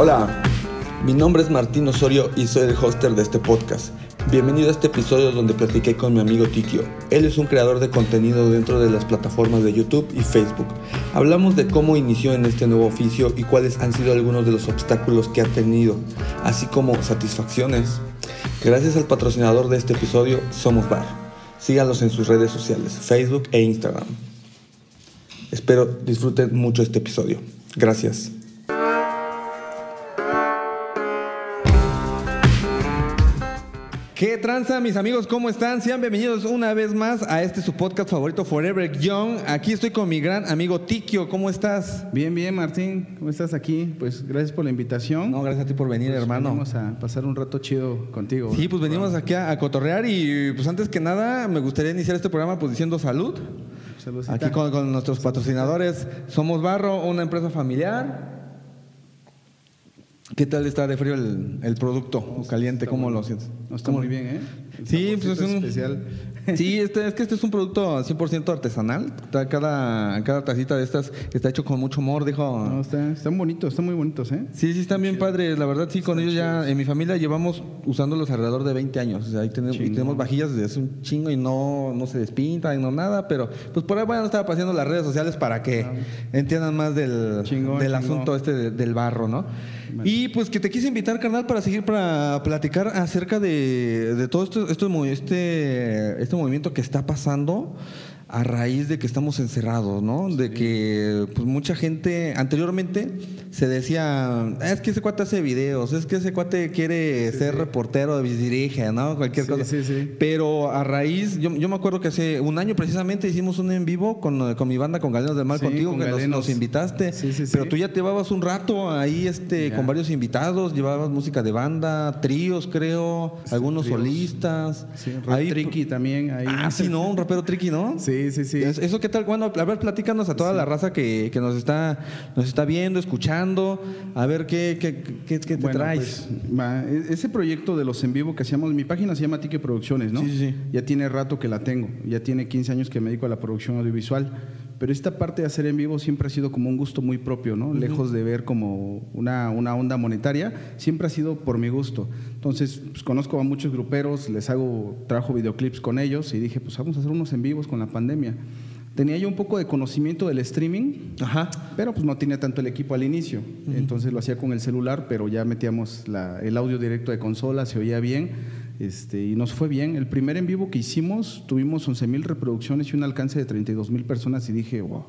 Hola, mi nombre es Martín Osorio y soy el hoster de este podcast. Bienvenido a este episodio donde platiqué con mi amigo Tikio. Él es un creador de contenido dentro de las plataformas de YouTube y Facebook. Hablamos de cómo inició en este nuevo oficio y cuáles han sido algunos de los obstáculos que ha tenido, así como satisfacciones. Gracias al patrocinador de este episodio, Somos Bar. Síganlos en sus redes sociales, Facebook e Instagram. Espero disfruten mucho este episodio. Gracias. ¿Qué tranza, mis amigos? ¿Cómo están? Sean bienvenidos una vez más a este su podcast favorito, Forever Young. Aquí estoy con mi gran amigo Tikio. ¿Cómo estás? Bien, bien, Martín. ¿Cómo estás aquí? Pues gracias por la invitación. No, gracias a ti por venir, Pues hermano. Vamos a pasar un rato chido contigo. Sí, pues venimos aquí a, a cotorrear y pues antes que nada me gustaría iniciar este programa pues diciendo salud. Saludcita. Aquí con, con nuestros patrocinadores. Somos Barro, una empresa familiar. ¿Qué tal está de frío el, el producto caliente? ¿Cómo bueno. lo sientes? No está ¿Cómo- muy bien, ¿eh? El Sí, pues es un especial. Sí, este, es que este es un producto 100% artesanal. Cada, cada tacita de estas está hecho con mucho amor, dijo. No, está- están bonitos, están muy bonitos, ¿eh? Sí, sí, están bien padres. La verdad, sí, con ellos ya, en mi familia llevamos usándolos alrededor de 20 años. O sea, ahí tenemos, y tenemos vajillas desde hace un chingo y no, no se despintan y no nada, pero pues por ahí van a estar paseando las redes sociales para que entiendan más del, Chingón, del chingón. asunto este de- del barro, ¿no? Y pues que te quise invitar, carnal, para seguir para platicar acerca de, de todo esto, esto, este, este movimiento que está pasando a raíz de que estamos encerrados, ¿no? De que pues mucha gente anteriormente se decía, "Ah, es que ese cuate hace videos, es que ese cuate quiere ser reportero, dirige, ¿no? Cualquier Sí, cosa. sí, sí. Pero a raíz, yo, yo me acuerdo que hace un año precisamente hicimos un en vivo con, con mi banda, con Galenos del Mal Sí, contigo, con que nos, nos invitaste. Sí, sí, sí. Pero tú ya te llevabas un rato ahí este, con varios invitados, llevabas música de banda, tríos creo, algunos tríos. solistas. Sí, Ahí- tricky también. Ahí. Ah, sí, ¿no? Un rapero tricky, ¿no? Sí, sí, sí. Es- ¿Eso qué tal? Bueno, a ver, platícanos a toda la raza que, que nos está nos está viendo, escuchando, a ver qué, qué, qué- qué te Bueno, traes. pues, va, e- ese proyecto de los en vivo que hacíamos, mi página se llama Tique Producciones, ¿no? Sí, sí, sí. Ya tiene rato que la tengo, ya tiene 15 años que me dedico a la producción audiovisual, pero esta parte de hacer en vivo siempre ha sido como un gusto muy propio, ¿no? Lejos de ver como una, una onda monetaria, siempre ha sido por mi gusto. Entonces, pues, conozco a muchos gruperos, les hago, trabajo videoclips con ellos y dije, pues vamos a hacer unos en vivos con la pandemia. Tenía yo un poco de conocimiento del streaming, Ajá. pero pues no tenía tanto el equipo al inicio. Entonces lo hacía con el celular, pero ya metíamos la- el audio directo de consola, se oía bien. Este, y nos fue bien. El primer en vivo que hicimos, tuvimos 11 mil reproducciones y un alcance de 32 mil personas y dije, wow.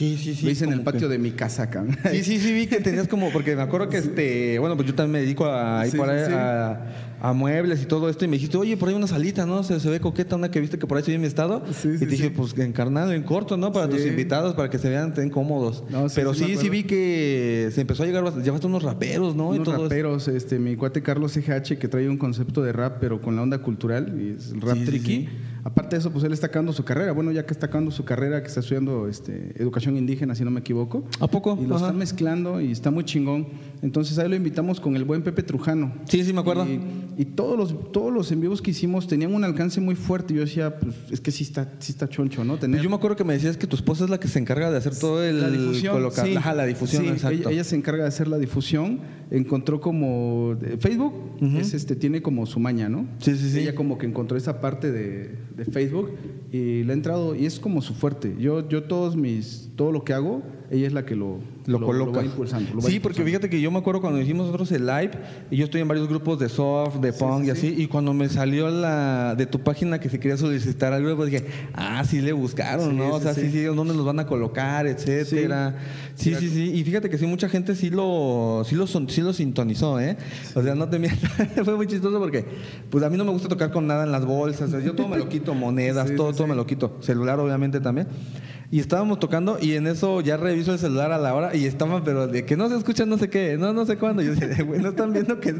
Sí, sí, sí. lo hice en el patio que- de mi casa acá. Sí, sí, sí, vi que tenías como, porque me acuerdo que este, bueno, pues yo también me dedico a, ir Sí, a, a muebles y todo esto, y me dijiste, oye, por ahí una salita, ¿no? Se, se ve coqueta, una que viste que por ahí se ve en mi estado. Sí, y sí, dije, pues en carnal, en corto, ¿no? Para tus invitados, para que se vean, estén cómodos. No, sí, Pero sí sí, vi que se empezó a llegar, llevaste unos raperos, ¿no? y Unos todo raperos, este, mi cuate Carlos CGH que trae un concepto de rap, pero con la onda cultural, y es el rap tricky. Aparte de eso, pues él está acabando su carrera. Bueno, ya que está acabando su carrera, que está estudiando este, educación indígena, si no me equivoco. ¿A poco? Y lo Ajá. están mezclando y está muy chingón. Entonces ahí lo invitamos con el buen Pepe Trujano. Sí, sí, me acuerdo. Y, y todos los todos los en vivos que hicimos tenían un alcance muy fuerte. Yo decía, pues es que sí está, sí está choncho, ¿no? Tener Yo me acuerdo que me decías que tu esposa es la que se encarga de hacer todo el la difusión. colocar- sí. Ajá, la difusión, Sí, exacto. Ella, ella se encarga de hacer la difusión. Encontró como Facebook, es este, tiene como su maña, ¿no? Sí, sí, sí. Ella como que encontró esa parte de, de Facebook y le ha entrado y es como su fuerte. Yo, yo todos mis, todo lo que hago, ella es la que lo, lo, coloca. va impulsando. lo va sí, porque impulsando. fíjate que yo me acuerdo cuando hicimos nosotros el live, y yo estoy en varios grupos de soft, de punk y así, y cuando me salió la de tu página que se quería solicitar algo, pues dije, ah, sí le buscaron, Sí, ¿no? o sí, sea, sí, sí. sí, dónde los van a colocar, etcétera. Sí, sí, sí. Y fíjate que sí, mucha gente sí lo, sí lo, son- sí lo sintonizó, ¿eh? O sea, no te mientas. Fue muy chistoso porque, pues a mí no me gusta tocar con nada en las bolsas. o sea, yo todo me lo quito, monedas, Sí, todo, sí, todo sí. me lo quito. Celular, obviamente, también. Y estábamos tocando y en eso ya reviso el celular a la hora y estaban, pero de que no se escucha no sé qué, no, no sé cuándo. Yo decía, güey, no están viendo que...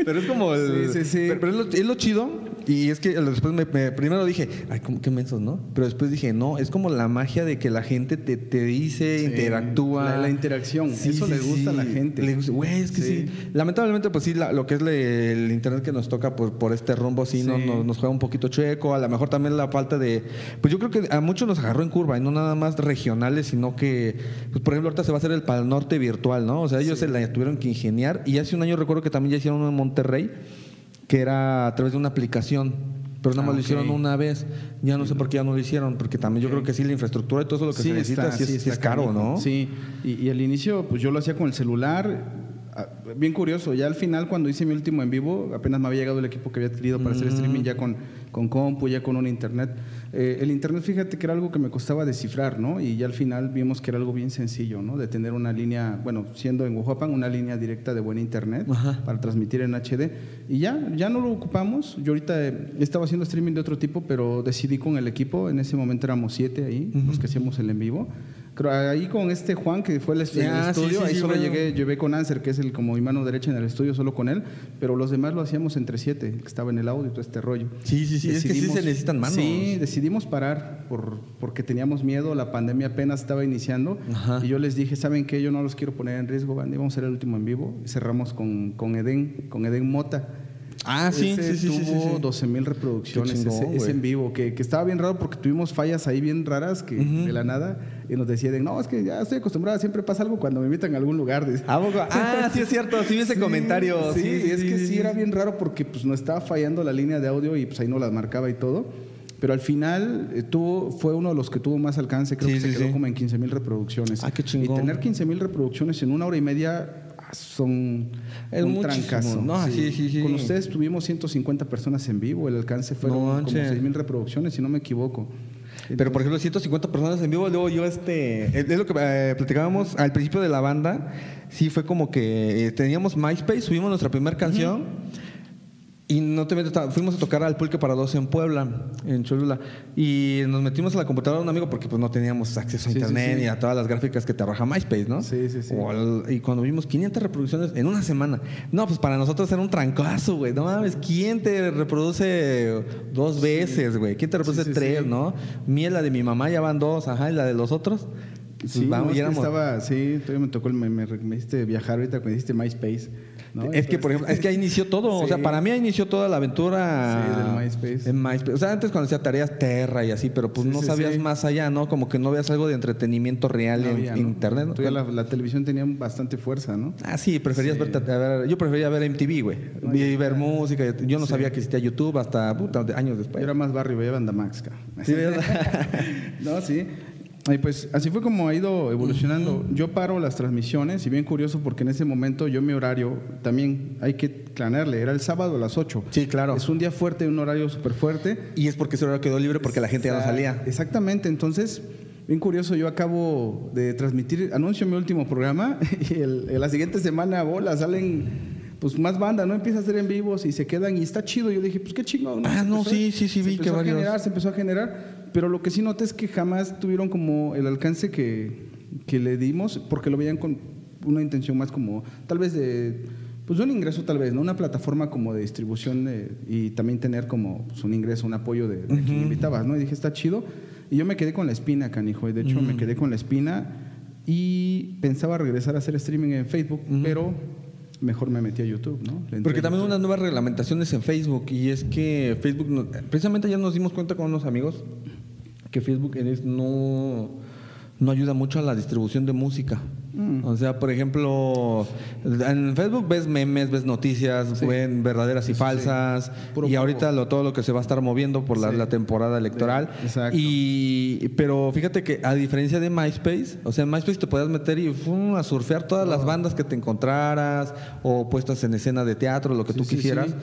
no-". Pero es como el... Sí, sí, sí. Pero, pero es, lo, es lo chido Y es que después me, primero dije, ay, como que mensos, ¿no? Pero después dije, no, es como la magia de que la gente te, te dice, interactúa. La, interacción, eso le gusta a la gente. Le gusta, güey, es que sí. Lamentablemente, pues sí, lo que es el internet que nos toca por, por este rumbo, sí, nos, nos, juega un poquito chueco. A lo mejor también la falta de. Pues yo creo que a muchos nos agarró en curva, y no nada más regionales, sino que, pues por ejemplo, ahorita se va a hacer el Pal Norte virtual, ¿no? O sea, ellos se la tuvieron que ingeniar. Y hace un año recuerdo que también ya hicieron uno en Monterrey, que era a través de una aplicación pero nada más ah, lo hicieron una vez. Ya no sé por qué ya no lo hicieron, porque también yo creo que sí, la infraestructura y todo eso lo que se necesita sí, es, caro, ¿no? Sí, y, y, al inicio, pues yo lo hacía con el celular. Ah, bien curioso, ya al final, cuando hice mi último en vivo, apenas me había llegado el equipo que había adquirido para hacer streaming ya con, con compu, ya con un internet. Eh, el Internet, fíjate que era algo que me costaba descifrar, ¿no? Y ya al final vimos que era algo bien sencillo, ¿no? De tener una línea, bueno, siendo en Oaxaca, una línea directa de buen Internet para transmitir en HD. Y ya, ya no lo ocupamos. Yo ahorita estaba haciendo streaming de otro tipo, pero decidí con el equipo, en ese momento éramos siete ahí, los que hacíamos el en vivo ahí con este Juan, que fue el, ah, estudio, ahí solo llegué, llevé con Anser, que es el como mi mano derecha en el estudio, solo con él, pero los demás lo hacíamos entre siete, que estaba en el audio, todo este rollo. Sí, sí, sí, es que sí se necesitan manos. Sí, decidimos parar por, porque teníamos miedo, la pandemia apenas estaba iniciando, y yo les dije, ¿saben qué? Yo no los quiero poner en riesgo, vamos a hacer el último en vivo, y cerramos con, con Eden, con Eden Mota. Ah, sí, sí, sí, tuvo 12 mil reproducciones ese, en vivo, que, que, estaba bien raro porque tuvimos fallas ahí bien raras que de la nada y nos decían, no, es que ya estoy acostumbrada, siempre pasa algo cuando me invitan a algún lugar. Ah, ah, sí es cierto, sí vi ese comentario. Sí, es que sí era bien raro porque pues no estaba fallando la línea de audio y pues ahí no las marcaba y todo. Pero al final eh, tuvo, fue uno de los que tuvo más alcance, creo que se quedó como en 15 mil reproducciones. Ah, qué chingón. Y tener 15 mil reproducciones en una hora y media son es un trancazo. No, sí. Sí, Con ustedes tuvimos 150 personas en vivo, el alcance fue como 6 mil reproducciones, si no me equivoco. Pero por ejemplo, 150 personas en vivo, luego yo este, es lo que eh, platicábamos al principio de la banda, sí fue como que eh, teníamos MySpace, subimos nuestra primera canción. Y no te metes, fuimos a tocar al Pulque para dos en Puebla, en Cholula. Y nos metimos a la computadora de un amigo porque pues no teníamos acceso a internet ni a todas las gráficas que te arroja MySpace, ¿no? Sí, sí, sí. y cuando vimos 500 reproducciones en una semana. No, pues para nosotros era un trancazo, güey. No mames, ¿quién te reproduce dos veces, güey? ¿Quién te reproduce tres, no? Miel, la de mi mamá ya van dos, ajá, y la de los otros. Pues sí, vamos, estaba, sí, todavía me tocó, me, me, me, hiciste viajar ahorita, me hiciste MySpace. Es que, por ejemplo, es que ahí inició todo. O sea, para mí ahí inició toda la aventura. Sí, del MySpace. En MySpace. O sea, antes cuando hacía tareas Terra y así, pero pues no sabías más allá, ¿no? Como que no veías algo de entretenimiento real en, internet. ¿no? La, televisión tenía bastante fuerza, ¿no? Ah, sí, preferías ver, ver, Yo prefería ver MTV, güey. y ver música. Yo no sabía que existía YouTube hasta puta, años después. Yo era más barrio, veía Bandamax, Sí, no, sí. Y pues así fue como ha ido evolucionando. Yo paro las transmisiones y bien curioso porque en ese momento yo mi horario también hay que planearle, era el sábado a las 8. Sí, claro. Es un día fuerte, un horario súper fuerte. Y es porque ese horario quedó libre porque la gente ya no salía. Exactamente, entonces... Bien curioso, yo acabo de transmitir, anuncio mi último programa y el, la siguiente semana, bola, salen pues más banda, ¿no? Empieza a hacer en vivos y se quedan y está chido. Yo dije, pues qué chingón. Ah, no, sí, sí, sí, vi que varios. A generar, se empezó a generar pero lo que sí noté es que jamás tuvieron como el alcance que, que le dimos, porque lo veían con una intención más como, tal vez de, pues un ingreso tal vez, ¿no? Una plataforma como de distribución y también tener como pues, un ingreso, un apoyo de, quien invitabas, ¿no? Y dije, está chido. Y yo me quedé con la espina, canijo, y de hecho me quedé con la espina y pensaba regresar a hacer streaming en Facebook, pero mejor me metí a YouTube, ¿no? Porque también unas nuevas reglamentaciones en Facebook y es que Facebook, precisamente ya nos dimos cuenta con unos amigos que Facebook no, no ayuda mucho a la distribución de música. Mm. O sea, por ejemplo, en Facebook ves memes, ves noticias, ven verdaderas y falsas. y ahorita lo, todo lo que se va a estar moviendo por la, temporada electoral. Exacto. Y, pero fíjate que a diferencia de MySpace, o sea, en MySpace te puedes meter y a surfear todas las bandas que te encontraras o puestas en escena de teatro, lo que tú quisieras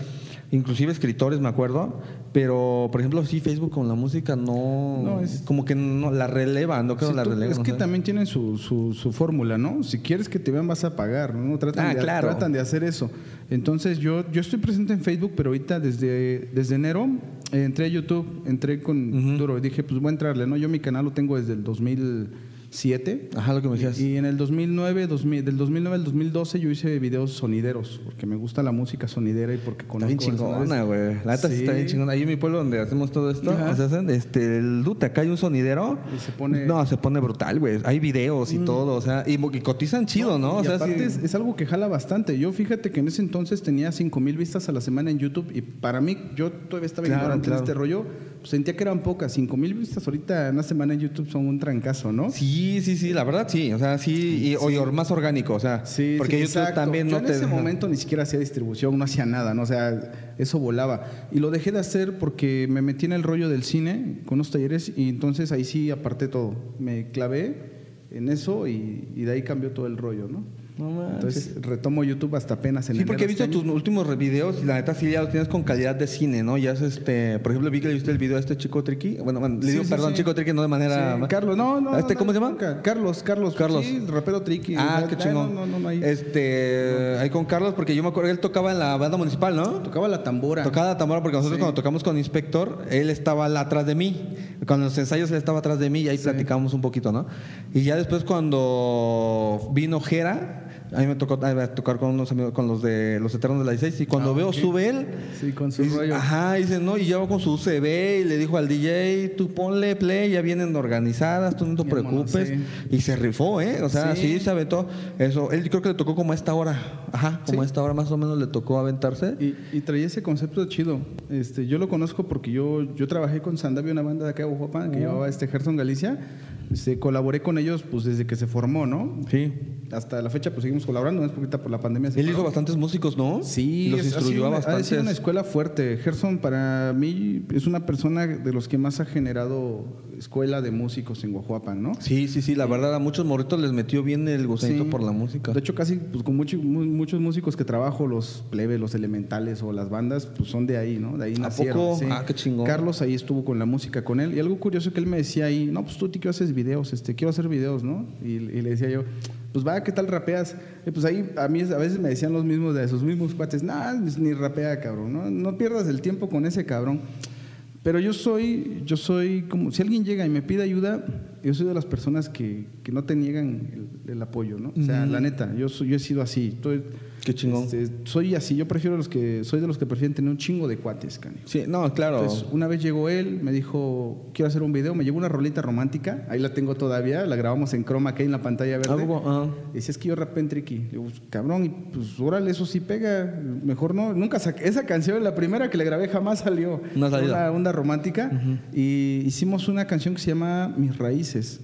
inclusive escritores, me acuerdo, pero por ejemplo, sí, Facebook con la música no, es, como que no la releva, no creo la releva. Es que también tienen su, su, fórmula, ¿no? Si quieres que te vean vas a pagar, ¿no? Tratan, ah, de, tratan de hacer eso. Entonces yo, yo estoy presente en Facebook, pero ahorita desde, desde enero entré a YouTube, entré con duro y dije, pues voy a entrarle, ¿no? Yo mi canal lo tengo desde el 2000 2007. Ajá, lo que me decías. Y en el 2009, 2000, del 2009 al 2012 yo hice videos sonideros, porque me gusta la música sonidera y porque Está conozco... bien chingona, güey. La neta sí. Está bien chingona. Ahí en mi pueblo donde hacemos todo esto, o sea, hacen, este, el dute, acá hay un sonidero. Y se pone- No, se pone brutal, güey. Hay videos y todo, o sea, y, y cotizan chido, ¿no? O y sea, aparte sí. es, es algo que jala bastante. Yo fíjate que en ese entonces tenía 5 mil vistas a la semana en YouTube y para mí, yo todavía estaba Claro, ignorante claro. en este rollo, pues sentía que eran pocas. 5 mil vistas ahorita en una semana en YouTube son un trancazo, ¿no? Sí, sí, sí, la verdad sí, o sea, sí, y, o- más orgánico, o sea, Sí, porque sí, YouTube exacto. también Yo no en te ese momento ni siquiera hacía distribución, no hacía nada, ¿no? O sea, eso volaba. Y lo dejé de hacer porque me metí en el rollo del cine con unos talleres y entonces ahí sí aparté todo. Me clavé en eso y, y de ahí cambió todo el rollo, ¿no? No manches. Entonces retomo YouTube hasta apenas en Sí, porque he visto este tus últimos videos y la neta sí ya los tienes con calidad de cine, ¿no? Ya es este, por ejemplo, vi que le viste el video a este chico Tricky. Bueno, bueno, le Sí, digo, sí, perdón, sí. chico Tricky, no de manera. Sí, Carlos, no, no. ¿Este no, cómo se llama? nunca. Carlos, Carlos. Carlos. Sí, rapero Tricky. Ah, qué chingón. No, no, no, ahí. Este, ahí con Carlos, porque yo me acuerdo que él tocaba en la banda municipal, ¿no? Tocaba la tambora. Tocaba la tambora porque nosotros Sí. cuando tocamos con Inspector, él estaba atrás de mí. Con los ensayos él estaba atrás de mí y ahí platicamos un poquito, ¿no? Y ya después cuando vino Jera, a mí me tocó tocar con unos amigos, con los de los Eternos de la 16 y cuando Ah, veo sube él. Sí, con su y rollo. Ajá, dice, no, y ya con su UCB y le dijo al DJ, tú ponle play, ya vienen organizadas, tú no te preocupes. sí. Y se rifó, ¿eh? O sea, sí. Sí. se aventó eso. Él creo que le tocó como a esta hora. Ajá, como a esta hora más o menos le tocó aventarse. Y, y traía ese concepto chido. Este, yo lo conozco porque yo, yo trabajé con Sandavio, una banda de acá de Oaxaca que llevaba este Gerson Galicia. Este, colaboré con ellos pues desde que se formó, ¿no? Sí. Hasta la fecha pues seguimos colaborando, no es porque ahorita por la pandemia Él hizo bastantes músicos, ¿no? Sí, los es- ha instruyó sido a Ha bastantes. sido una escuela fuerte. Gerson para mí es una persona de los que más ha generado escuela de músicos en Oaxaca, ¿no? Sí, sí, sí, la verdad a muchos morritos les metió bien el gusanito Sí. por la música. De hecho, casi pues, con mucho- mu- muchos músicos que trabajo, los plebes, los elementales o las bandas, pues son de ahí, ¿no? De ahí ¿A nacieron. poco? sí. Ah, qué chingón. Carlos ahí estuvo con la música con él. Y algo curioso que él me decía ahí, no, pues tú, tío, haces videos, este, quiero hacer videos, ¿no? Y, y le decía yo, pues va, ¿qué tal rapeas? Y pues ahí a mí a veces me decían los mismos de esos mismos cuates, nah, ni rapea, cabrón, ¿no? No pierdas el tiempo con ese cabrón. Pero yo soy, yo soy como, si alguien llega y me pide ayuda, yo soy de las personas que, que no te niegan el, el apoyo, ¿no? O sea, la neta, yo, soy- yo he sido así. Estoy- Qué chingón. este, soy así, yo prefiero los que, soy de los que prefieren tener un chingo de cuates, canijo. Sí, no, claro. Entonces, una vez llegó él, me dijo, quiero hacer un video, me llegó una rolita romántica, ahí la tengo todavía, la grabamos en croma aquí en la pantalla verde. Algo, ah. Y decía, es que yo rapé en Tricky. Le digo, "Pues, cabrón, y pues órale, eso sí pega. Mejor no. Nunca saqué. Esa canción, la primera que le grabé, jamás salió. No ha salido. Una onda romántica. Y hicimos una canción que se llama Mis Raíces,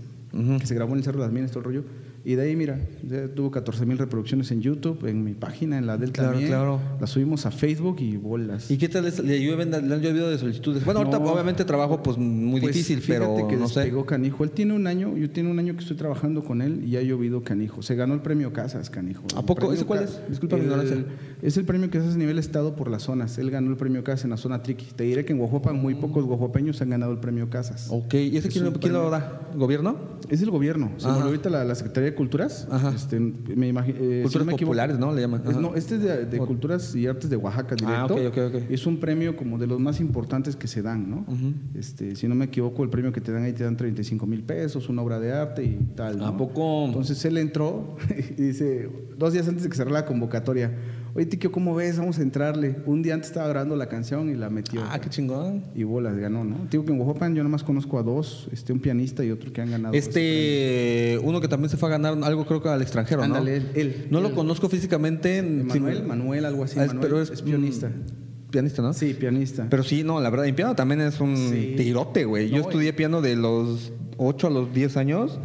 que se grabó en el Cerro de las Minas, todo el rollo. Y de ahí, mira, ya tuvo 14 mil reproducciones en YouTube, en mi página, en la del Claro, también. claro. La subimos a Facebook y bolas. ¿Y qué tal es? le llueven, le han llovido de solicitudes? Bueno, ahorita No. obviamente trabajo pues muy Pues, difícil, fíjate pero que no sé. despegó canijo. Él tiene un año, yo tiene un año que estoy trabajando con él y ha llovido canijo. Se ganó el premio Casas, canijo. ¿A poco? ¿Ese cuál es? Disculpa mi El- ignorancia. Es el premio que se hace a nivel estado por las zonas. Él ganó el premio Casas en la zona Triqui. Te diré que en Oaxaca muy pocos oaxapeños han ganado el premio Casas. Ok, ¿y ese Es quién, lo- quién lo premio. da? ¿Gobierno? Es el gobierno. Se me Ajá. olvidó ahorita la, la Secretaría de Culturas. Ajá. Este, me imagino. eh, si Culturas equivoco- populares, ¿no? Le llaman. Es- no, este es de, de Culturas y Artes de Oaxaca Ah, directo. ok, ok, ok. Es un premio como de los más importantes que se dan, ¿no? Este, si no me equivoco, el premio que te dan ahí te dan 35 mil pesos, una obra de arte y tal. ¿A ¿no? poco? Entonces él entró y dice, dos días antes de que cerrara la convocatoria, oye, Tiquio, ¿cómo ves? Vamos a entrarle. Un día antes estaba grabando la canción y la metió. Ah, qué chingón. Y bolas, ganó, ¿no? Digo que en Oaxaca yo nomás conozco a dos, este, un pianista y otro que han ganado. Este, uno que también se fue a ganar algo creo que al extranjero, ¿no? Ándale, él, él. No lo conozco físicamente. sí, Manuel, Manuel, algo así. Ah, Manuel, pero es, es, pianista. mm, Pianista, ¿no? Sí, pianista. Pero sí, no, la verdad, en piano también es un Sí. tirote, güey. Yo estudié piano de los 8 a los 10 años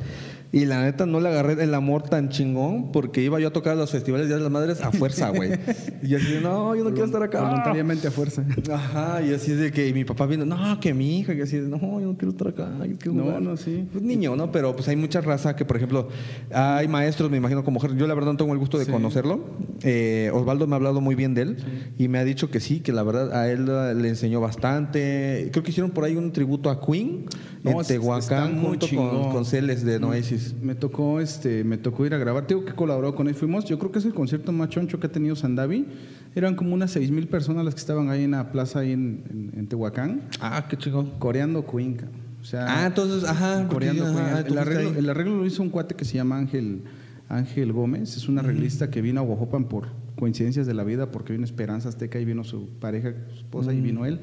y la neta no le agarré el amor tan chingón porque iba yo a tocar a los festivales de las Madres a fuerza, güey. y así de, no, yo no quiero estar acá. Voluntariamente a fuerza. Ajá, y así de que y mi papá viendo, no, que mi hija, que así de, no, yo no quiero estar acá, yo quiero No, jugar". no, sí. Pues niño, ¿no? Pero pues hay mucha raza que, por ejemplo, hay maestros, me imagino, como yo la verdad no tengo el gusto de Sí. conocerlo. Eh, Osvaldo me ha hablado muy bien de él y me ha dicho que sí, que la verdad a él eh, le enseñó bastante. Creo que hicieron por ahí un tributo a Queen No, en Tehuacán junto con, con Celes de Noesis. Me tocó, este, me tocó ir a grabar. Tengo que colaboró con él. Fuimos, yo creo que es el concierto más choncho que ha tenido Sandavi. Eran como unas seis mil personas las que estaban ahí en la plaza ahí en, en- en Tehuacán, Ah, qué chingón. coreando Queen. cabrón. sea, Ah, entonces, ajá, coreando. ajá, arreglo, el arreglo lo hizo un cuate que se llama Ángel, Ángel Gómez. Es un arreglista que vino a Oaxaca por coincidencias de la vida, porque vino Esperanza Azteca y vino su pareja, su esposa, y vino él.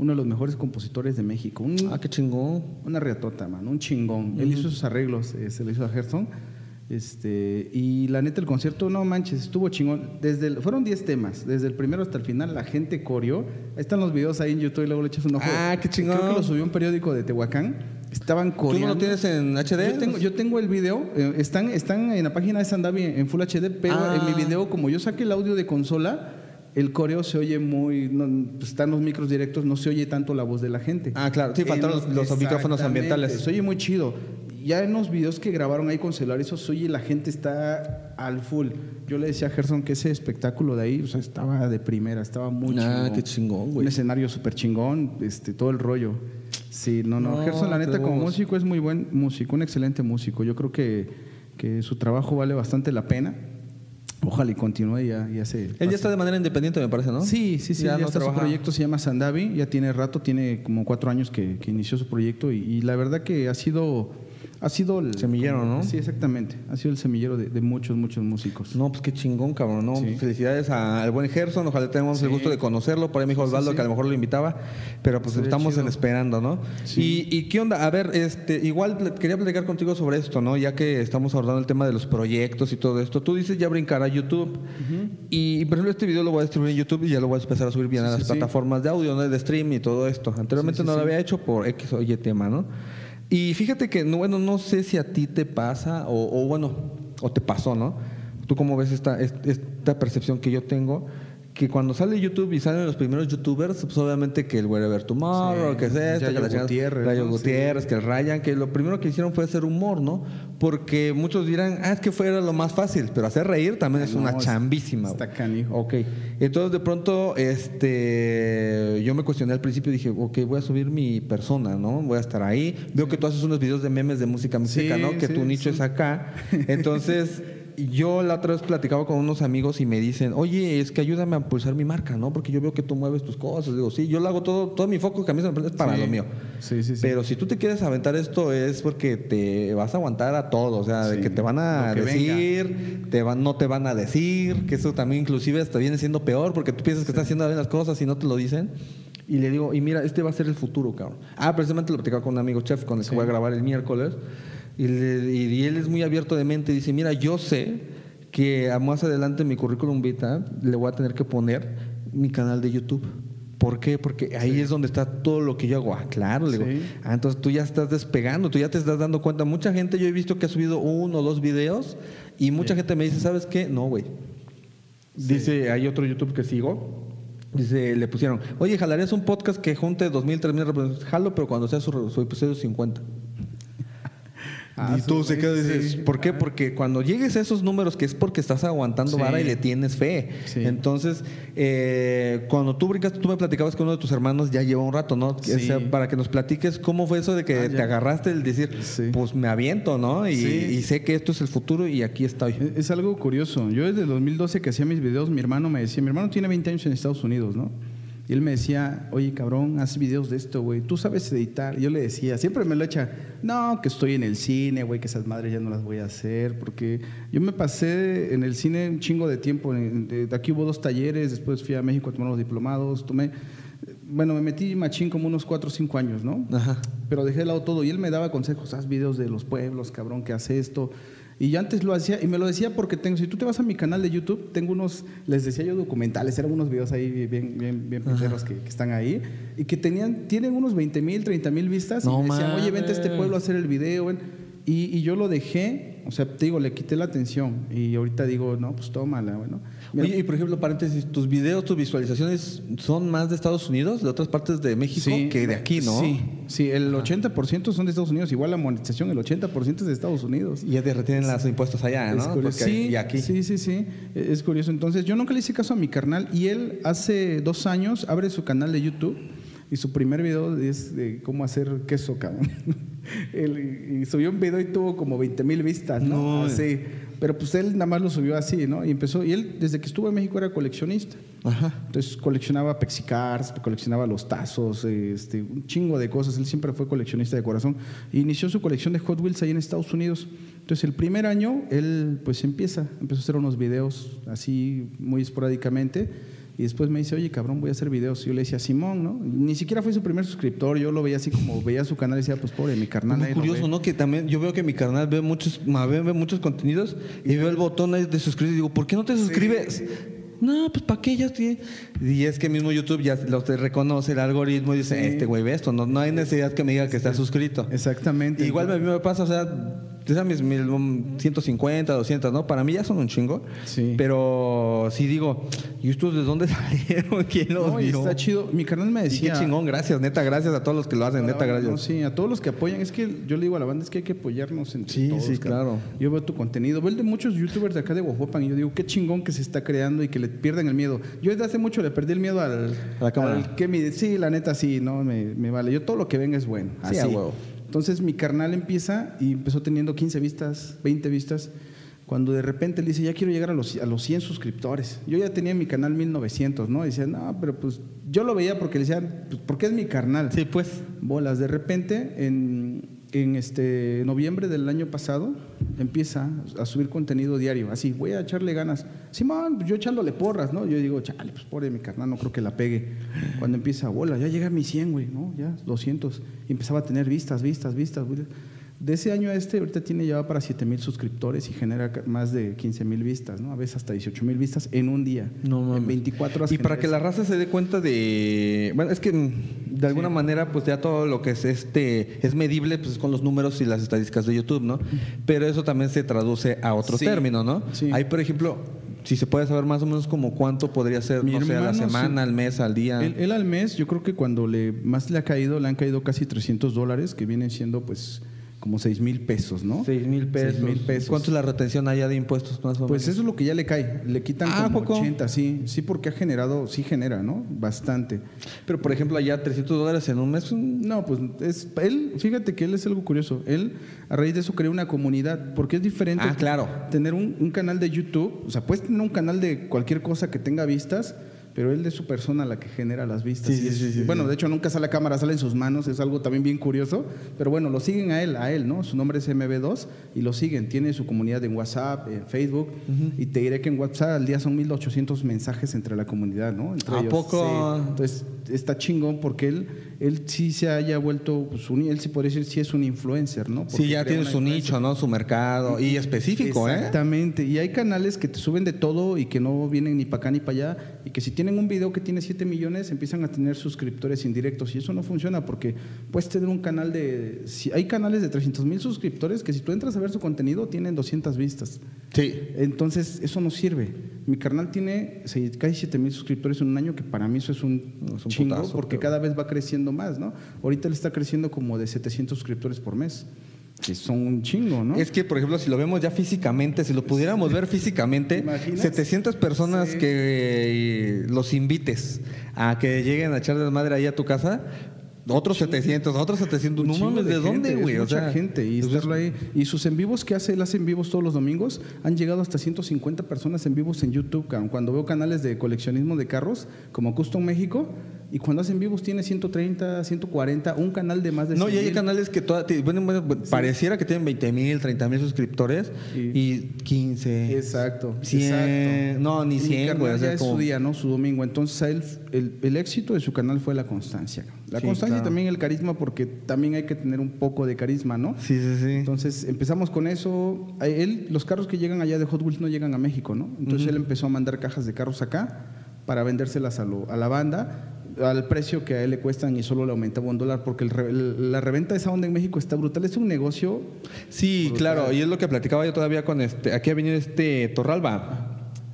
Uno de los mejores compositores de México. Un, Ah, qué chingón. una riatota, man, un chingón. Él hizo sus arreglos, eh, se lo hizo a Gerson. Este, y la neta, el concierto, no manches, estuvo chingón. Desde el- fueron 10 temas, desde el primero hasta el final, la gente coreó. Ahí están los videos ahí en YouTube y luego le echas un ojo. Ah, qué chingón. Creo que lo subió un periódico de Tehuacán. Estaban ¿Tú coreando. no lo tienes en HD? Yo tengo, yo tengo el video, eh, están, están en la página de Sandavi en Full HD, pero Ah. en mi video, como yo saqué el audio de consola, el coreo se oye muy. no, están los micros directos, no se oye tanto la voz de la gente. Ah, claro. Sí, faltaron En los- los micrófonos ambientales. Se oye muy chido. Ya en los videos que grabaron ahí con celular, eso se oye, la gente está al full. Yo le decía a Gerson que ese espectáculo de ahí, o sea, estaba de primera, estaba muy Ah, chingón. qué chingón, güey. Un escenario súper chingón, este, todo el rollo. Sí, no, no. No, Gerson, la neta, como músico es muy buen músico, un excelente músico. Yo creo que, que su trabajo vale bastante la pena. Ojalá y continúe ya, ya se. Él ya está de manera independiente, me parece, ¿no? Sí, sí, sí. Ya Ya, no está su proyecto se llama Sandavi, ya tiene rato, tiene como cuatro años que, que inició su proyecto y, y la verdad que ha sido, ha sido el Semillero, ¿no? Sí, exactamente. Ha sido el semillero de, de muchos, muchos músicos. No, pues qué chingón, cabrón, ¿no? Sí. Felicidades a- al buen Gerson, ojalá tengamos el gusto de conocerlo. Por ahí me dijo Osvaldo sí. que a lo mejor lo invitaba, pero pues estamos en esperando, ¿no? Sí. Y, y qué onda, a ver, este, igual quería platicar contigo sobre esto, ¿no? Ya que estamos abordando el tema de los proyectos y todo esto. Tú dices ya brincar a YouTube. Y, por ejemplo, este video lo voy a distribuir en YouTube y ya lo voy a empezar a subir bien a las plataformas de audio, ¿no? De stream y todo esto. Anteriormente no lo había hecho por X o Y tema, ¿no? Y fíjate que, no, bueno, no sé si a ti te pasa o, bueno, o te pasó, ¿no? ¿Tú cómo ves esta, est- esta percepción que yo tengo? Que cuando sale YouTube y salen los primeros youtubers, pues obviamente que el Wherever Tomorrow, Sí, que es esto, Yayo que la Gutiérrez, Yayo ¿no? Gutiérrez, que el Ryan, que lo primero que hicieron fue hacer humor, ¿no? Porque muchos dirán, ah, es que fuera lo más fácil, pero hacer reír también es No, una chambísima. está canijo. Ok. Entonces de pronto, este, yo me cuestioné al principio y dije, ok, voy a subir mi persona, ¿no? Voy a estar ahí. Veo que tú haces unos videos de memes de música música, Sí, ¿no? Que tu nicho es acá. Entonces, yo la otra vez platicaba con unos amigos y me dicen, oye, es que ayúdame a impulsar mi marca, ¿no? Porque yo veo que tú mueves tus cosas. Digo, sí, yo lo hago todo, todo mi foco que a mí se me es para Sí. lo mío. Sí, sí, sí. Pero si tú te quieres aventar esto es porque te vas a aguantar a todo, o sea, de Sí, que te van a decir, te van, no te van a decir, que eso también inclusive hasta viene siendo peor porque tú piensas que estás haciendo bien las cosas y no te lo dicen. Y le digo, y mira, este va a ser el futuro, cabrón. Ah, precisamente lo platicaba con un amigo chef con el que Sí. voy a grabar el miércoles. Y, le- y él es muy abierto de mente. Dice, mira, yo sé que a más adelante en mi currículum vita le voy a tener que poner mi canal de YouTube. ¿Por qué? Porque ahí es donde está todo lo que yo hago. Ah, claro, le digo. Sí. Ah, entonces tú ya estás despegando, tú ya te estás dando cuenta. Mucha gente, yo he visto que ha subido uno o dos videos y mucha gente me dice, ¿sabes qué? No, güey. Dice, hay otro YouTube que sigo. Dice, le pusieron, oye, jalarías un podcast que junte 2.000, 3.000 reproducciones. Jalo, pero cuando sea su, su episodio 50. Ah, y tú se queda y sí. dices, ¿por qué? Porque cuando llegues a esos números, que es porque estás aguantando Sí. vara y le tienes fe. Sí. Entonces, eh, cuando tú brincas, tú me platicabas que uno de tus hermanos ya lleva un rato, ¿no? O sea, para que nos platiques cómo fue eso de que Ah, te agarraste el decir, pues me aviento, ¿no? Y, sé que esto es el futuro y aquí estoy. Es- Es algo curioso. Yo desde el 2012 que hacía mis videos, mi hermano me decía, mi hermano tiene 20 años en Estados Unidos, ¿no? Y él me decía, oye, cabrón, haz videos de esto, güey. Tú sabes editar. Y yo le decía, siempre me lo echa, no, que estoy en el cine, güey, que esas madres ya no las voy a hacer. Porque yo me pasé en el cine un chingo de tiempo. De aquí hubo dos talleres, después fui a México a tomar los diplomados, tomé... Bueno, me metí machín como unos 4 o 5 años, ¿no? Ajá. Pero dejé de lado todo y él me daba consejos, haz videos de los pueblos, cabrón, que hace esto. Y yo antes lo hacía y me lo decía porque tengo, si tú te vas a mi canal de YouTube, tengo unos, les decía yo documentales, eran unos videos ahí bien, bien, bien pinteros que, que están ahí y que tenían, tienen unos 20 mil, 30 mil vistas No y me decían, oye, vente a este pueblo a hacer el video. ven". Y, y yo lo dejé, o sea, te digo, le quité la atención y ahorita digo, no, pues tómala, bueno. Oye, y por ejemplo, paréntesis, tus videos, tus visualizaciones son más de Estados Unidos, de otras partes de México que de aquí, ¿no? Sí, sí, el 80% son de Estados Unidos, igual la monetización, el 80% es de Estados Unidos. Y ya te retienen los impuestos allá, Es ¿no? curioso. Porque- sí, y aquí. sí, sí, sí, es curioso. Entonces, yo nunca le hice caso a mi carnal y él hace dos años abre su canal de YouTube Y su primer video es de cómo hacer queso, cabrón. Él- y subió un video y tuvo como 20 mil vistas, ¿no? No. Así. Pero pues él nada más lo subió así, ¿no? Y empezó, y él desde que estuvo en México era coleccionista. Ajá. Entonces coleccionaba Pexicars, coleccionaba los tazos, este, un chingo de cosas. Él siempre fue coleccionista de corazón. E inició su colección de Hot Wheels ahí en Estados Unidos. Entonces el primer año él pues empieza, empezó a hacer unos videos así muy esporádicamente. Y después me dice, oye, cabrón, voy a hacer videos. Y yo le decía, Simón, ¿no? Ni siquiera fue su primer suscriptor. Yo lo veía así como veía su canal y decía, pues pobre, mi carnal. Muy curioso, ve". ¿no? Que también yo veo que mi canal ve muchos, ve, ve muchos contenidos y veo el botón de suscribir y digo, ¿por qué no te suscribes? No, pues ¿para qué ya estoy? Y es que mismo YouTube ya lo te reconoce el algoritmo y dice, Sí. este güey ve esto, no, no hay necesidad que me diga que está suscrito. Exactamente. Igual a mí me pasa, o sea, esas mis mil- um, 150, 200, ¿no? Para mí ya son un chingo. Sí. Pero sí digo, ¿y estos de dónde salieron? ¿Quién los No, vio? está chido. Mi carnal me Y decía... qué chingón, gracias, neta, gracias a todos los que lo hacen, neta, No, gracias. sí, a todos los que apoyan. Es que yo le digo a la banda, es que hay que apoyarnos entre Sí, todos. sí, cabrón. claro. Yo veo tu contenido, veo el de muchos youtubers de acá de Guajuapan y yo digo, qué chingón que se está creando y que le pierden el miedo. Yo desde hace mucho le perdí el miedo al... A la cámara. al que mi- sí, la neta sí, no, me, me vale. Yo todo lo que venga es bueno. Sí, así. a huevo. Entonces mi carnal empieza y empezó teniendo 15 vistas, 20 vistas. Cuando de repente le dice, ya quiero llegar a los, a los 100 suscriptores. Yo ya tenía en mi canal 1900, ¿no? Y decía, no, pero pues yo lo veía porque le decían, pues porque es mi carnal. Sí, pues. Bolas. De repente, en, en este noviembre del año pasado, empieza a subir contenido diario. Así, voy a echarle ganas. Simón, yo echándole porras, ¿no? Yo digo, chale, pues pobre mi carnal, no creo que la pegue. Cuando empieza, bola, ya llega a mi 100, güey, ¿no? Ya, 200. Y empezaba a tener vistas, vistas, vistas. güey. De ese año a este, ahorita tiene ya para 7 mil suscriptores y genera más de 15 mil vistas, ¿no? A veces hasta 18 mil vistas en un día. No mames. En 24 horas. Y para que la raza se dé cuenta de. Bueno, es que de alguna manera, pues ya todo lo que es este es medible pues, con los números y las estadísticas de YouTube, ¿no? Pero eso también se traduce a otro Sí, término, ¿no? sí. Ahí, por ejemplo, si se puede saber más o menos como cuánto podría ser, Mi no sé, a la semana, al mes, al día. Él, él al mes, yo creo que cuando le más le ha caído, le han caído casi 300 dólares, que vienen siendo pues como 6 mil pesos, ¿no? Seis mil pesos. ¿Cuánto es la retención allá de impuestos más o Pues menos? eso es lo que ya le cae. Le quitan Ah, como ¿a poco? 80, sí. Sí, porque ha generado, sí genera, ¿no? Bastante. Pero por ejemplo, allá 300 dólares en un mes. mm, No, pues es, él, fíjate que él es algo curioso. Él, a raíz de eso, creó una comunidad, porque es diferente Ah, claro. tener un, un canal de YouTube. O sea, puedes tener un canal de cualquier cosa que tenga vistas, pero él es su persona la que genera las vistas. Sí, sí, sí, sí, bueno, sí. de hecho, nunca sale a cámara, sale en sus manos. Es algo también bien curioso. Pero bueno, lo siguen a él, a él, ¿no? Su nombre es MB2 y lo siguen. Tiene su comunidad en WhatsApp, en Facebook. Y te diré que en WhatsApp al día son 1800 mensajes entre la comunidad, ¿no? Entre ¿A ellos. poco? Sí. Entonces está chingón porque él, él sí se haya vuelto, pues, un- él sí podría decir sí es un influencer, ¿no? Sí, Porque ya crea tiene su nicho, ¿no? Su mercado. Y específico, ¿eh? Exactamente. Y hay canales que te suben de todo y que no vienen ni para acá ni para allá. Y que si tienen un video que tiene 7 millones, empiezan a tener suscriptores indirectos. Y eso no funciona porque puedes tener un canal de. Si hay canales de 300 mil suscriptores que si tú entras a ver su contenido, tienen 200 vistas. Sí. Entonces, eso no sirve. Mi canal tiene casi 7 mil suscriptores en un año, que para mí eso es un, No, es un chingo, putazo, porque pero- cada vez va creciendo más, ¿no? Ahorita él está creciendo como de 700 suscriptores por mes, que son un chingo, ¿no? Es que, por ejemplo, si lo vemos ya físicamente, si lo pudiéramos ver físicamente, ¿Te imaginas? 700 personas Sí. que eh, los invites a que lleguen a echar desmadre ahí a tu casa, otros 700, otros 700. Un No mames, ¿de, dónde, güey? O mucha sea, gente y pues, estarlo ahí. Y sus en vivos que hace, él hace en vivos todos los domingos, han llegado hasta 150 personas en vivos en YouTube. Cuando veo canales de coleccionismo de carros, como Custom México, y cuando hacen vivos tiene 130, 140, un canal de más de No, 100 y hay mil. canales que toda- bueno, bueno, pareciera que tienen 20 mil, 30 mil suscriptores Y- y, 15. Exacto, 100, exacto. no, ni Y mi 100, carnal güey, es como- su día, ¿no? Su domingo. Entonces, él, el, el éxito de su canal fue la constancia. La Sí, constancia y claro. también el carisma, porque también hay que tener un poco de carisma, ¿no? Sí, sí, sí. Entonces empezamos con eso. Él, los carros que llegan allá de Hot Wheels no llegan a México, ¿no? Entonces él empezó a mandar cajas de carros acá para vendérselas a, lo- a la banda al precio que a él le cuestan y solo le aumentaba un dólar porque el la reventa de esa onda en México está brutal. Es un negocio. Sí, Brutal. claro, y es lo que platicaba yo todavía con este. Aquí ha venido este Torralba.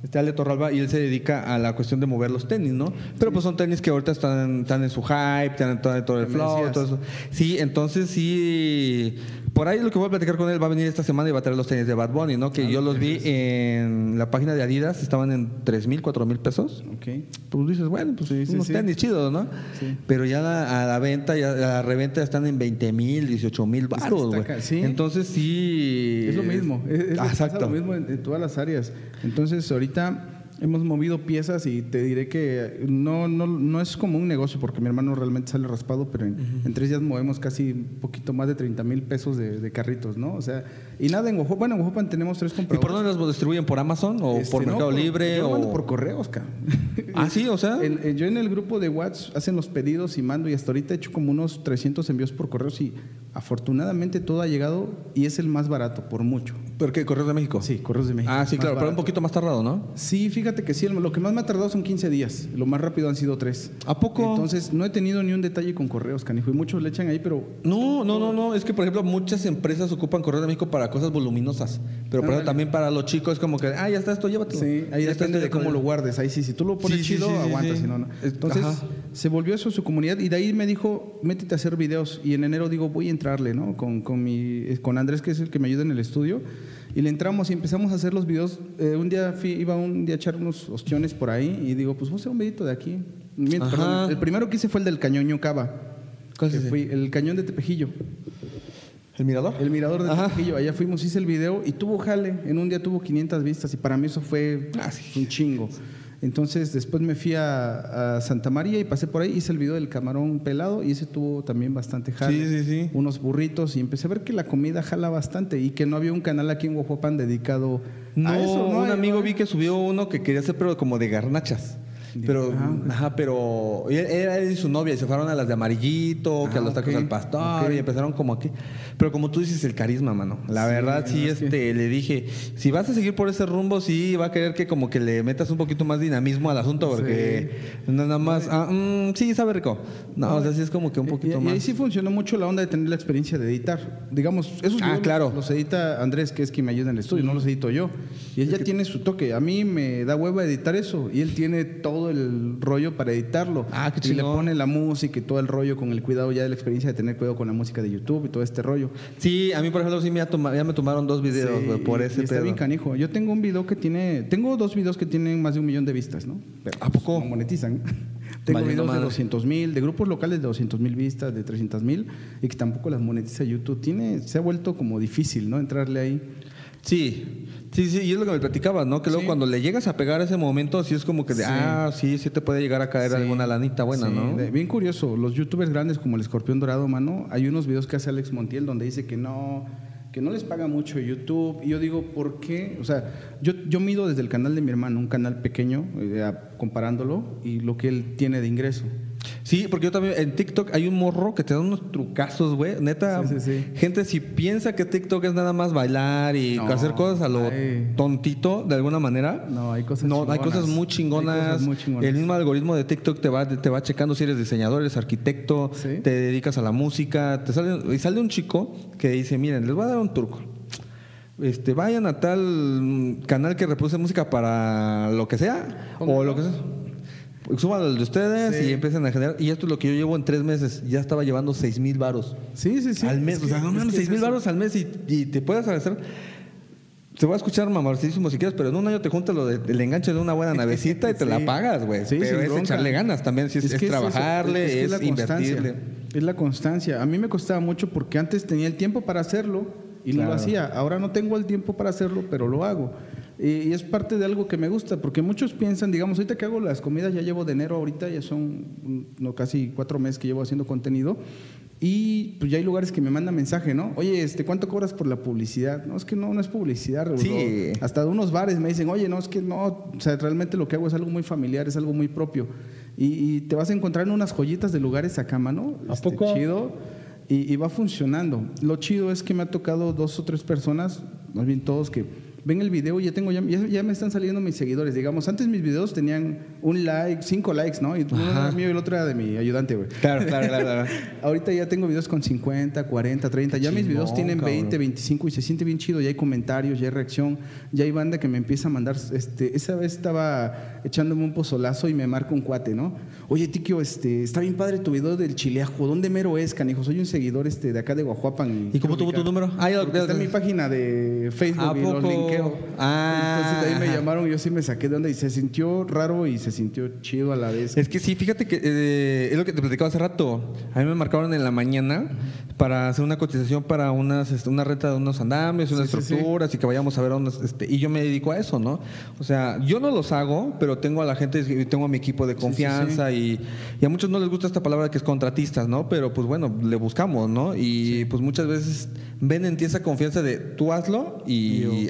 Este Ale Torralba, y él se dedica a la cuestión de mover los tenis, ¿no? Pero pues son tenis que ahorita están, están en su hype, están en todo, todo el ¿Qué me flow, todo eso. Sí, entonces sí. Por ahí lo que voy a platicar con él va a venir esta semana y va a traer los tenis de Bad Bunny, ¿no? Que Ah, yo los vi en la página de Adidas, estaban en 3 mil, 4 mil pesos. Ok. Pues dices, bueno, pues Sí, sí, unos sí. tenis chidos, ¿no? Sí. Pero ya la- a la venta, ya, a la reventa están en 20 mil, 18 mil que baros, está güey. sí. Entonces sí. Es lo mismo, es, es- Ah, exacto. lo mismo en, en todas las áreas. Entonces, ahorita hemos movido piezas y te diré que no, no, no es como un negocio porque mi hermano realmente sale raspado, pero en, en tres días movemos casi un poquito más de 30 mil pesos de, de carritos, ¿no? O sea, y nada, en Ojopan, bueno, en Ojopan tenemos tres ¿Y por compradores. dónde los distribuyen? ¿Por Amazon o Este, por no, Mercado Libre? Yo o... mando por correos, cabrón. Ah, sí, o sea. En- en- yo en el grupo de WhatsApp hacen los pedidos y mando y hasta ahorita he hecho como unos 300 envíos por correos y afortunadamente todo ha llegado y es el más barato, por mucho. ¿Por qué? ¿Correos de México? Sí, Correos de México. Ah, sí, claro, pero un poquito más tardado, ¿no? Sí, fíjate que sí, lo que más me ha tardado son 15 días, lo más rápido han sido 3. ¿A poco? Entonces, no he tenido ni un detalle con correos, canijo, y muchos le echan ahí, pero No, no, no, no. Es que, por ejemplo, muchas empresas ocupan Correo de México para cosas voluminosas. Pero, por Ándale. también para los chicos es como que, ah, ya está esto, llévatelo. sí, ahí Ya depende de cómo lo guardes. Ahí sí, si tú lo pones Sí, chido, sí, sí, aguanta, si no, no. Es- Entonces, ajá. se volvió eso su comunidad y de ahí me dijo, métete a hacer videos. Y en enero digo, voy a entrarle, ¿no? Con, con, mi, eh, con Andrés, que es el que me ayuda en el estudio. Y le entramos y empezamos a hacer los videos. Eh, un día fui, iba un día a echar unos ostiones por ahí y digo, pues voy a hacer un videito de aquí. Mientras- perdón, el primero que hice fue el del cañón Cava. ¿Cuál es ese? Fui el cañón de Tepejillo. ¿El mirador? El mirador de Ajá. Tepejillo. Allá fuimos, hice el video y tuvo jale. En un día tuvo 500 vistas y para mí eso fue Ah, sí. un chingo. Entonces después me fui a, a Santa María y pasé por ahí, hice el video del camarón pelado y ese tuvo también bastante jale. Sí, sí, sí. Unos burritos y empecé a ver que la comida jala bastante y que no había un canal aquí en Huajuapan dedicado No, a eso. ¿no? un amigo vi que subió uno que quería hacer, pero como de garnachas. Pero, Ah, ajá, pero él, él y su novia y se fueron a las de amarillito, que a Ah, los tacos ok, al pastor, y empezaron como aquí. Pero como tú dices, el carisma, mano. La Sí, verdad, sí, no, es que- este, le dije, si vas a seguir por ese rumbo, sí, va a querer que como que le metas un poquito más dinamismo al asunto, porque no nada más, ah, mm, sí, sabe rico. No, o sea, sí es como que un Y- poquito y, más. ahí sí funcionó mucho la onda de tener la experiencia de editar. Digamos, esos Ah, claro. los, los edita Andrés, que es quien me ayuda en el estudio, no los edito yo. Y él ya tiene su toque. A mí me da hueva editar eso. Y él tiene todo el rollo para editarlo. Ah, qué Y le pone la música y todo el rollo con el cuidado ya de la experiencia de tener cuidado con la música de YouTube y todo este rollo. Sí, a mí, por ejemplo, sí me ha toma- ya me tomaron dos videos Sí, por ese y está pedo. bien canijo. Yo tengo un video que tiene... Tengo dos videos que tienen más de un millón de vistas, ¿no? Pero, ¿A poco? No monetizan. tengo videos de madre. 200 mil, de grupos locales de 200 mil vistas, de 300 mil, y que tampoco las monetiza YouTube. Tiene, se ha vuelto como difícil, ¿no? Entrarle ahí. Sí, sí, sí, y es lo que me platicabas, ¿no? Que luego Sí. cuando le llegas a pegar ese momento, sí es como que de, Sí. ah, sí, sí te puede llegar a caer Sí. alguna lanita buena, ¿no? de- bien curioso, los youtubers grandes como el Escorpión Dorado, mano, hay unos videos que hace Alex Montiel donde dice que no, que no les paga mucho YouTube. Y yo digo, ¿por qué? O sea, yo, yo mido desde el canal de mi hermano, un canal pequeño, eh, comparándolo, y lo que él tiene de ingreso. Sí, porque yo también en TikTok hay un morro que te da unos trucazos, güey. Neta, Sí, sí, sí. gente si piensa que TikTok es nada más bailar y No, hacer cosas a lo ay. tontito de alguna manera. No, hay cosas No, hay cosas muy chingonas. Hay cosas muy chingonas. El mismo algoritmo de TikTok te va, te va checando si eres diseñador, eres arquitecto, te dedicas a la música. Te sale, y sale un chico que dice, miren, les voy a dar un turco. Este, vayan a tal mm, canal que reproduce música para lo que sea o lo que sea. Súbanlo de ustedes Sí. y empiecen a generar. Y esto es lo que yo llevo en tres meses. Ya estaba llevando seis mil varos Sí, sí, sí. al mes. Es o sea, no seis es mil eso. varos al mes y, y te puedes hacer. Te voy a escuchar mamarcísimo si quieres, pero en un año te juntas lo de- el enganche de una buena navecita y te la pagas, güey. Sí, pero es bronca. echarle ganas también. Si es, es que eso, trabajarle, es que es la constancia. invertirle. Es la constancia. A mí me costaba mucho porque antes tenía el tiempo para hacerlo y no lo Claro. hacía. Ahora no tengo el tiempo para hacerlo, pero lo hago. Y, y es parte de algo que me gusta, porque muchos piensan, digamos, ahorita que hago las comidas, ya llevo de enero ahorita, ya son mm, no, casi cuatro meses que llevo haciendo contenido. Y pues ya hay lugares que me mandan mensaje, ¿no? Oye, este, ¿cuánto cobras por la publicidad? No, es que no, no es publicidad. Sí. Hasta de unos bares me dicen, oye, no, es que no, o sea, realmente lo que hago es algo muy familiar, es algo muy propio. Y, y te vas a encontrar en unas joyitas de lugares acá, mano. ¿A este, poco? Chido. Y, y va funcionando. Lo chido es que me ha tocado dos o tres personas, más bien todos, que ven el video y ya tengo, ya, ya, me están saliendo mis seguidores. Digamos, antes mis videos tenían un like, cinco likes, ¿no? Y uno era mío y el otro era de mi ayudante, güey. Claro, claro, claro. Ahorita ya tengo videos con 50, 40, 30. ya mis videos tienen 20, 25 y se siente bien chido. Ya hay comentarios, ya hay reacción, ya hay banda que me empieza a mandar. Este, esa vez estaba echándome un pozolazo y me marca un cuate, ¿no? Oye, Tiquio, este, está bien padre tu video del chileajo. ¿Dónde mero es, canijo? Soy un seguidor este, de acá de Guajuapan. ¿Y, cómo tuvo tu número? Ah, está en mi página de Facebook y lo linkeo. Ah. Entonces de ahí me llamaron y yo sí me saqué de onda y se sintió raro y se sintió chido a la vez. Es que sí, fíjate que eh, es lo que te platicaba hace rato. A mí me marcaron en la mañana para hacer una cotización para unas, este, una renta de unos andamios, unas estructuras y que vayamos a ver unas, este, y yo me dedico a eso, ¿no? O sea, yo no los hago, pero tengo a la gente, tengo a mi equipo de confianza y, a muchos no les gusta esta palabra que es contratistas, ¿no? Pero pues bueno, le buscamos, ¿no? Y pues muchas veces ven en ti esa confianza de tú hazlo y,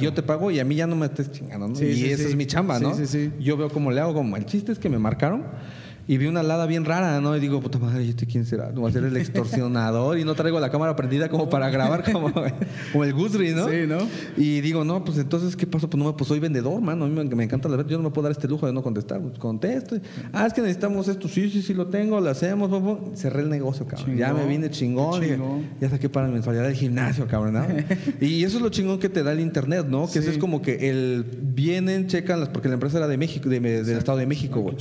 yo, te pago y a mí ya no me estés chingando, ¿no? y esa es mi chamba, ¿no? Yo veo cómo le hago, como el chiste es que me marcaron y vi una alada bien rara, ¿no? Y digo, puta madre, ¿este quién será? No va a ser el extorsionador y no traigo la cámara prendida como para grabar como, como el Gusri, ¿no? Sí, ¿no? Y digo, no, pues entonces, ¿qué pasó? Pues no, pues soy vendedor, mano. A mí me, encanta la verdad. Yo no me puedo dar este lujo de no contestar. Pues, contesto. Ah, es que necesitamos esto. Sí, sí, sí, lo tengo, lo hacemos. Cerré el negocio, cabrón. ya me vine chingón. ya saqué para la mensualidad del gimnasio, cabrón, ¿no? y eso es lo chingón que te da el internet, ¿no? Que eso es como que el vienen, checan, las, porque la empresa era de México, de, del Estado de México, güey.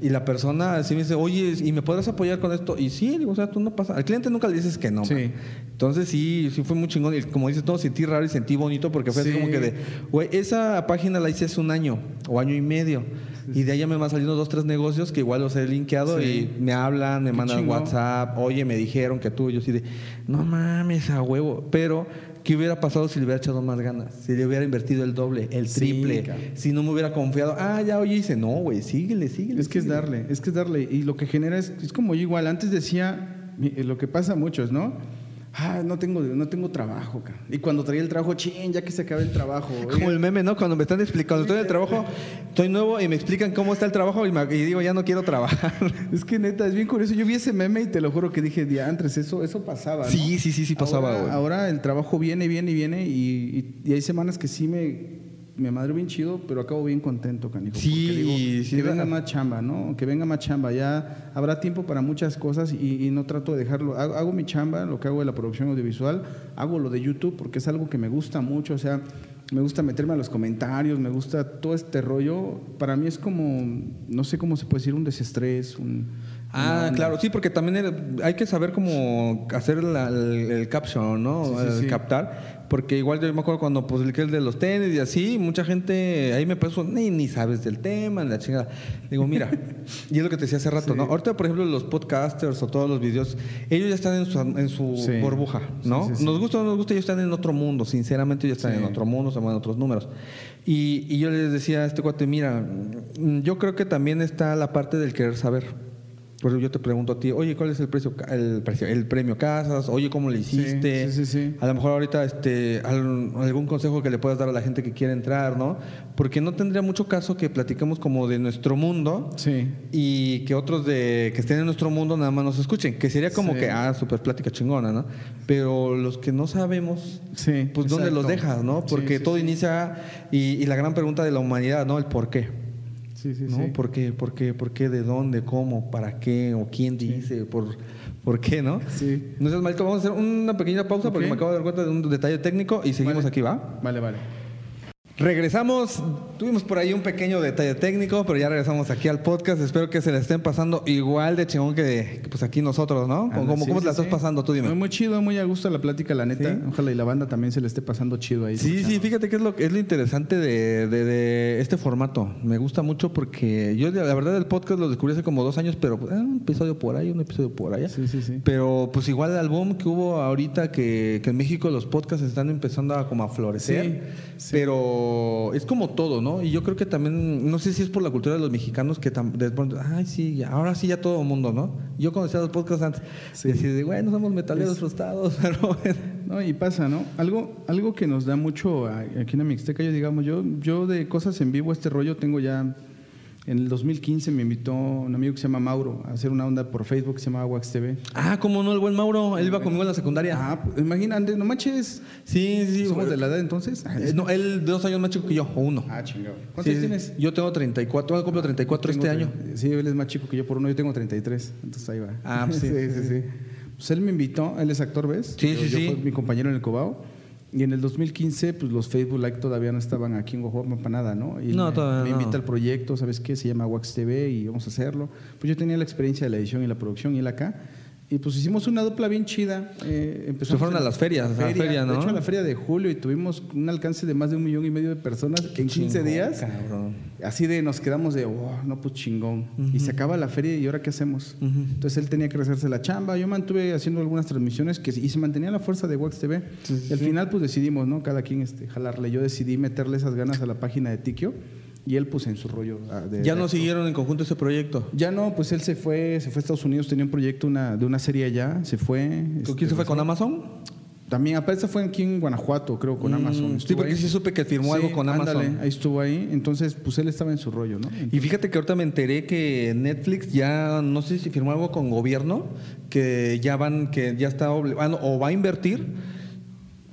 Y la persona así me dice, oye, ¿y me puedes apoyar con esto? Y sí, digo, o sea, tú no pasa. Al cliente nunca le dices que no. Sí. Entonces sí, sí fue muy chingón. Y como dices, todo sentí raro y sentí bonito porque fue así como que de, güey, esa página la hice hace un año o año y medio. Y de ya me van saliendo dos, tres negocios que igual los he linkeado y me hablan, me mandan WhatsApp, oye, me dijeron que tú, yo sí de, no mames, a huevo. Pero ¿Qué hubiera pasado si le hubiera echado más ganas? Si le hubiera invertido el doble, el triple. si no me hubiera confiado, ah, ya oye, dice, no, güey, síguele, síguele. Es que es darle, es que es darle. Y lo que genera es, es como yo igual, antes decía, lo que pasa a muchos, ¿no? Ah, no tengo, no tengo trabajo. Y cuando traía el trabajo, ching, ya que se acaba el trabajo. Como el meme, ¿no? Cuando me están explicando, estoy en el trabajo, estoy nuevo y me explican cómo está el trabajo y, digo, ya no quiero trabajar. Es que neta, es bien curioso. Yo vi ese meme y te lo juro que dije, diantres, eso, eso pasaba. Sí, sí, sí, sí pasaba. Ahora, el trabajo viene, viene, viene y, y hay semanas que sí me me madre bien chido, pero acabo bien contento, canijo. Sí, Que venga más chamba, ¿no? Que venga más chamba. Ya habrá tiempo para muchas cosas y, no trato de dejarlo. Hago, mi chamba, lo que hago de la producción audiovisual, hago lo de YouTube porque es algo que me gusta mucho. O sea, me gusta meterme a los comentarios, me gusta todo este rollo. Para mí es como, no sé cómo se puede decir, un desestrés, un Ah, claro, sí, porque también hay que saber cómo hacer el, caption, ¿no? el captar. Porque igual yo me acuerdo cuando publiqué el de los tenis y así, mucha gente ahí me puso, ni, ni sabes del tema, ni la chingada. Digo, mira, y es lo que te decía hace rato, ¿no? Ahorita, por ejemplo, los podcasters o todos los videos, ellos ya están en su, en su burbuja, ¿no? Nos gusta o no nos gusta, ellos están en otro mundo, sinceramente, ellos están en otro mundo, se mueven otros números. Y, y yo les decía a este cuate, mira, yo creo que también está la parte del querer saber. Por yo te pregunto a ti, oye, ¿cuál es el precio, el precio, el premio Casas? Oye, ¿cómo le hiciste? Sí, sí, sí, a lo mejor ahorita este, algún consejo que le puedas dar a la gente que quiere entrar, ¿no? Porque no tendría mucho caso que platiquemos como de nuestro mundo y que otros de que estén en nuestro mundo nada más nos escuchen, que sería como que, ah, súper plática chingona, ¿no? Pero los que no sabemos, pues ¿dónde los dejas, no? Porque todo inicia y, y la gran pregunta de la humanidad, ¿no? El por qué. Sí, sí, ¿no? sí. ¿Por qué? ¿Por qué? ¿Por qué? ¿De dónde? ¿Cómo? ¿Para qué? ¿O quién dice? ¿Por, ¿Por qué? ¿No? Sí. No vamos a hacer una pequeña pausa porque me acabo de dar cuenta de un detalle técnico y seguimos aquí, ¿va? Vale, vale. Regresamos, tuvimos por ahí un pequeño detalle técnico, pero ya regresamos aquí al podcast. Espero que se le estén pasando igual de chingón que, pues aquí nosotros, ¿no? ¿Cómo, cómo te la estás pasando tú? Dime. Muy, chido, muy a gusto la plática, la neta. Ojalá y la banda también se le esté pasando chido ahí. Sí, sí, fíjate que es lo, es lo interesante de, de, este formato. Me gusta mucho porque yo, la verdad, el podcast lo descubrí hace como dos años, pero eh, un episodio por ahí, un episodio por allá. Sí, sí, sí. Pero pues igual el boom que hubo ahorita que, que en México los podcasts están empezando a como a florecer. Sí, pero es como todo, ¿no? Y yo creo que también, no sé si es por la cultura de los mexicanos que de pronto, ay, sí, ahora sí ya todo el mundo, ¿no? Yo conocía los podcasts antes, sí. decía, bueno, somos metaleros frustrados, pero... No, y pasa, ¿no? Algo, algo que nos da mucho aquí en la Mixteca, yo digamos, yo, yo de cosas en vivo, este rollo tengo ya En el 2015 me invitó un amigo que se llama Mauro a hacer una onda por Facebook que se llama Wax TV. Ah, cómo no, el buen Mauro. Él iba conmigo en la secundaria. Ah, pues, Andrés, no manches. sí, sí. ¿Somos de la edad entonces? Eh, no, él dos años más chico que yo, o uno. Ah, chingado. ¿Cuántos sí. tienes? Yo tengo 34, yo cumplo 34 este año. Sí, él es más chico que yo por uno, yo tengo 33, entonces ahí va. Ah, pues sí, sí, sí, sí, sí. Pues él me invitó, él es actor, ¿ves? Sí, Yo- sí, yo sí. fue mi compañero en el Cobao. Y en el 2015, pues los Facebook Like todavía no estaban aquí en Oaxaca para nada, ¿no? Y No, me, todavía me no. invita al proyecto, ¿sabes qué? Se llama Wax TV y vamos a hacerlo. Pues yo tenía la experiencia de la edición y la producción y él acá. Y pues hicimos una dupla bien chida. Eh, Se fueron a las ferias, a la feria, ¿no? De hecho, a la feria de julio y tuvimos un alcance de más de un millón y medio de personas en 15 chingón, días. cabrón. Así de nos quedamos de, oh, no, pues chingón. Y se acaba la feria y ahora qué hacemos. Entonces él tenía que hacerse la chamba. Yo mantuve haciendo algunas transmisiones que, y se mantenía la fuerza de Wax TV. Sí, sí, y al sí. final, pues decidimos, ¿no? Cada quien este, jalarle. Yo decidí meterle esas ganas a la página de Tikio y él, pues en su rollo. de- Ya no siguieron en conjunto ese proyecto. Ya no, pues él se fue, se fue a Estados Unidos, tenía un proyecto una, de una serie allá, se fue. ¿Con este, quién se fue? ¿Con Amazon? También, aparte fue aquí en Guanajuato, creo, con Mm, Amazon. Sí, porque ahí. sí supe que firmó algo con Amazon. ándale, ahí estuvo ahí. Entonces, pues él estaba en su rollo, ¿no? Y fíjate que ahorita me enteré que Netflix ya, no sé si firmó algo con gobierno, que ya van, que ya está, ah, no, o va a invertir.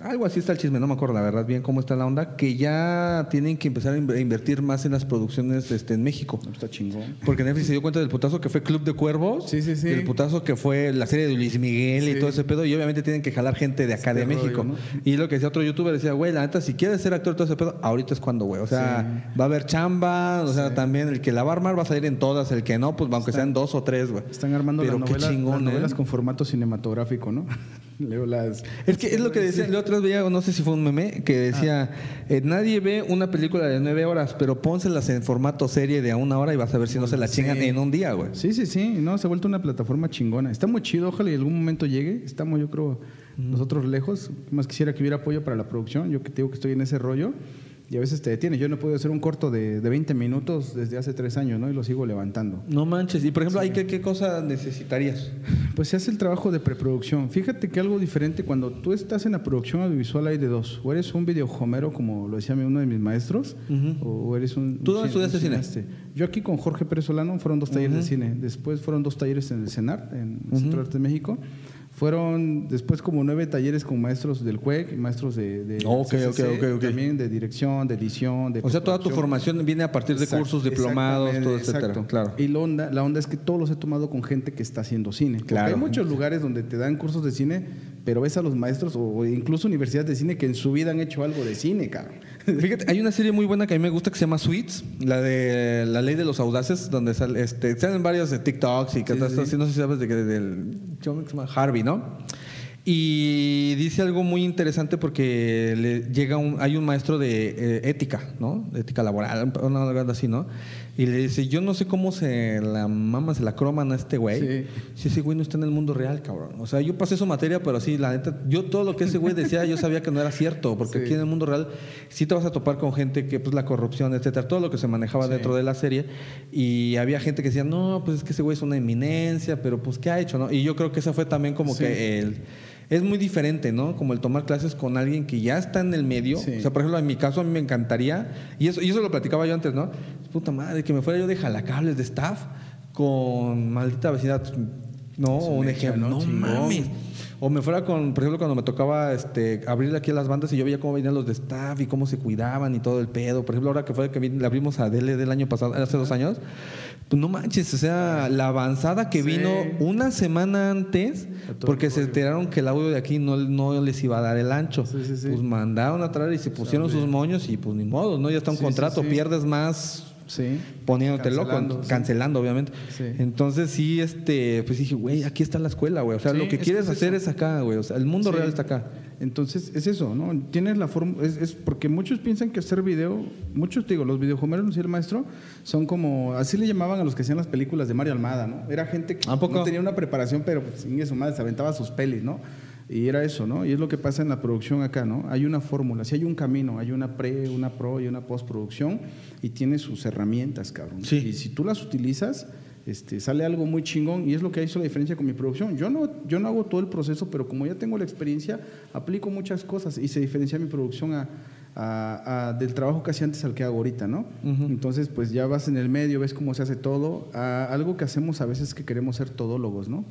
Algo así está el chisme, no me acuerdo la verdad bien cómo está la onda, que ya tienen que empezar a in- a invertir más en las producciones este, en México. Está chingón. Porque Netflix se dio cuenta del putazo que fue Club de Cuervos, Sí, sí, sí. del putazo que fue la serie de Luis Miguel y todo ese pedo, y obviamente tienen que jalar gente de acá Este de México. rollo, ¿no? Y lo que decía otro youtuber decía, güey, la neta, si quieres ser actor todo ese pedo, ahorita es cuando, güey. O sea, va a haber chamba, o sea, también el que la va a armar va a salir en todas, el que no, pues aunque sean dos o tres, güey. Están armando Pero las qué novelas, chingón, las ¿eh? novelas con formato cinematográfico, ¿no? Leo las. Es que es lo que decía, otra vez veía, no sé si fue un meme, que decía, eh, nadie ve una película de nueve horas, pero pónselas en formato serie de a una hora y vas a ver si no se la Sí. chingan en un día, güey. Sí, sí, sí. No, se ha vuelto una plataforma chingona. Está muy chido. Ojalá y algún momento llegue. Estamos, yo creo, nosotros lejos. Más quisiera que hubiera apoyo para la producción. Yo que te digo que estoy en ese rollo. Y a veces te detienes. Yo no puedo hacer un corto de, de 20 minutos desde hace tres años, ¿no? Y lo sigo levantando. No manches. Y por ejemplo, ¿ahí qué, qué cosa necesitarías? Pues se hace el trabajo de preproducción. Fíjate que algo diferente, cuando tú estás en la producción audiovisual hay de dos. O eres un videojomero, como lo decía uno de mis maestros, o eres un... ¿Tú dónde estudiaste cine? Yo aquí con Jorge Pérez Solano fueron dos talleres de cine. Después fueron dos talleres en el CENAR, en el Centro de Arte de México. Fueron después como nueve talleres con maestros del CUEC, y maestros de, de Ok, CCC, ok, ok, ok. también de dirección, de edición, de O sea, toda tu formación viene a partir de Exacto, cursos, diplomados, todo, etcétera. exacto. Claro. Y la onda, la onda es que todos los he tomado con gente que está haciendo cine. Porque Claro. hay muchos lugares donde te dan cursos de cine, pero ves a los maestros o incluso universidades de cine que en su vida han hecho algo de cine, cabrón. Fíjate, hay una serie muy buena que a mí me gusta que se llama Suits, la de La Ley de los Audaces, donde sale, este, salen varios de TikToks y que Sí, sí. así, no sé si sabes de que del Harvey, ¿no? Y dice algo muy interesante porque le llega un, hay un maestro de eh, ética, ¿no? De ética laboral, una cosa así, ¿no? Y le dice, yo no sé cómo se la mama, se la croman a este güey. Sí. Si ese güey no está en el mundo real, cabrón. O sea, yo pasé su materia, pero sí, la neta, yo todo lo que ese güey decía, yo sabía que no era cierto, porque Sí. aquí en el mundo real sí te vas a topar con gente que, pues, la corrupción, etcétera, todo lo que se manejaba Sí. dentro de la serie. Y había gente que decía, no, pues es que ese güey es una eminencia, pero pues, ¿qué ha hecho, no? Y yo creo que esa fue también como que el. Es muy diferente, ¿no? Como el tomar clases con alguien que ya está en el medio. Sí. O sea, por ejemplo, en mi caso a mí me encantaría, y eso, y eso lo platicaba yo antes, ¿no? Puta madre, que me fuera yo de jalacables de staff con maldita vecindad. No, un un ejemplo. ¿no? Chingón. mames. O me fuera con, por ejemplo, cuando me tocaba este, abrirle aquí a las bandas y yo veía cómo venían los de staff y cómo se cuidaban y todo el pedo. Por ejemplo, ahora que fue que le abrimos a Dele del año pasado, hace dos años, no manches, o sea, la avanzada que Sí. vino una semana antes, porque se enteraron que el audio de aquí no, no les iba a dar el ancho. Sí. Pues mandaron a traer y se pusieron sus moños y pues ni modo, ¿no? Ya está un contrato, pierdes más Sí. poniéndote loco, Cancelando, sí. cancelando, obviamente. Sí. Entonces sí, este, pues dije, güey, aquí está la escuela, güey. O sea, lo que es quieres es hacer eso. es acá, güey. O sea, el mundo real está acá. Entonces, es eso, ¿no? Tienes la forma, es, es porque muchos piensan que hacer video, muchos, te digo, los videojuegos, no sé el maestro, son como, así le llamaban a los que hacían las películas de Mario Almada, ¿no? Era gente que no tenía una preparación, pero sin eso, madre, se aventaba sus pelis, ¿no? Y era eso, ¿no? Y es lo que pasa en la producción acá, ¿no? Hay una fórmula, sí hay un camino, hay una pre, una pro y una postproducción y tiene sus herramientas, cabrón. Sí. Y si tú las utilizas, este, sale algo muy chingón y es lo que hizo la diferencia con mi producción. Yo no, yo no hago todo el proceso, pero como ya tengo la experiencia, aplico muchas cosas y se diferencia mi producción a, a- a- del trabajo que hacía antes al que hago ahorita, ¿no? Entonces, pues ya vas en el medio, ves cómo se hace todo. A- algo que hacemos a veces es que queremos ser todólogos, ¿no?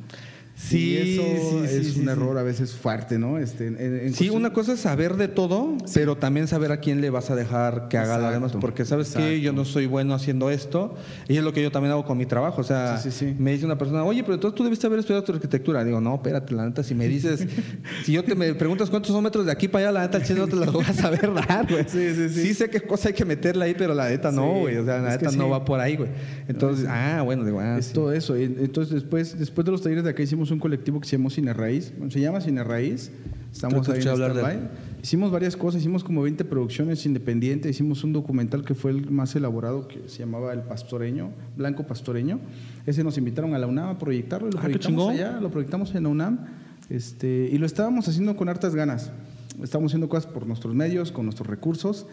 Sí, Y eso sí, es sí, un error a veces fuerte, ¿no? Este, en- en Sí, una cosa es saber de todo, pero también saber a quién le vas a dejar que haga Exacto, demás. Porque sabes que yo no soy bueno haciendo esto, y es lo que yo también hago con mi trabajo. O sea, Sí, sí, sí. me dice una persona, oye, pero entonces tú debiste haber estudiado tu arquitectura. Digo, no, espérate, la neta, si me dices, si yo te me preguntas cuántos son metros de aquí para allá, la neta, el chile no te lo voy a saber dar, güey. Sí, sí, sí. Sí sé qué cosa hay que meterle ahí, pero la neta no, güey. O sea, la neta no va por ahí, güey. Entonces, ah, bueno, digo, ah, Es todo eso. Entonces, después, después de los talleres de acá hicimos un colectivo que se llamó Cine Raíz. Bueno, se llama Cine Raíz. Estamos Creo ahí en hablar de. Hicimos varias cosas. Hicimos como 20 producciones independientes. Hicimos un documental que fue el más elaborado que se llamaba El Pastoreño, Blanco Pastoreño. Ese nos invitaron a la UNAM a proyectarlo y lo Ah, proyectamos allá. Lo proyectamos en la UNAM. Este, y lo estábamos haciendo con hartas ganas. Estábamos haciendo cosas por nuestros medios, con nuestros recursos.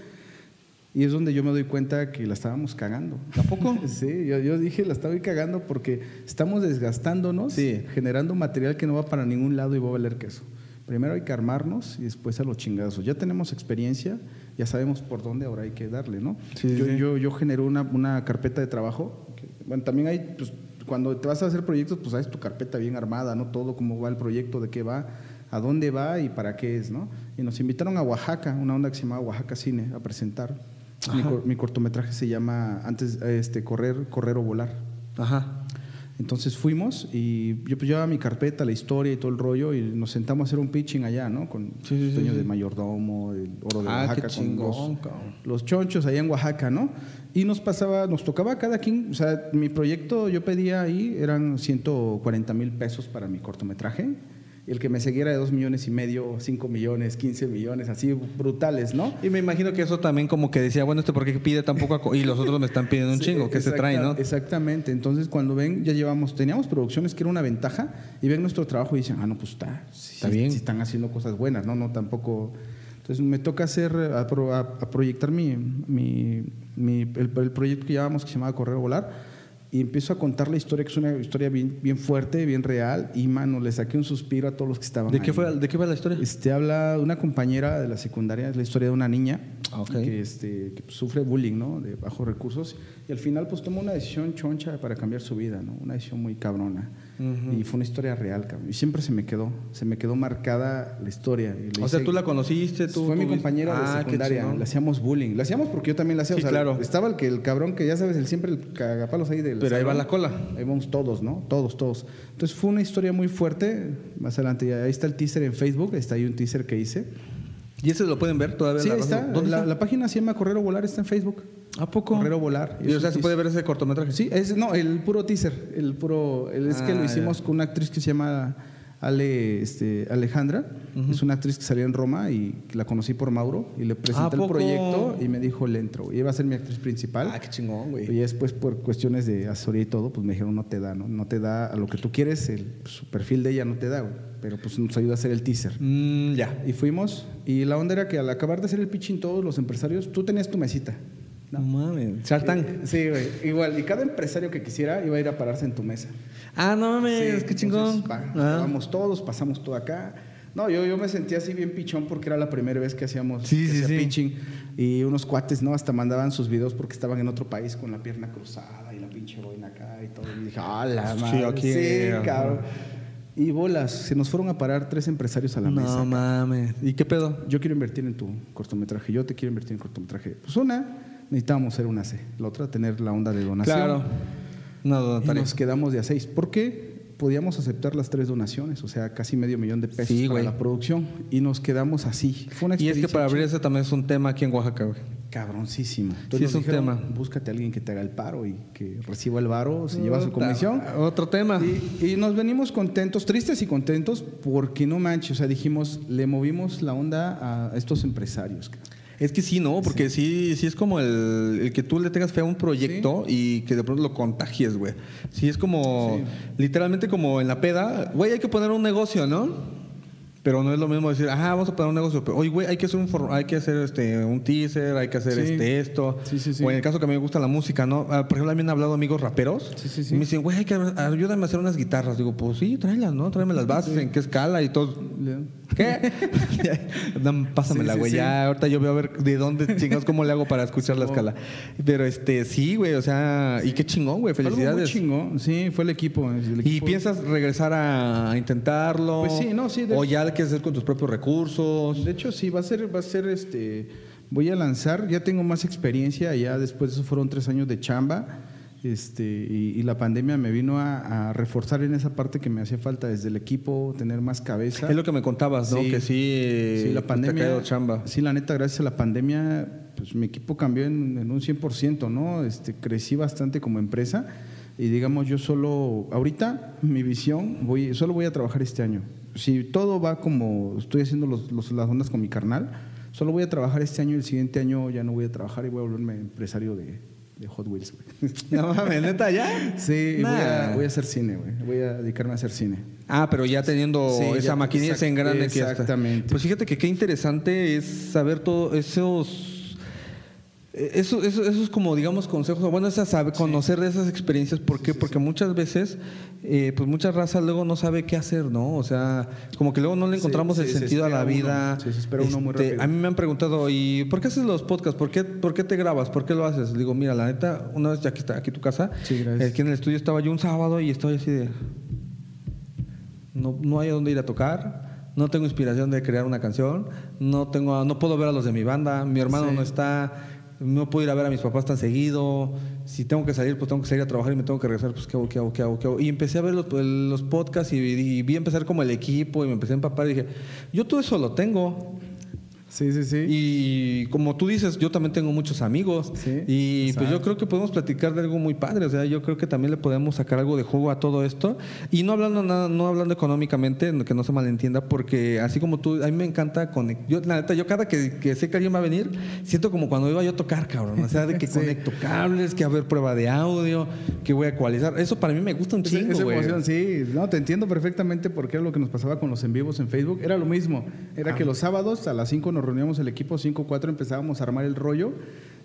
Y es donde yo me doy cuenta que la estábamos cagando. ¿Tampoco? sí, yo, yo dije, la estaba cagando porque estamos desgastándonos, Sí. generando material que no va para ningún lado y va a valer queso. Primero hay que armarnos y después a los chingazos. Ya tenemos experiencia, ya sabemos por dónde ahora hay que darle, ¿no? Sí, yo, sí. yo, yo genero una, una carpeta de trabajo. que- bueno, también hay, pues, cuando te vas a hacer proyectos, pues sabes tu carpeta bien armada, ¿no? Todo, cómo va el proyecto, de qué va, a dónde va y para qué es, ¿no? Y nos invitaron a Oaxaca, una onda que se llamaba Oaxaca Cine, a presentar. Mi, Ajá. cor- mi cortometraje se llama antes este correr, correr o volar. Ajá. Entonces fuimos y yo pues llevaba mi carpeta, la historia y todo el rollo y nos sentamos a hacer un pitching allá, ¿no? Con Sí, dueños sí. de mayordomo, el oro de Ah, qué Oaxaca, con chingón, los, cabrón. los chonchos allá en Oaxaca, ¿no? Y nos pasaba, nos tocaba cada quien, o sea, mi proyecto yo pedía ahí eran 140 mil pesos para mi cortometraje. Y el que me siguiera de 2 millones y medio, 5 millones, 15 millones, así brutales, ¿no? Y me imagino que eso también como que decía, bueno, ¿este por qué pide tan poco? Y los otros me están pidiendo un Sí, chingo, que se trae, ¿no? Exactamente. Entonces, cuando ven, ya llevamos, teníamos producciones que era una ventaja y ven nuestro trabajo y dicen, ah, no, pues está, sí, Está bien. sí están haciendo cosas buenas, ¿no? No, tampoco. Entonces, me toca hacer, a, pro- a- a proyectar mi, mi, mi- el, el proyecto que llevábamos que se llamaba Correr Volar. Y empiezo a contar la historia, que es una historia bien, bien fuerte, bien real. Y, mano, le saqué un suspiro a todos los que estaban ¿De qué, ahí. fue, ¿De qué fue la historia? Este habla de una compañera de la secundaria, es la historia de una niña Ah, que, este, que sufre bullying, ¿no? De bajos recursos y al final pues toma una decisión choncha para cambiar su vida, ¿no? Una decisión muy cabrona. Y fue una historia real, cabrón. Y siempre se me quedó, se me quedó marcada la historia. Y O sea, tú la conociste, tú... fue mi tú compañera Ah, de qué secundaria. Le hacíamos bullying. Le hacíamos porque yo también la hacía. Sí, o sea, claro. Estaba el que el cabrón que ya sabes, el siempre el cagapalos ahí del. Pero ahí va salón. la cola. Ahí vamos todos, ¿no? Todos, todos. Entonces fue una historia muy fuerte. Más adelante, ahí está el teaser en Facebook. Está ahí un teaser que hice. ¿Y ese lo pueden ver todavía? Sí, la ahí está. ¿Dónde la, está? la página se llama Correr o Volar, está en Facebook. ¿A poco? Correr o Volar. Y, o sea, se puede ver ese cortometraje. Sí, es, no, el puro teaser, el puro, el- es que Ah, lo hicimos ya. con una actriz que se llama Ale, este, Alejandra, es una actriz que salió en Roma y la conocí por Mauro y le presenté el poco? proyecto y me dijo le entro. Y iba a ser mi actriz principal. Ah, qué chingón, güey. Y después por cuestiones de asesoría y todo, pues me dijeron no te da, ¿no? No te da a lo que tú quieres, el, su perfil de ella no te da, güey. Pero pues nos ayuda a hacer el teaser. Mm, ya. Y fuimos, y la onda era que al acabar de hacer el pitching todos los empresarios, tú tenías tu mesita. No mames. Shark Tank. Eh, Sí, güey. Igual. Y cada empresario que quisiera iba a ir a pararse en tu mesa. Ah, no mames, Sí, qué chingón. entonces, va, Ah. Vamos todos, pasamos todo acá. No, yo, yo me sentía así bien pichón porque era la primera vez que hacíamos Sí, que sí, hacía sí. pitching. Y unos cuates, ¿no? Hasta mandaban sus videos porque estaban en otro país con la pierna cruzada y la pinche boina acá y todo. Y dije, ¡ah, la madre! Sí, ajá. cabrón. Y bolas, se nos fueron a parar tres empresarios a la mesa. No mames. ¿Y qué pedo? Yo quiero invertir en tu cortometraje, yo te quiero invertir en cortometraje. Pues una, necesitábamos ser una C. La otra, tener la onda de donación. Claro. No, Y nos quedamos de a seis. ¿Por qué? Podíamos aceptar las tres donaciones, o sea, casi medio millón de pesos Sí, para la producción. Y nos quedamos así. Fue una Y es que experiencia para abrir ese también es un tema aquí en Oaxaca, güey. Cabroncísima. Sí, es un tema. Búscate a alguien que te haga el paro y que reciba el varo, se lleva su comisión. Otro tema. Y, y nos venimos contentos, tristes y contentos, porque no manches, o sea, dijimos, le movimos la onda a estos empresarios. Es que sí, ¿no? Porque sí, sí, es como el, el que tú le tengas fe a un proyecto y que de pronto lo contagies, güey. Sí, es como, Sí. literalmente como en la peda, güey, hay que poner un negocio, ¿no? Pero no es lo mismo decir, ajá, vamos a poner un negocio. Pero, oye, güey, hay que hacer un, hay que hacer este, un teaser, hay que hacer Sí. este, esto. Sí, sí, sí. O en el caso que a mí me gusta la música, ¿no? Ah, Por ejemplo, a mí me han hablado amigos raperos. Sí, sí, sí. Y me dicen, güey, hay que, ayúdame a hacer unas guitarras. Digo, pues sí, tráelas, ¿no? Tráeme las bases, en qué escala y todo. ¿Qué? Pásamela, güey. Ya, ahorita yo voy a ver de dónde chingados, cómo le hago para escuchar la escala. Pero este, sí, güey, o sea, y qué chingón, güey. Algo muy Felicidades. chingón. Sí, fue el equipo. el ¿Y piensas regresar a intentarlo? Pues sí, no, sí, de- O ya quieres hacer con tus propios recursos. De hecho, sí, va a ser, va a ser este. Voy a lanzar, ya tengo más experiencia, ya después de eso fueron tres años de chamba. Este, y, y la pandemia me vino a, a reforzar en esa parte que me hacía falta desde el equipo, tener más cabeza. Es lo que me contabas, ¿no? Sí. Que sí, Sí, la te ha pandemia. chamba. Sí, la neta, gracias a la pandemia, pues mi equipo cambió en, en un 100%, ¿no? Este, crecí bastante como empresa y digamos, yo solo, ahorita mi visión, voy, solo voy a trabajar este año. Si todo va como estoy haciendo los, los- las ondas con mi carnal, solo voy a trabajar este año y el siguiente año ya no voy a trabajar y voy a volverme empresario de, de Hot Wheels. güey. No mames, neta, ¿ya? Sí, y voy, Nah. a, voy a hacer cine, güey. Voy a dedicarme a hacer cine. Ah, pero ya teniendo Sí, esa ya- maquinilla exact- en grande que exactamente. Pues fíjate que qué interesante es saber todo esos eso, eso, eso es como, digamos, consejos, bueno, esa sabe, conocer de esas experiencias, ¿por qué? Porque muchas veces, eh, pues mucha raza luego no sabe qué hacer, ¿no? O sea, como que luego no le Sí, encontramos el sí, sentido a la vida. uno, sí, se espera uno muy Este, rápido. A mí me han preguntado, ¿y por qué haces los podcasts? ¿Por qué, ¿Por qué te grabas? ¿Por qué lo haces? Digo, mira, la neta, una vez ya que está aquí tu casa, aquí en el estudio estaba yo un sábado y estoy así de, no, no hay a dónde ir a tocar, no tengo inspiración de crear una canción, no tengo, no puedo ver a los de mi banda, mi hermano Sí. no está, no puedo ir a ver a mis papás tan seguido, si tengo que salir, pues tengo que salir a trabajar y me tengo que regresar, pues qué hago, qué hago, qué hago, qué hago. Y empecé a ver los, los podcasts y, y vi empezar como el equipo y me empecé a empapar y dije, yo todo eso lo tengo. Sí, sí, sí. Y como tú dices, yo también tengo muchos amigos. Sí, y pues yo creo que podemos platicar de algo muy padre. O sea, yo creo que también le podemos sacar algo de juego a todo esto. Y no hablando nada, no hablando económicamente, que no se malentienda, porque así como tú, a mí me encanta conectar. Yo, la neta, yo cada que, que sé que alguien va a venir, siento como cuando iba yo a tocar, cabrón. O sea, de que Sí. conecto cables, que a ver prueba de audio, que voy a ecualizar. Eso para mí me gusta un Esa- chingo, esa güey. emoción, sí. No, te entiendo perfectamente porque era lo que nos pasaba con los en vivos en Facebook. Era lo mismo. Era Ah. que los sábados a las 5 nos reuníamos el equipo, 5 4 empezábamos a armar el rollo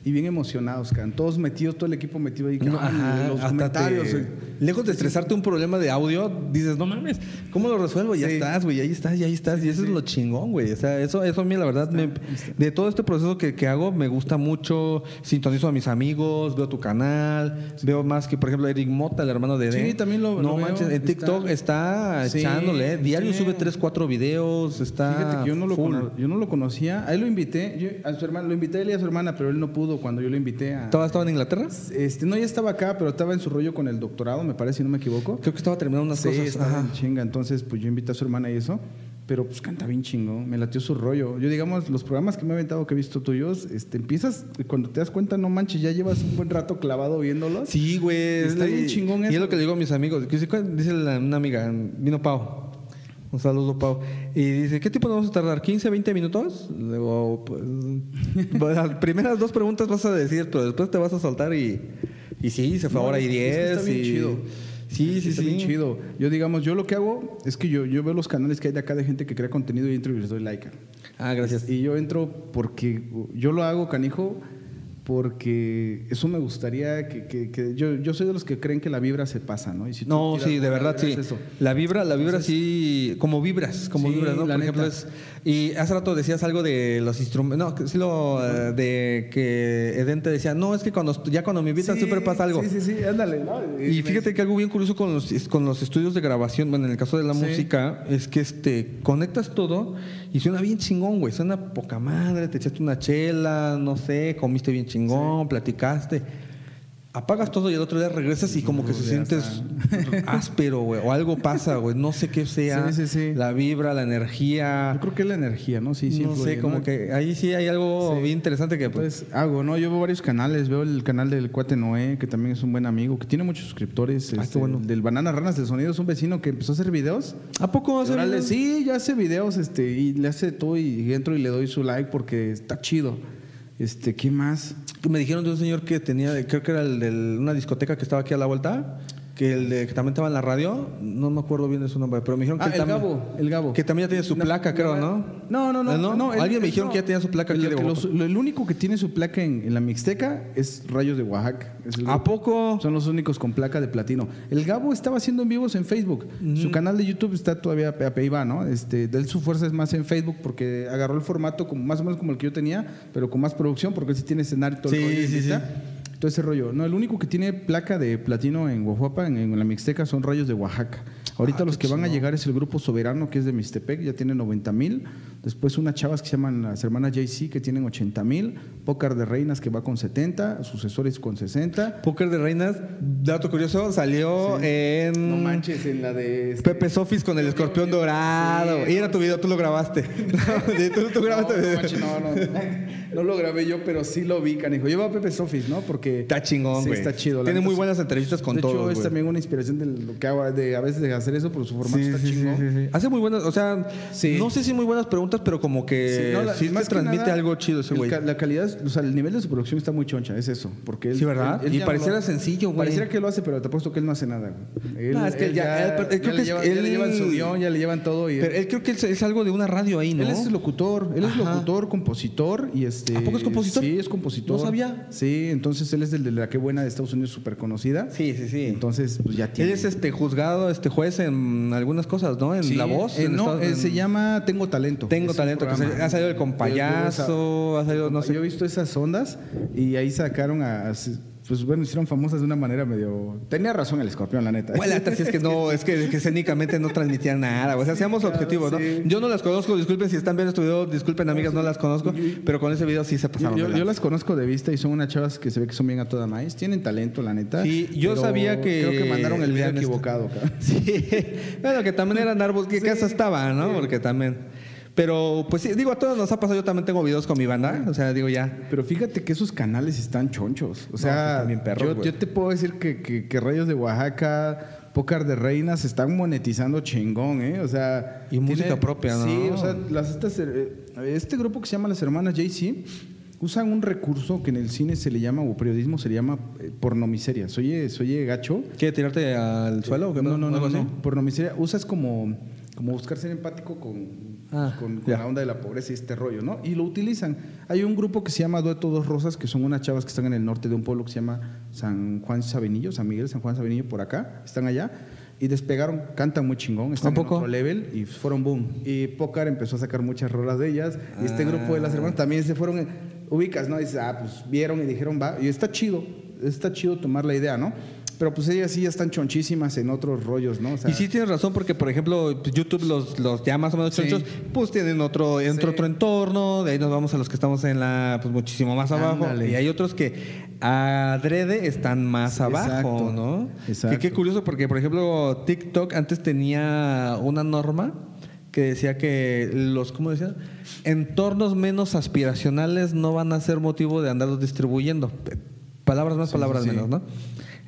y bien emocionados, can. Todos metidos, todo el equipo metido ahí. No, ajá, los comentarios. te- lejos de estresarte un problema de audio, dices, no mames, ¿cómo lo resuelvo? Ya Sí. estás, güey, ahí estás, ya ahí estás. y eso es lo chingón, güey. O sea, eso, eso a mí, la verdad, me- de todo este proceso que, que hago, me gusta mucho. Sintonizo a mis amigos, veo tu canal, veo más que, por ejemplo, Eric Mota, el hermano de Sí, Eden. también lo- No lo veo, manches, en TikTok está, Sí, echándole. ¿eh? Diario sí. sube 3, 4 videos, está. Fíjate que yo no, lo cono- yo no lo conocía. A él lo invité, yo- a su hermana, lo invité a él y a su hermana, pero él no pudo cuando yo lo invité a. ¿Estaba, estaba en Inglaterra? Este, no, ya estaba acá, pero estaba en su rollo con el doctorado, me parece, si no me equivoco. Creo que estaba terminando unas sí, cosas. estaba en chinga. Entonces, pues yo invité a su hermana y eso. Pero pues canta bien chingón, me latió su rollo. Yo, digamos, los programas que me he aventado que he visto tuyos, este, empiezas, cuando te das cuenta, no manches, ya llevas un buen rato clavado viéndolos. Sí, güey. Está bien chingón Y eso. es lo que le digo a mis amigos. Dice, una amiga, vino Pau. Un saludo, Pau. Y dice, ¿qué tiempo nos vamos a tardar? ¿15, 20 minutos? Le digo, pues, las primeras dos preguntas vas a decir, pero después te vas a soltar y, y sí, se fue No, ahora y es que- es que 10. está bien y- chido. Sí, sí, Está sí. bien chido. Yo, digamos, yo lo que hago es que yo, yo veo los canales que hay de acá de gente que crea contenido y entro y les doy like. Ah, gracias. Y yo entro porque yo lo hago, canijo, porque eso me gustaría que, que- que- yo, yo soy de los que creen que la vibra se pasa, ¿no? Y si No, sí, de verdad, sí. es. La vibra, la vibra sí, como vibras, como Sí, vibras, ¿no? Por ejemplo, es, y hace rato decías algo de los instrumentos, no, que sí lo, de que Eden te decía, no, es que cuando, ya cuando me invitan Sí, siempre pasa algo. Sí, sí, sí, ándale. ¿no? Y fíjate que algo bien curioso con los, con los estudios de grabación, bueno, en el caso de la música, es que este, conectas todo y suena bien chingón, güey. Suena poca madre, te echaste una chela, no sé, comiste bien chingón, platicaste. Apagas todo y el otro día regresas y como que se sientes áspero, güey. O algo pasa, güey. No sé qué sea. Sí, sí, sí. La vibra, la energía. Yo creo que es la energía, ¿no? Sí, sí. no influye, sé, como ¿no? que ahí sí hay algo bien interesante que... pues, hago, ¿no? Yo veo varios canales, veo el canal del cuate Noé, que también es un buen amigo, que tiene muchos suscriptores. Ah, este, bueno. Del Banana Ranas del Sonido, es un vecino que empezó a hacer videos. ¿A poco hace videos? sí, ya hace videos, este, y le hace todo y entro y le doy su like porque está chido. Este, ¿qué más? Me dijeron de un señor que tenía, creo que era el de una discoteca que estaba aquí a la vuelta, que el de que también estaba en la radio, no me acuerdo bien de su nombre, pero me dijeron que Ah, él el también- Gabo, el Gabo. Que también ya tiene su No, placa, creo, ¿no? No, no, no. ¿Eh, no? Alguien me dijeron que ya tenía su placa aquí El, de que Oaxaca. los- lo- el único que tiene su placa en, en la Mixteca es Rayos de Oaxaca. Es el ¿A grupo. poco? Son los únicos con placa de platino. El Gabo estaba haciendo en vivos en Facebook. Su canal de YouTube está todavía a- va, ¿no? Este, de él su fuerza es más en Facebook porque agarró el formato como, más o menos como el que yo tenía, pero con más producción porque él sí tiene escenario y todo el Sí, rollo, sí, ¿viste? sí. Todo ese rollo. No, el único que tiene placa de platino en Oaxaca, en, en la Mixteca, son Rayos de Oaxaca. Ahorita Ah, los que van a llegar es el grupo Soberano, que es de Mixtepec, ya tiene 90 mil. Después unas chavas que se llaman las hermanas JC, que tienen 80 mil. Pócar de Reinas, que va con 70. Sucesores con 60. Póker de Reinas, dato curioso, salió en No manches, en la de... este- Pepe Sofis con el escorpión dorado. Sí, y era tu video, tú lo grabaste. Sí, tú, tú No, grabaste no, manches, no, no, no lo grabé yo, pero sí lo vi, canijo. Lleva a Pepe Sofis, ¿no? Porque Está chingón, sí, güey. está chido. Tiene muy buenas entrevistas con de todos, hecho, es también una inspiración de lo que hago, de a veces de hacer eso, pero su formato Sí, está sí, sí, chingón. sí, sí. Hace muy buenas, o sea, Sí. no sé si muy buenas preguntas, pero como que Sí, no, la- más transmite nada, algo chido ese güey. ca- La calidad, o sea, el nivel de su producción está muy choncha, es eso. Porque él, Sí, ¿verdad? él- él Y pareciera lo- sencillo, güey. Pareciera que lo hace, pero te apuesto que él no hace nada. güey. Él, No, es que él ya- él- él creo que ya le él- llevan su guion, ya le llevan todo. Y Pero él creo que es, algo de una radio ahí, ¿no? Él es locutor, él es locutor, compositor y este. ¿A poco es compositor? Sí, es compositor. No sabía. Sí, entonces él es del de la que buena de Estados Unidos súper conocida. Sí, sí, sí. Entonces, pues ya Él tiene. es este juzgado, este juez en algunas cosas, ¿no? En La Voz. eh, no, eh, se llama Tengo Talento. Tengo talento. que ha salido el payaso, ha salido, no sé. Yo he visto esas ondas y ahí sacaron a. a- Pues bueno, hicieron famosas de una manera medio. Tenía razón el escorpión, la neta. Bueno, sí es que no, es que, que escénicamente no transmitían nada. O sea, seamos objetivos, ¿no? Yo no las conozco, disculpen si están viendo este video, disculpen amigas, no las conozco, pero con ese video sí se pasaron. yo- yo las conozco de vista y son unas chavas que se ve que son bien a toda maíz. Tienen talento, la neta. Sí, yo sabía que- Creo que mandaron el video equivocado. Sí, bueno, que también eran árboles, ¿qué casa estaba, no? Porque también. Pero, pues sí, digo, a todos nos ha pasado, yo también tengo videos con mi banda, o sea, digo ya. Pero fíjate que esos canales están chonchos. O No, sea, bien perros, yo, te puedo decir que, que, que Rayos de Oaxaca, Pócar de Reinas están monetizando chingón, ¿eh? O sea. Y música propia, ¿no? Sí, o sea, las, estas, eh, este grupo que se llama las hermanas JC usan un recurso que en el cine se le llama, o periodismo se le llama eh, pornomiseria. Soy, soy gacho. ¿Quieres tirarte al suelo o? No, no, no, ¿Algo no, no. Pornomiseria usas como, como buscar ser empático con, Ah, con, con ya. la onda de la pobreza y este rollo, ¿no? Y lo utilizan. Hay un grupo que se llama Dueto Dos Rosas, que son unas chavas que están en el norte de un pueblo que se llama San Juan Sabenillo, San Miguel, San Juan Sabenillo, por acá, están allá. Y despegaron, cantan muy chingón, están ¿A poco? en otro level y fueron boom. Y Pócar empezó a sacar muchas rolas de ellas. Y este Ah. grupo de las hermanas también se fueron, ubicas, ¿no? Dices, ah, pues vieron y dijeron, va. Y está chido, está chido tomar la idea, ¿no? Pero pues ellas sí ya están chonchísimas en otros rollos, ¿no? O sea, y sí tienes razón, porque por ejemplo, YouTube los, los ya más o menos Sí. chonchos, pues tienen otro, en Sí. otro entorno, de ahí nos vamos a los que estamos en la, pues muchísimo más abajo. Ándale. Y hay otros que adrede están más abajo, Exacto. ¿no? Exacto. Que qué curioso, porque por ejemplo, TikTok antes tenía una norma que decía que los, ¿cómo decía? Entornos menos aspiracionales no van a ser motivo de andarlos distribuyendo. Palabras más, palabras sí. menos, ¿no?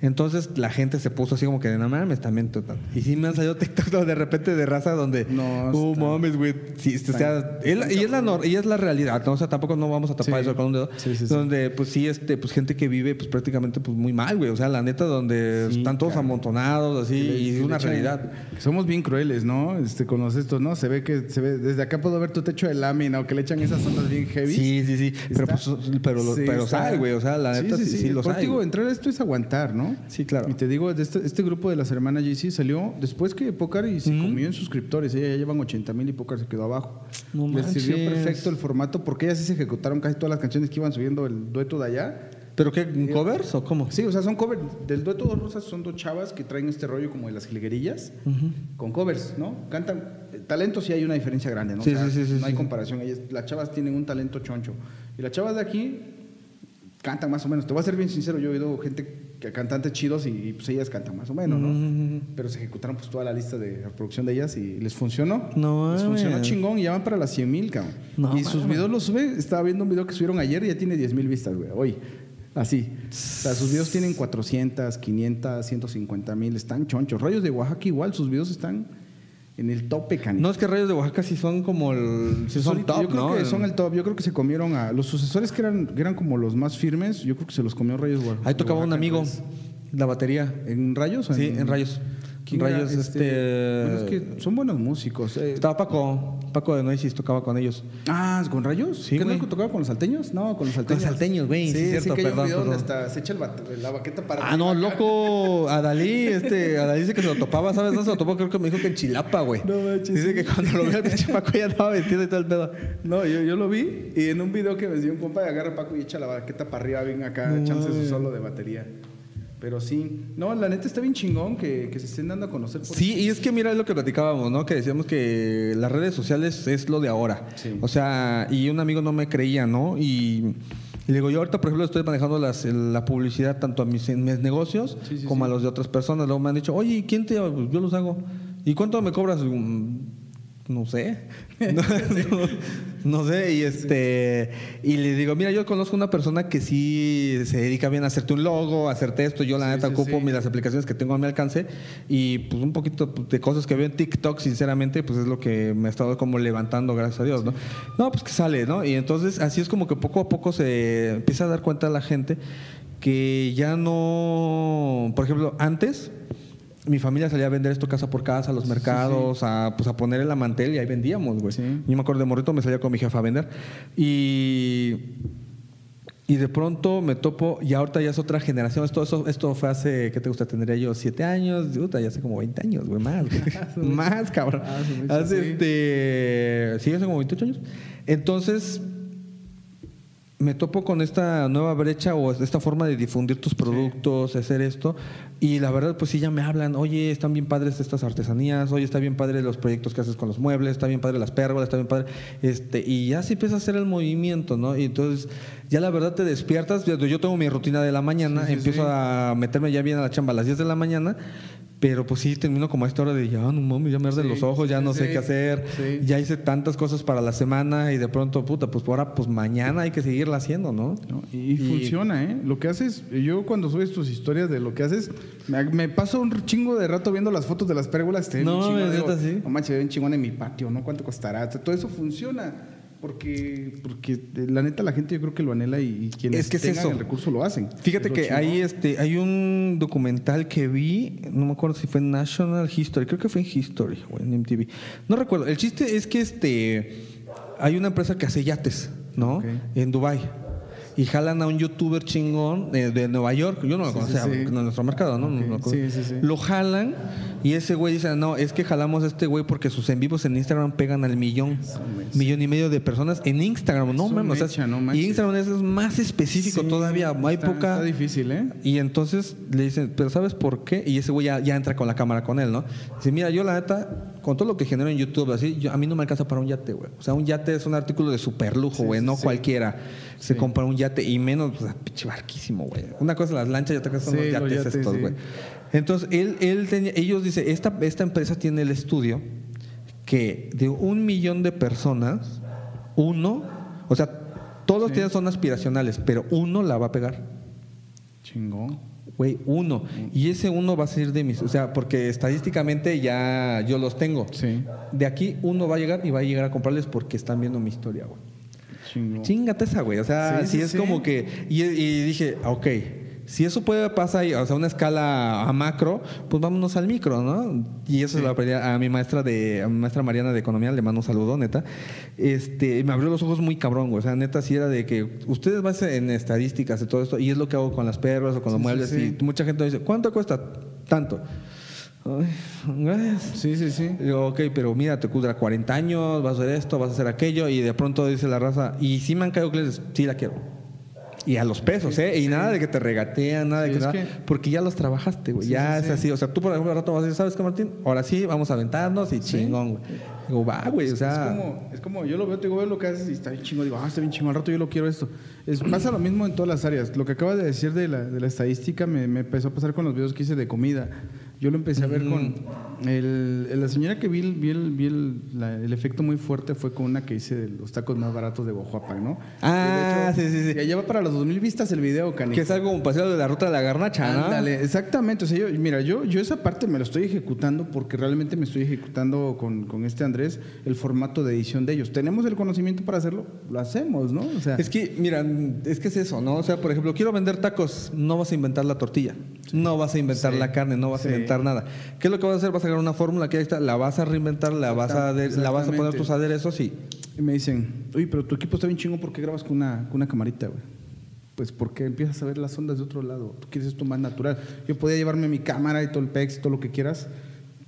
Entonces la gente se puso así como que de no mames también. total". Y sí me han salido TikTok donde de repente de raza donde. No, está- mames, güey. Sí, o sea, es la- y, es la nor- y es la realidad, ¿no? O sea, tampoco no vamos a tapar Sí. eso con un dedo. Sí, sí, sí. donde, pues sí, este, pues gente que vive, pues prácticamente, pues muy mal, güey. O sea, la neta, donde Sí, están todos amontonados, así, le- y es una realidad. Somos bien crueles, ¿no? Este, con los estos, ¿no? Se ve que se ve, desde acá puedo ver tu techo de lámina o que le echan esas ondas bien heavy. Sí, sí, sí. Pero, pues, pero, Sí, pero sale, güey. O sea, la neta, sí, sí, los Pero te hay. entrar a esto es aguantar, ¿no? Sí, claro. Y te digo, de este, este grupo de las hermanas JC salió después que Pócar y se comió en suscriptores. Ellas ya llevan 80 mil y Pócar se quedó abajo. No Les sirvió manches. perfecto el formato porque ellas sí se ejecutaron casi todas las canciones que iban subiendo el dueto de allá. ¿Pero qué? ¿Covers o cómo? Sí, o sea, son covers. Del dueto Dos Rosas son dos chavas que traen este rollo como de las jilguerillas con covers, ¿no? Cantan. eh, Talento sí hay una diferencia grande, ¿no? Sí, O sea, sí, sí, no hay comparación. Ellas, las chavas tienen un talento choncho. Y las chavas de aquí cantan más o menos. Te voy a ser bien sincero, yo he oído gente que cantantes chidos y, y, pues ellas cantan más o menos, ¿no? Mm. Pero se ejecutaron pues toda la lista de producción de ellas y les funcionó. No les funcionó chingón y ya van para las 100 mil, cabrón. No y sus videos los sube, estaba viendo un video que subieron ayer y ya tiene 10 mil vistas, güey, hoy. Así. O sea, sus videos tienen 400, 500, 150 mil, están chonchos. Rayos de Oaxaca igual, sus videos están en el tope, canijo. No es que Rayos de Oaxaca sí son como el. Sí son top, yo creo ¿no? que son el top. Yo creo que se comieron a los sucesores que eran, que eran como los más firmes. Yo creo que se los comió Rayos de Oaxaca. Ahí tocaba un amigo. entonces. La batería. ¿En Rayos? o Sí, en Rayos. Rayos, este... bueno, es que son buenos músicos. eh. Estaba Paco, Paco de Noisis tocaba con ellos. Ah, ¿con Rayos? Sí, ¿Qué güey. no tocaba con los salteños? No, con los Con salteños. salteños, güey, sí, Sí, cierto, sí, que hay un perdón, video donde perdón. hasta se echa el la baqueta para Ah, no, loco. Adalí, este, Adalí dice que se lo topaba, ¿sabes? No se lo topó, creo que me dijo que en Chilapa, güey. No manches, Dice que cuando lo vio el pinche Paco ya andaba vestido y todo el pedo. No, yo, yo lo vi y en un video que me dio un compa agarra a Paco y echa la baqueta para arriba, bien acá, No, su solo de batería. Pero sí, no, la neta está bien chingón que, que se estén dando a conocer. por- Sí, y es que mira es lo que platicábamos, ¿no? Que decíamos que las redes sociales es lo de ahora. Sí. O sea, y un amigo no me creía, ¿no? Y, y le digo, yo ahorita, por ejemplo, estoy manejando las- la publicidad tanto a mis, en mis negocios Sí, sí, como a los de otras personas. Luego me han dicho, oye, ¿y ¿quién te...? Pues yo los hago. ¿Y cuánto me cobras? No sé. No, no- no sé. Y este y le digo, mira, yo conozco una persona que sí se dedica bien a hacerte un logo, a hacerte esto. Yo la Sí, neta sí, ocupo sí. las aplicaciones que tengo a mi alcance y pues un poquito pues, de cosas que veo en TikTok, sinceramente, pues es lo que me ha estado como levantando, gracias a Dios, ¿no? No, pues que sale, ¿no? Y entonces así es como que poco a poco se empieza a dar cuenta la gente que ya no, por ejemplo, antes mi familia salía a vender esto casa por casa, a los mercados, A, pues a poner en la mantel y ahí vendíamos, güey. Sí. Yo me acuerdo de morrito, me salía con mi jefa a vender. Y, y de pronto me topo, y ahorita ya es otra generación. Esto, esto, esto fue hace, ¿qué te gusta? Tendría yo siete años, puta, ya hace como 20 años, güey, más. güey. más, cabrón. Hace mucho, Hace este. Sí, hace como 28 años. Entonces me topo con esta nueva brecha o esta forma de difundir tus productos, hacer esto. Y la verdad, pues sí, ya me hablan, oye, están bien padres estas artesanías, oye, está bien padre los proyectos que haces con los muebles, está bien padre las pérgolas, está bien padre. Este, y ya sí empieza a hacer el movimiento, ¿no? Y entonces, ya la verdad te despiertas. Yo yo tengo mi rutina de la mañana, Sí, sí, empiezo a meterme ya bien a la chamba a las 10 de la mañana. Pero pues sí, termino como a esta hora de ya, no mames, ya me arden Sí, los ojos, ya sí, no sé qué hacer, Sí. ya hice tantas cosas para la semana y de pronto, puta, pues ahora, pues mañana hay que seguirla haciendo, ¿no? ¿no? Y, y funciona, ¿eh? Lo que haces, yo cuando subes tus historias de lo que haces, me, me paso un chingo de rato viendo las fotos de las pérgolas. te ven No, chingón, es digo. No manches, ven chingón en mi patio, ¿no? ¿Cuánto costará? O sea, todo eso funciona. Porque, porque eh, la neta la gente yo creo que lo anhela y, y quienes Es que es tengan eso. el recurso lo hacen. Fíjate Es que chingón. hay este hay un documental que vi, no me acuerdo si fue en National History, creo que fue en History o en MTV. No recuerdo. El chiste es que este hay una empresa que hace yates, ¿no? En Dubai. Y jalan a un youtuber chingón de, de Nueva York. Yo no lo conocía en nuestro mercado, ¿no? Lo. Sí, sí, sí. Lo jalan y ese güey dice, no, es que jalamos a este güey porque sus en vivos en Instagram pegan al millón, millón y medio de personas en Instagram. No, mames, o sea, no y. Instagram es más específico todavía. Hay está- poca... Está difícil, ¿eh? Y entonces le dicen, pero ¿sabes por qué? Y ese güey ya, ya entra con la cámara con él, ¿no? Dice, mira, yo la neta, con todo lo que genero en YouTube, así, yo- a mí no me alcanza para un yate, güey. O sea, un yate es un artículo de super lujo, güey, no cualquiera se Sí. compra un yate y menos, pues, pinche barquísimo, güey. Una cosa las lanchas y otra cosa son Sí, los yates, yates, estos, sí. güey. Entonces, él, él tenía, ellos dice, esta, esta empresa tiene el estudio que de un millón de personas, uno, o sea, todos tienen son aspiracionales, pero uno la va a pegar. Chingón. Güey, uno. Y ese uno va a ser de mis. O sea, porque estadísticamente ya yo los tengo. Sí. De aquí uno va a llegar y va a llegar a comprarles porque están viendo mi historia, güey. Chingate esa, güey. O sea, Sí, es sí. como que. Y, y dije, ok. Si eso puede pasar, o sea, una escala a macro, pues vámonos al micro, ¿no? Y eso lo aprendí a mi maestra de, a mi maestra Mariana de Economía, le mando un saludo, neta. Este, me abrió los ojos muy cabrón, güey. O sea, neta, sí era de que ustedes van en estadísticas y todo esto, y es lo que hago con las perras o con los muebles, y mucha gente me dice, ¿cuánto cuesta? Tanto. Gracias. Sí, sí, sí. Digo, ok, pero mira, te cudra 40 años, vas a hacer esto, vas a hacer aquello, y de pronto dice la raza, y si me han caído clientes, sí la quiero. Y a los pesos, ¿eh? Y nada de que te regatean, nada de Sí, que nada, que- porque ya los trabajaste, güey. Sí, ya es sí. así. O sea, tú por ejemplo, al rato vas a decir, ¿sabes qué, Martín? Ahora sí, vamos a aventarnos y chingón, güey. Digo, va, güey, o sea. es, como, es como yo lo veo, te digo, veo lo que haces y está bien chingo. Digo, ah, está bien chingo, al rato yo lo quiero esto. Es, pasa lo mismo en todas las áreas. Lo que acabas de decir de la, de la estadística me, me empezó a pasar con los videos que hice de comida. Yo lo empecé a ver con. El, el- la señora que vi, el, vi, el, vi el, la- el efecto muy fuerte fue con una que hice de los tacos más baratos de Oaxaca, ¿no? Ah, de sí, sí, sí. Ya lleva para los 2000 vistas el video, canijo. Que es algo como paseo de la ruta de la garnacha, ¿no? Ándale, exactamente. O sea, yo, mira, yo, yo esa parte me lo estoy ejecutando porque realmente me estoy ejecutando con, con este Andrés el formato de edición de ellos. Tenemos el conocimiento para hacerlo, lo hacemos, ¿no? O sea, Es que, mira, es que es eso, ¿no? O sea, por ejemplo, quiero vender tacos, no vas a inventar la tortilla. No vas a inventar Sí. la carne, no vas Sí. a inventar nada. ¿Qué es lo que vas a hacer? Vas a agarrar una fórmula que ahí está, la vas a reinventar, la vas a, la vas a poner tus aderezos y Y me dicen, oye, pero tu equipo está bien chingo, ¿por qué grabas con una, con una camarita, güey? Pues porque empiezas a ver las ondas de otro lado. Tú quieres esto más natural. Yo podía llevarme mi cámara y todo el pex, todo lo que quieras,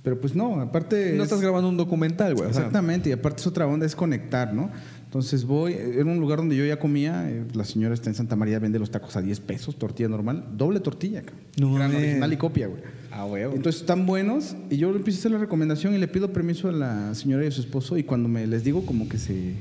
pero pues no, aparte... no es- estás grabando un documental, güey. Exactamente, y aparte es otra onda, es conectar, ¿no? Entonces voy, era un lugar donde yo ya comía, eh, la señora está en Santa María, vende los tacos a 10 pesos, tortilla normal, doble tortilla, cabrón. No Gran original y copia, güey. Ah, huevo. Entonces están buenos y yo le empiezo a hacer la recomendación y le pido permiso a la señora y a su esposo y cuando me les digo como que se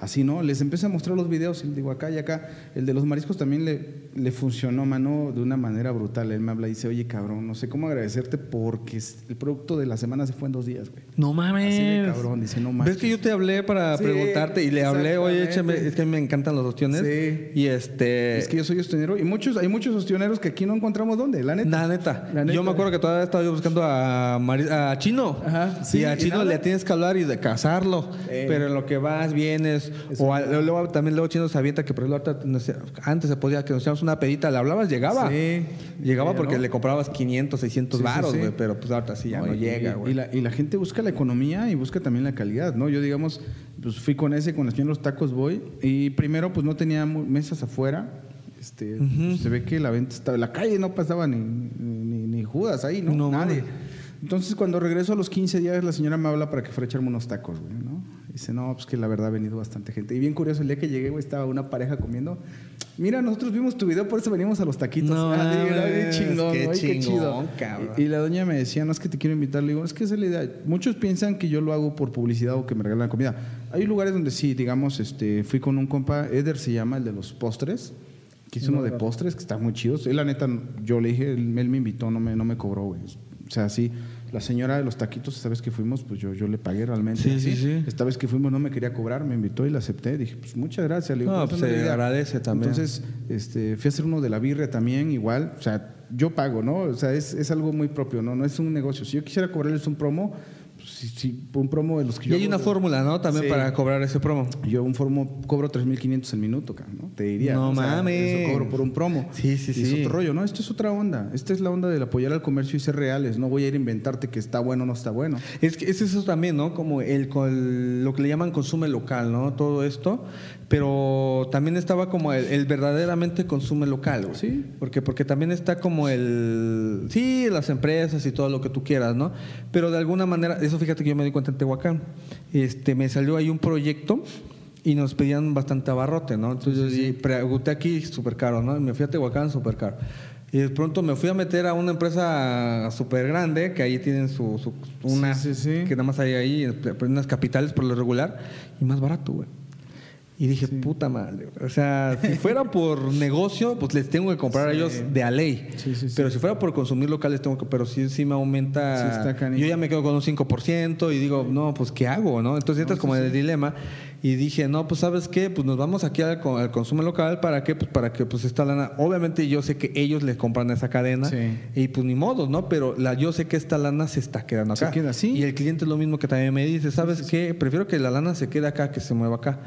así no les empiezo a mostrar los videos y digo acá y acá el de los mariscos también le, le funcionó mano de una manera brutal él me habla y dice oye cabrón no sé cómo agradecerte porque el producto de la semana se fue en dos días güey No mames. Así de cabrón, dice, no ¿Ves manches. que yo te hablé para Sí, preguntarte y le hablé, oye, échame, es que a mí me encantan los ostiones. Sí. Y este. es que yo soy ostionero y muchos hay muchos ostioneros que aquí no encontramos dónde la neta La neta. La neta. Yo me acuerdo que todavía estaba yo buscando a, Chino. Ajá, sí, y a ¿y Chino le tienes que hablar y de casarlo. Eh. Pero en lo que vas, vienes. Eso o a- luego también luego Chino se avienta que por ejemplo antes se podía que nos una pedita, le hablabas, llegaba. Sí. Llegaba porque le comprabas 500, 600 Sí, sí, varos, sí. güey. Pero pues ahorita sí ya no, y- llega, güey. Y la, y la gente busca la economía y busca también la calidad, ¿no? Yo, digamos, pues fui con ese, con la señora Los Tacos voy, y primero, pues no tenía mesas afuera. Este, pues, se ve que la venta estaba, la calle no pasaba ni, ni, ni Judas ahí, ¿no? No, Nadie. Entonces, cuando regreso a los 15 días, la señora me habla para que fuera a echarme unos tacos, güey. Dice, no, pues que la verdad ha venido bastante gente. Y bien curioso, el día que llegué, güey, estaba una pareja comiendo. Mira, nosotros vimos tu video, por eso venimos a los taquitos. No Ah, mames, chingón, qué güey, qué chingón, chido. cabrón. Y, y la doña me decía, no es que te quiero invitar. Le digo, es que esa es la idea. Muchos piensan que yo lo hago por publicidad o que me regalan comida. Hay lugares donde sí, digamos, este, fui con un compa, Eder se llama, el de los postres, que hizo uno de postres, que está muy chido. Él, la neta, yo le dije, él, él me invitó, no me, no me cobró, güey. O sea, sí, la señora de los taquitos, esta vez que fuimos, pues yo, yo le pagué realmente. Sí, así. sí, sí. Esta vez que fuimos no me quería cobrar, me invitó y la acepté. Dije, pues muchas gracias. Le digo, No, "Pero pues, esa no es se la idea". agradece también. Entonces, este, fui a hacer uno de la birria también, igual. O sea, yo pago, ¿no? O sea, es, es algo muy propio, ¿no? No es un negocio. Si yo quisiera cobrarles un promo, pues, si, si- un promo de los que Y yo hay hago una fórmula, ¿no? También Sí. para cobrar ese promo. Yo un promo cobro 3.500 el minuto, ¿no? Te diría. No o sea, mames. Eso cobro por un promo. Sí, sí, Y sí. Es otro rollo, ¿no? Esto es otra onda. Esta es la onda del apoyar al comercio y ser reales. No voy a ir a inventarte que está bueno o no está bueno. Es que es eso también, ¿no? Como el, con lo que le llaman consume local, ¿no? Todo esto. Pero también estaba como el, el verdaderamente consume local, güey. Sí. Porque, porque también está como el. Sí, las empresas y todo lo que tú quieras, ¿no? Pero de alguna manera, eso fíjate que yo me di cuenta en Tehuacán. Este, me salió ahí un proyecto y nos pedían bastante abarrote, ¿no? Entonces yo di- pregunté aquí súper caro, ¿no? Y me fui a Tehuacán súper caro. Y de pronto me fui a meter a una empresa súper grande, que ahí tienen su, su una, Sí, sí, sí. que nada más hay ahí, unas capitales por lo regular, y más barato, güey. Y dije, puta madre. O sea, si fuera por negocio, pues les tengo que comprar a ellos de a ley. Sí. Pero si fuera por consumir locales, tengo que. Pero sí, sí me aumenta. Está yo ya me quedo con un 5% y digo, no, pues ¿qué hago? ¿no? Entonces entras como en el dilema. Y dije, no, pues ¿sabes qué? Pues nos vamos aquí al, al consumo local. ¿Para qué? Pues para que pues esta lana. Obviamente yo sé que ellos les compran esa cadena. Sí. Y pues ni modo, ¿no? Pero la, yo sé que esta lana se está quedando Se acá. queda así. Y el cliente es lo mismo que también me dice, ¿sabes qué? Prefiero que la lana se quede acá que se mueva acá.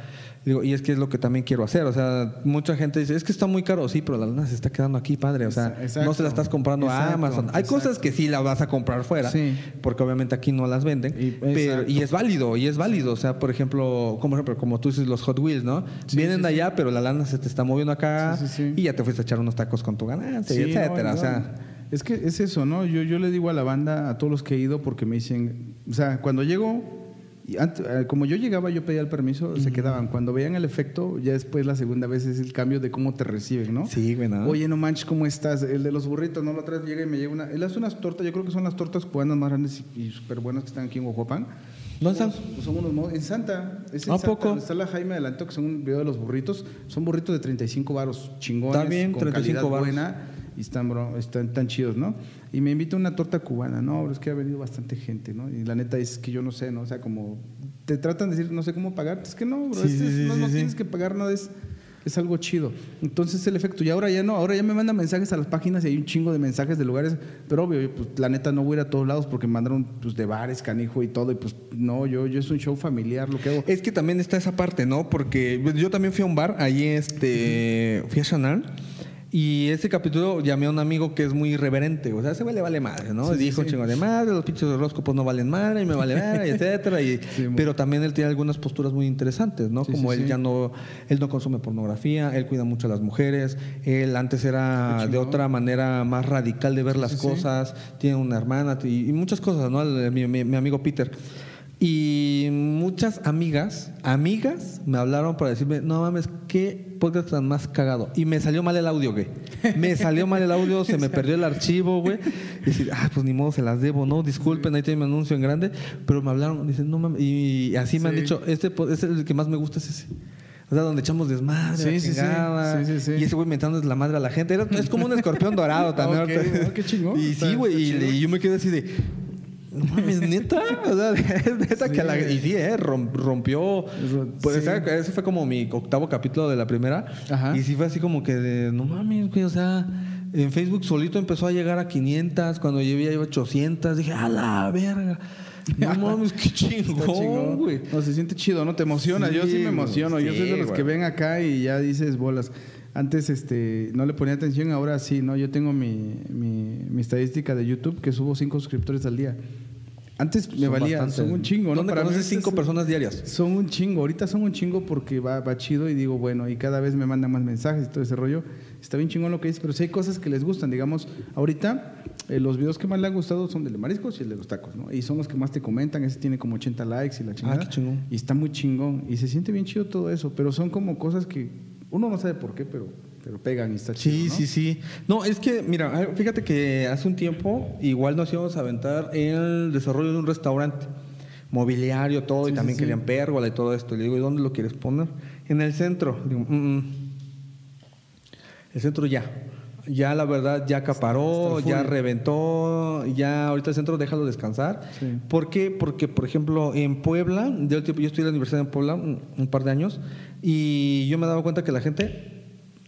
Digo, y es que es lo que también quiero hacer. O sea, mucha gente dice, es que está muy caro. Sí, pero la lana se está quedando aquí, padre. O sea, Exacto. no se la estás comprando a Amazon. Hay cosas que sí la vas a comprar fuera, Sí. porque obviamente aquí no las venden. Y- pero, y es válido, y es válido. O sea, por ejemplo, como, ejemplo, como tú dices, los Hot Wheels, ¿no? Sí, Vienen sí, de allá, pero la lana se te está moviendo acá y ya te fuiste a echar unos tacos con tu ganancia, y etcétera. no, o sea. Es que es eso, ¿no? Yo, yo le digo a la banda, a todos los que he ido, porque me dicen, o sea, cuando llego, y antes- eh, como yo llegaba, yo pedía el permiso, se quedaban. Cuando veían el efecto, ya después la segunda vez es el cambio de cómo te reciben, ¿no? sí, güey, ¿no? Oye, no manches, ¿cómo estás? El de los burritos, ¿no? La otra vez llega y me llega una... Él hace unas tortas, yo creo que son las tortas cubanas más grandes y, y súper buenas que están aquí en Oaxacan. ¿Dónde están? Son unos... En Santa. Es en ¿A Santa, poco? Está la Jaime Adelanto, que son un video de los burritos. Son burritos de 35 varos, chingones, Está bien, con 35 calidad buena y están, bro, están tan chidos, ¿no? Y me invita a una torta cubana, ¿no? Pero es que ha venido bastante gente, ¿no? Y la neta es que yo no sé, ¿no? O sea, como te tratan de decir, no sé cómo pagar. Es que no, bro, Sí, este sí, es- sí, no, sí, no tienes que pagar nada, es, es algo chido. Entonces el efecto, y ahora ya no, ahora ya me mandan mensajes a las páginas y hay un chingo de mensajes de lugares, pero obvio, pues, la neta no voy a ir a todos lados porque me mandaron pues, de bares, canijo y todo, y pues no, yo, yo es un show familiar lo que hago. Es que también está esa parte, ¿no? Porque yo también fui a un bar, ahí este, fui a Chanel Y ese capítulo llamé a un amigo que es muy irreverente, o sea, se le vale madre, ¿no? Sí, sí, Dijo sí. chingo de madre, los pinches horóscopos no valen madre, y me vale madre, etcétera. Y, pero también él tiene algunas posturas muy interesantes, ¿no? Como él ya no, él no consume pornografía, él cuida mucho a las mujeres, él antes era de otra manera más radical de ver las cosas, tiene una hermana y, y muchas cosas, ¿no? El- Mi, mi- mi amigo Peter. Y muchas amigas, amigas, me hablaron para decirme, no mames, qué podcast tan más cagado. Y me salió mal el audio, güey. Me salió mal el audio, se me perdió el archivo, güey. Y decir, ah, pues ni modo, se las debo, ¿no? Disculpen, ahí tiene mi anuncio en grande. Pero me hablaron, dicen, no mames. Y así me han dicho, este es el que más me gusta, es ese. O sea, donde echamos desmadre, Sí, la sí, sí. chingada. Sí, sí. Y ese güey mentando la madre a la gente. Era- es como un escorpión dorado también. Oh, qué chingón. Y sí, güey. Y, y yo me quedé así de. No mames, neta. O sea, es neta Sí. que a la. Y sí, eh, rom- rompió. Pues sí. fue como mi octavo capítulo de la primera. Ajá. Y sí fue así como que de. No mames, güey. O sea, en Facebook solito empezó a llegar a 500. Cuando yo vi 800, dije, a la verga. No mames, qué chingón, güey. No, se siente chido, ¿no? Te emociona. yo sí me emociono. yo soy de los que ven acá y ya dices bolas. Antes este, no le ponía atención, ahora sí, ¿no? Yo tengo mi, mi, mi estadística de YouTube que subo cinco suscriptores al día. Antes me Son valía, bastantes. son un chingo, ¿no? ¿Dónde Para mí conoces ahorita cinco son- personas diarias? Son un chingo, ahorita son un chingo porque va, va chido y digo, bueno, y cada vez me mandan más mensajes y todo ese rollo. Está bien chingón lo que dices, pero sí hay cosas que les gustan, digamos, ahorita eh, los videos que más le han gustado son del de mariscos y el de los tacos, ¿no? Y son los que más te comentan, ese tiene como 80 likes y la chingada. Ah, qué chingón. Y está muy chingón y se siente bien chido todo eso, pero son como cosas que uno no sabe por qué, pero, pero pegan y está chido. Sí, ¿no? sí, sí. No, es que, mira, ah, fíjate que hace un tiempo igual nos íbamos a aventar el desarrollo de un restaurante. Mobiliario, todo, y Sí, también sí, sí. querían pérgola y todo esto. Y le digo, ¿y dónde lo quieres poner? En el centro. Digo, "Mm, mm". El centro ya. Ya la verdad ya acaparó, ya reventó, ya ahorita el centro déjalo descansar. Sí. ¿Por qué? Porque, por ejemplo, en Puebla, yo, yo estudié en la Universidad de Puebla un, un par de años y yo me daba cuenta que la gente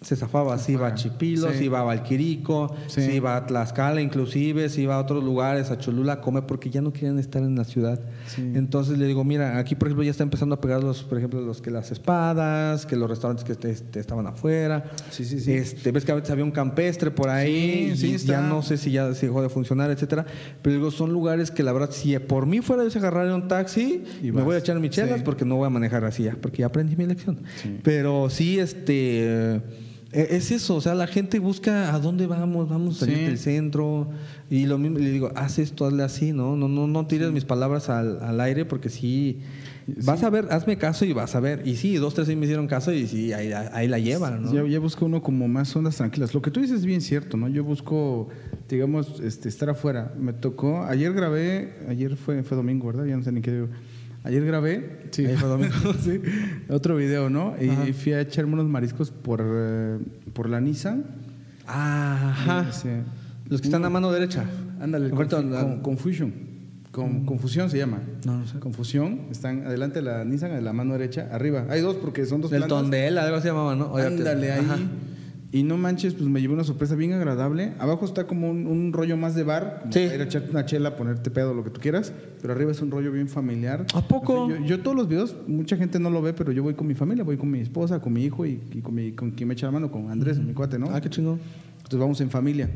se zafaba, se iba a Chipilo, Sí. se iba a Valquirico, Sí. se iba a Tlaxcala inclusive, se iba a otros lugares, a Cholula a comer porque ya no quieren estar en la ciudad. Sí. Entonces le digo, mira, aquí por ejemplo ya está empezando a pegar los, por ejemplo, los que las espadas, que los restaurantes que estaban afuera. Sí, sí, sí. Este, ves que a veces había un campestre por ahí, y ya no sé si ya se dejó de funcionar, etcétera. Pero digo, son lugares que la verdad, si por mí fuera yo agarrar un taxi, Y me vas. voy a echar mis chelas porque no voy a manejar así ya, porque ya aprendí mi lección. Pero sí, este. Eh, Es eso, o sea, la gente busca a dónde vamos, vamos a salir Sí. del centro. Y lo mismo, le digo, haz esto, hazle así, ¿no? No, no, no tires mis palabras al, al aire porque sí. Vas a ver, hazme caso y vas a ver. Y sí, dos, tres sí me hicieron caso y sí, ahí, ahí la llevan, ¿no? Ya, ya busca uno como más ondas tranquilas. Lo que tú dices es bien cierto, ¿no? Yo busco, digamos, este, estar afuera. Me tocó, ayer grabé, ayer fue, fue domingo, ¿verdad? Ya no sé ni qué digo. Ayer grabé, sí, Ayer fue domingo. sí, otro video, ¿no? Y fui a echarme unos mariscos por, eh, por la Nissan. Ajá. Ese- Los que están a mano derecha. Ándale, confu- con- Confusion. Con, Confusión se llama. No, no sé. Confusión. Están adelante de la Nissan, de la mano derecha, arriba. Hay dos porque son dos Del plantas. tondel, algo se llamaba, ¿no? Ándale ahí. Ajá. Y no manches, pues me llevé una sorpresa bien agradable. Abajo está como un, un rollo más de bar, como Sí. para ir a echarte una chela, ponerte pedo, lo que tú quieras. Pero arriba es un rollo bien familiar. ¿A poco? O sea, yo, yo todos los videos, mucha gente no lo ve, pero yo voy con mi familia, voy con mi esposa, con mi hijo y, y con, mi, con quien me echa la mano, con Andrés, mi cuate, ¿no? Ah, qué chingón. Entonces vamos en familia.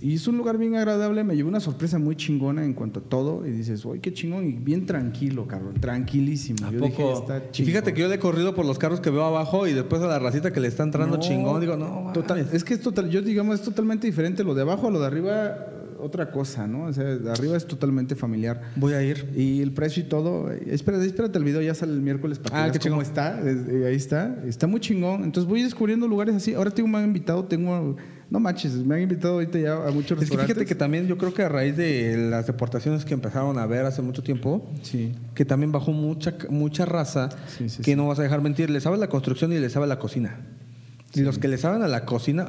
Y es un lugar bien agradable, me llevé una sorpresa muy chingona en cuanto a todo. Y dices, uy, qué chingón, y bien tranquilo, cabrón, tranquilísimo. ¿A yo poco? dije, está y fíjate chingón. que yo le he corrido por los carros que veo abajo y después a la racita que le está entrando No, chingón, digo, no, total, es que es total, yo digamos es totalmente diferente lo de abajo a lo de arriba, otra cosa, ¿no? O sea, de arriba es totalmente familiar. Voy a ir. Y el precio y todo, espérate, espérate el video, ya sale el miércoles para que Ah, veas qué cómo chingón. está, es- eh, ahí está, está muy chingón. Entonces voy descubriendo lugares así. Ahora tengo han invitado, tengo, no manches, me han invitado ahorita ya a muchos Es que restaurantes. fíjate que también yo creo que a raíz de las deportaciones que empezaron a ver hace mucho tiempo, Sí. que también bajó mucha, mucha raza Sí, sí, que no vas a dejar mentir, le sabe la construcción y le sabe la cocina. Y los que le saben a la cocina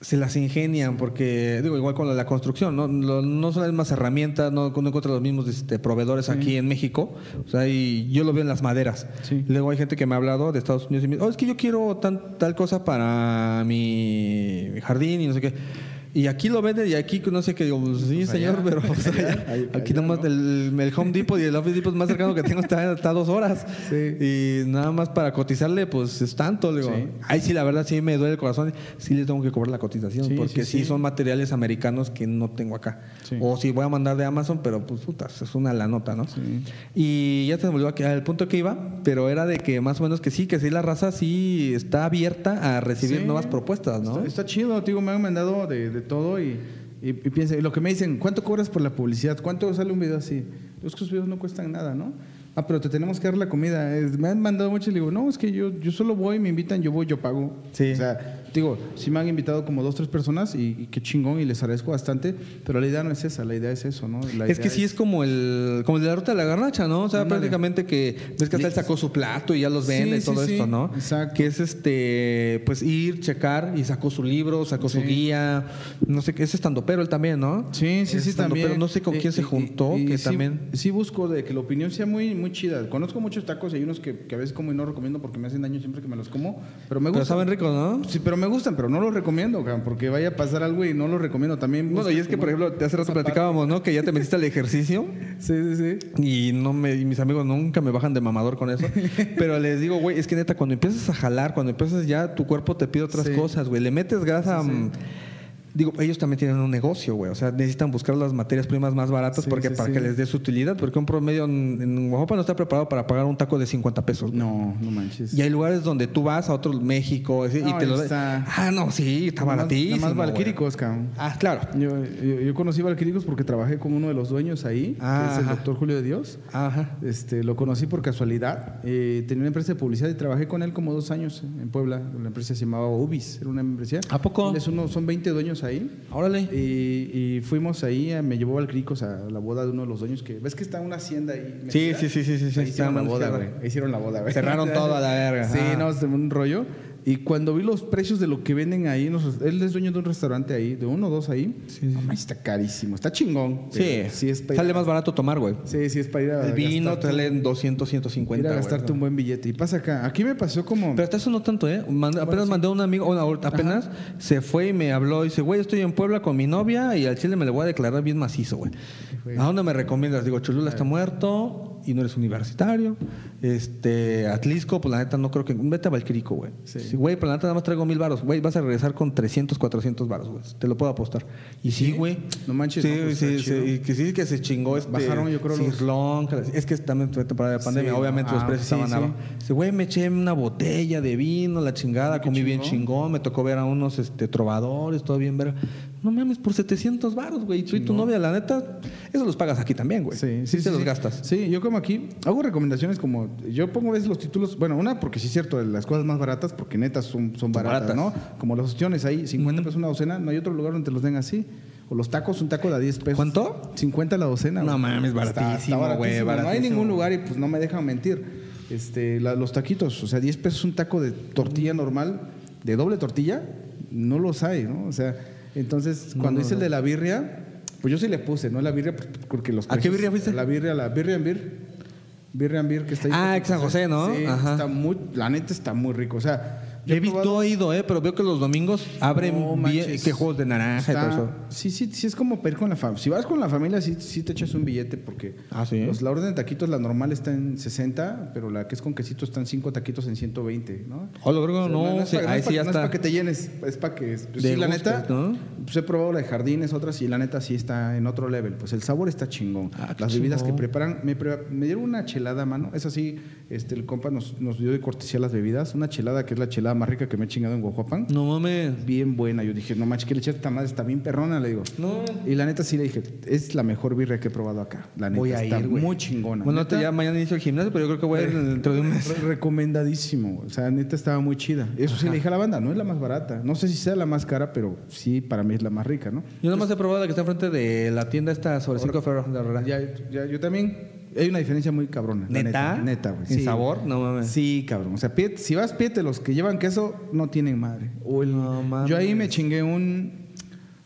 se las ingenian porque, digo, igual con la construcción, no, Lo- no son las mismas herramientas, no, no encuentras los mismos este, proveedores aquí en México. O sea, y yo lo veo en las maderas. Sí. Luego hay gente que me ha hablado de Estados Unidos y me dice, oh, es que yo quiero tan- tal cosa para mi jardín y no sé qué. Y aquí lo venden y aquí no sé qué digo, pues, sí, Pues señor, allá, pero pues, allá, allá, allá, aquí nomás ¿no? el, el Home Depot y el Office Depot más cercano que tengo está, está a dos horas. Sí. Y nada más para cotizarle, pues es tanto. Le digo, Sí. ay, sí, la verdad sí me duele el corazón. Sí le tengo que cobrar la cotización Sí, porque sí, son materiales americanos que no tengo acá. O si voy a mandar de Amazon, pero pues putas, es una la nota, ¿no? Y ya se me olvidó al punto que iba, pero era de que más o menos que sí, que sí la raza sí está abierta a recibir nuevas propuestas, ¿no? Está, está chido, digo, me han mandado de, de todo y, y, y piensa, y lo que me dicen, ¿cuánto cobras por la publicidad? ¿Cuánto sale un video así? Los que videos no cuestan nada, ¿no? Ah, pero te tenemos que dar la comida. Me han mandado mucho y le digo, no, es que yo, yo solo voy, me invitan, yo voy, yo pago. Sí. O sea, digo, sí me han invitado como dos, tres personas y, y qué chingón y les agradezco bastante, pero la idea no es esa, la idea es eso, ¿no? La Es idea que sí es como el como el de la ruta de la garnacha, ¿no? O sea, prácticamente que ves que hasta él sacó su plato y ya los Sí, vende y todo sí, esto, ¿no? exacto. Que es este, pues ir, checar y sacó su libro, sacó su guía, no sé qué, es estando pero él también, ¿no? Sí, sí, Es sí, también. No sé con Eh, quién se juntó, que también. Sí busco de que la opinión sea muy, muy chida. Conozco muchos tacos y hay unos que, que a veces como y no recomiendo porque me hacen daño siempre que me los como, pero me Pero gustan. saben ricos, ¿no? Sí, pero me gustan, pero no los recomiendo, cabrón, porque vaya a pasar algo y no los recomiendo también. Bueno, y es que, por ejemplo, hace rato platicábamos, ¿no? Que ya te metiste al ejercicio Sí, sí, sí. y no me, y mis amigos nunca me bajan de mamador con eso. Pero les digo, güey, es que neta, cuando empiezas a jalar, cuando empiezas ya, tu cuerpo te pide otras Sí. cosas, güey. Le metes grasa. mm, Digo, ellos también tienen un negocio, güey. O sea, necesitan buscar las materias primas más baratas Sí, porque sí, para sí. que les dé su utilidad. Porque un promedio en, en Oaxaca no está preparado para pagar un taco de 50 pesos. güey. No, no manches. Y hay lugares donde tú vas a otro México así, y te lo está- Ah, no, sí, está Nada más- baratísimo. Nada más valquíricos, cabrón. Ah, claro. Yo, yo, yo conocí Valquíricos porque trabajé con uno de los dueños ahí, Ah, que es el doctor Julio de Dios. Ajá. Este, lo conocí por casualidad. Eh, tenía una empresa de publicidad y trabajé con él como dos años en Puebla. La empresa se llamaba Ubis, era una empresa. ¿A poco? Es uno, son 20 dueños ahí. Órale. Y, y fuimos ahí, eh, me llevó al Cricos a la boda de uno de los dueños que ves que está una hacienda ahí. Sí, sí, sí, sí, sí, Ahí hicieron la boda, güey. Ahí hicieron la boda, güey. Cerraron todo a la verga. Sí, no, me un rollo. Y cuando vi los precios de lo que venden ahí, él es dueño de un restaurante ahí, de uno o dos ahí. Sí, sí. Está carísimo, está chingón. Sí, sí es ir sale a- más barato tomar, güey. Sí, sí es para ir a El vino te gastarte- sale en 200, ir 150. a güey. gastarte un buen billete. Y pasa acá. Aquí me pasó como. Pero hasta eso no tanto, ¿eh? Mand- apenas sí. mandé a un amigo, ahorita apenas se fue y me habló. Y dice, güey, estoy en Puebla con mi novia y al chile me le voy a declarar bien macizo, güey. güey. ¿A dónde me recomiendas? Digo, Cholula está muerto y no eres universitario. Este, Atlisco, pues la neta no creo que. Vete a Valquirico, güey. Sí. Sí, Güey, pero la neta nada más traigo mil baros. Güey, vas a regresar con 300, 400 baros, güey. Te lo puedo apostar. Y sí, ¿Sí? güey. No manches, Sí, no, pues, sí, sí, y que sí, que se chingó este. Bajaron, yo creo, los- Cirlón, que- Es que también fue temporada de pandemia. Obviamente los ah, precios estaban abajo. Dice, güey, me eché una botella de vino, la chingada, comí bien chingón. me tocó ver a unos este, trovadores, todo bien ver. No mames, por 700 baros, güey. Tú y tu novia, la neta, eso los pagas aquí también, güey. Sí, sí, sí, sí, los gastas. Sí, yo como aquí hago recomendaciones como yo pongo a veces los títulos, bueno, una porque sí es cierto, las cosas más baratas porque netas son, son baratas, baratas. ¿no? Como las opciones ahí, 50 pesos una docena, no hay otro lugar donde te los den así. O los tacos, un taco de a 10 pesos. ¿Cuánto? 50 la docena. No mames, baratísimo, güey. No hay ningún lugar y pues no me dejan mentir. Este, la- los taquitos, o sea, 10 pesos un taco de tortilla normal, de doble tortilla, no los hay, ¿no? O sea, entonces No, cuando hice el de la birria, pues yo sí le puse, ¿no? La birria, pues, porque los ¿A qué precios- birria fuiste? La birria, la birria en bir. Birria en bir que está ahí. Ah, en San José, ¿no? Sí, Ajá. está muy, la neta está muy rico. O sea, yo He visto, probado- he ido, eh, pero veo que los domingos abren No bien, que juegos de naranja Está- y todo eso. Sí, sí, sí, es como para ir con la familia. Si vas con la familia, sí, sí te echas un billete porque Ah, ¿sí? los- la orden de taquitos, la normal está en 60, pero la que es con quesito están 5 taquitos en 120, ¿no? Oh, lo creo, no, es sí, pa- no ahí es sí ya no es está. para que te llenes, es para que... Pues, sí, la neta, ¿no? pues he probado la de jardines, otras, y la neta sí está en otro level. Pues el sabor está chingón. Ah, Las bebidas que preparan, me, me dieron una chelada a mano, es así, este, el compa nos, nos dio de cortesía las bebidas, una chelada que es la chelada más rica que me he chingado en Guajuapan. No mames. Bien buena, yo dije, no manches, que le echaste esta madre, está bien perrona, le digo. No. Y la neta sí le dije, es la mejor birria que he probado acá. La neta Voy a está ir, muy chingona. Bueno, Neta, ya mañana inicio el gimnasio, pero yo creo que voy a ir dentro de un mes. re- recomendadísimo. O sea, neta estaba muy chida. Eso sí le dije a la banda, no es la más barata. No sé si sea la más cara, pero sí, para mí es la más rica, ¿no? Yo nomás he probado la que está enfrente de la tienda esta sobre 5 de febrero. Ya, ya, yo también. Hay una diferencia muy cabrona. ¿Neta? Neta, neta, güey. ¿En sabor? No mames. Sí, cabrón. O sea, pídete- si vas, pídete los que llevan queso, no tienen madre. O el- No mames. yo ahí me chingué un,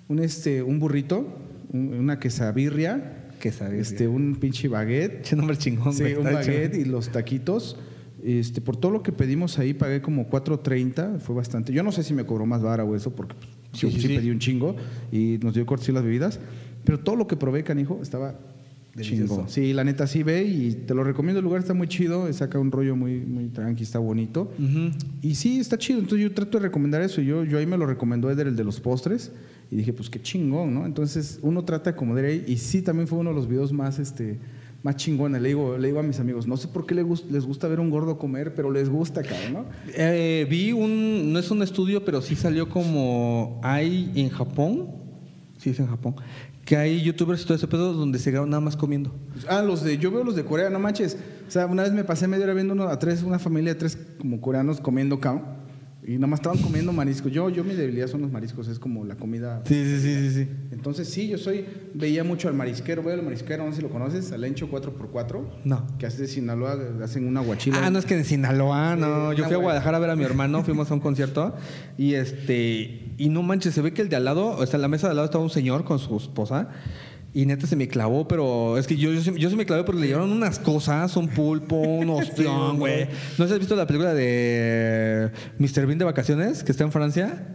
un, este, un burrito, un- una quesabirria, Que sabes. este, un pinche baguette. Nombre chingón, Sí, un baguette y los taquitos. Este, por todo lo que pedimos ahí pagué como 4.30, fue bastante. Yo no sé si me cobró más vara o eso, porque pues, sí, sí. pedí un chingo y nos dio cortesía las bebidas. Pero todo lo que probé, canijo, estaba Delicioso. chingo. Sí, la neta sí ve y te lo recomiendo. El lugar está muy chido, saca un rollo muy, muy tranqui, está bonito. Ujú. Y sí, está chido. Entonces yo trato de recomendar eso. Yo, yo ahí me lo recomendó Eder, el de los postres. Y dije, pues qué chingón, ¿no? Entonces uno trata de acomodar ahí. Y sí, también fue uno de los videos más, este, más chingones. Le digo, le digo a mis amigos, no sé por qué les, gus- les gusta ver un gordo comer, pero les gusta, cabrón, ¿no? Eh, vi un, no es un estudio, pero sí salió como hay en Japón, sí es en Japón, que hay youtubers y todo ese pedo donde se graban nada más comiendo. Ah, los de, yo veo los de Corea, no manches. O sea, una vez me pasé media hora viendo uno, a tres, una familia de tres como coreanos comiendo cao. Y nada más estaban comiendo mariscos. Yo, yo mi debilidad son los mariscos, es como la comida Sí, sí, sí, sí, sí. Entonces, sí, yo soy, veía mucho al marisquero, veo al marisquero, no sé si lo conoces, al Encho 4x4, No. que hace de Sinaloa, hacen una guachila. Ah, no es que en Sinaloa, no. Sí, Yo fui a. Guadalajara a ver a mi hermano, fuimos a un concierto y este y no manches, se ve que el de al lado, o sea, en la mesa de al lado estaba un señor con su esposa y neta se me clavó, pero es que yo, yo, sí me clavé porque le llevaron unas cosas, un pulpo, un ostión, güey. ¿No has visto la película de Mr. Bean de vacaciones que está en Francia?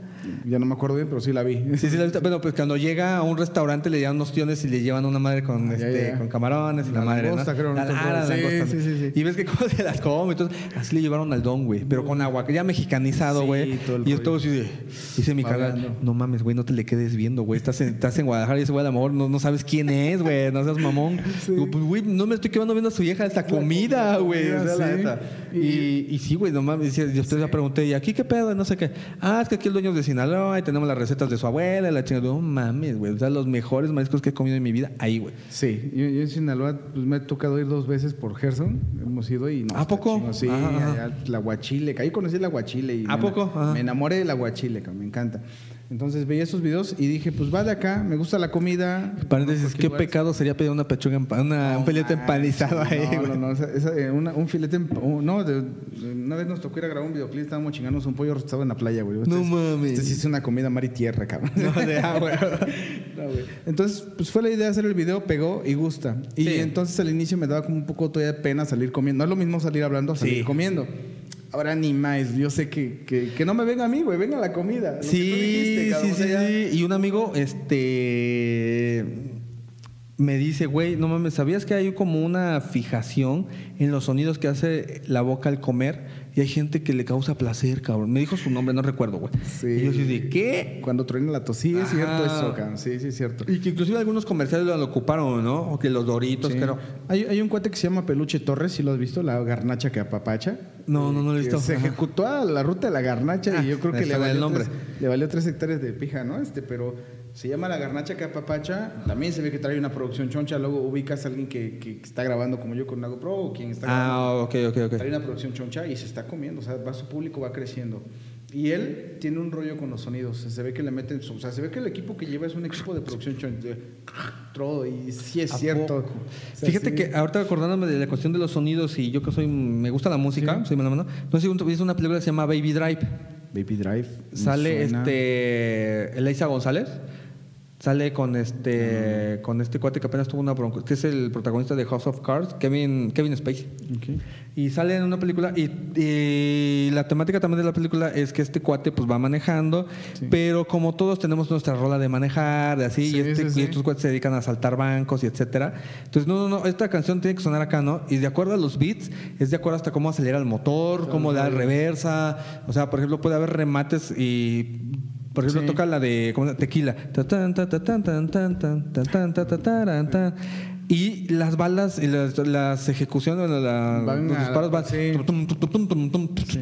Ya no me acuerdo bien, pero sí la vi. Sí, sí, la he visto. Bueno, pues cuando llega a un restaurante le llevan unos tiones y le llevan una madre con, Ah, este, ya. con camarones y la, La madre, langosta, ¿no? creo, La, te ah, la. Sí, sí, sí, sí. Y ves que cómo se las come. Entonces, así le llevaron al don, güey. Pero con agua, ya mexicanizado, Sí, güey. el y yo todo así de... Dice mi Babeando. no mames, güey, no te le quedes viendo, güey. Estás en, estás en Guadalajara y ese güey a lo mejor no, no sabes quién es, güey. No seas mamón. Digo, pues, güey, no me estoy quedando viendo a su vieja esta comida, güey. O sea, la sí. neta. Y, y sí, güey, no mames. Y usted ya pregunté, ¿y aquí qué pedo? No sé qué. Ah, es que aquí el dueño es de Sinaloa y tenemos las recetas de su abuela la chingada. No mames, güey. O sea, los mejores mariscos que he comido en mi vida ahí, güey. Sí, yo, yo en Sinaloa pues, me ha tocado ir dos veces por Gerson, hemos ido y... No, ¿A poco? Sí, Ajá, ajá. allá, la guachile, ahí conocí la guachile y... ¿A me- poco? Ajá. Me enamoré de la guachile, me encanta. Entonces veía esos videos y dije, pues va de acá, me gusta la comida. Paréntesis, qué pecado sería pedir una pechuga, empa- una, No un filete empanizado ahí, No, no, no. esa- esa, una- un filete. oh, no, de- una vez nos tocó ir a grabar un videoclip, estábamos chingándonos un pollo rostizado en la playa, güey. Este No es- mames. Este sí es una comida mar y tierra, cabrón. No, de agua. No, güey. Entonces, pues fue la idea de hacer el video, pegó y gusta. Y Sí. entonces al inicio me daba como un poco todavía de pena salir comiendo. No es lo mismo salir hablando a salir Sí. comiendo. Ahora ni más, yo sé que, que, que no me venga a mí, güey, venga la comida. Sí, dijiste, cabrón, sí, sí, sí. Y un amigo, este, me dice, güey, no mames, ¿sabías que hay como una fijación en los sonidos que hace la boca al comer? Y hay gente que le causa placer, cabrón. Me dijo su nombre, no recuerdo, güey. Sí. Y yo de, ¿qué? Cuando truena la tos, sí, es Ajá. cierto eso, cabrón. Sí, sí, es cierto. Y que inclusive algunos comerciales lo ocuparon, ¿no? O que los doritos, Sí. pero... Hay, hay un cuate que se llama Peluche Torres, si lo has visto, la garnacha que apapacha. No, no, no lo he visto. Se Ajá. ejecutó a la ruta de la garnacha Ah, y yo creo que le valió, el nombre. Tres, le valió tres hectáreas de pija, ¿no? Este, pero se llama la garnacha que apapacha. También se ve que trae una producción choncha. Luego ubicas a alguien que, que está grabando como yo con una GoPro o quien está grabando. Ah, ok, ok, ok. Trae una producción choncha y se está comiendo, o sea, va su público va creciendo. Y él tiene un rollo con los sonidos, se ve que le meten, o sea, se ve que el equipo que lleva es un equipo de producción choncha, de todo, y sí es ¿A cierto. O sea, Fíjate sí. que ahorita acordándome de la cuestión de los sonidos y yo que soy me gusta la música, soy melómano. No sé si viste una película que se llama Baby Drive. Baby Drive. Sale suena. este Eliza González. Sale con este con este cuate que apenas tuvo una bronca, que es el protagonista de House of Cards, Kevin Kevin Spacey. Y sale en una película y, y la temática también de la película es que este cuate pues va manejando, Sí. pero como todos tenemos nuestra rola de manejar, de así, Sí, y, este- sí, sí. y estos cuates se dedican a asaltar bancos y etcétera. Entonces, no, no, no, esta canción tiene que sonar acá, ¿no? Y de acuerdo a los beats, es de acuerdo hasta cómo acelera el motor, cómo da reversa. O sea, por ejemplo, puede haber remates y por ejemplo, Sí. toca la de ¿cómo tequila. Y las balas y las, las ejecuciones, la- Van los disparos van. sí. Sí.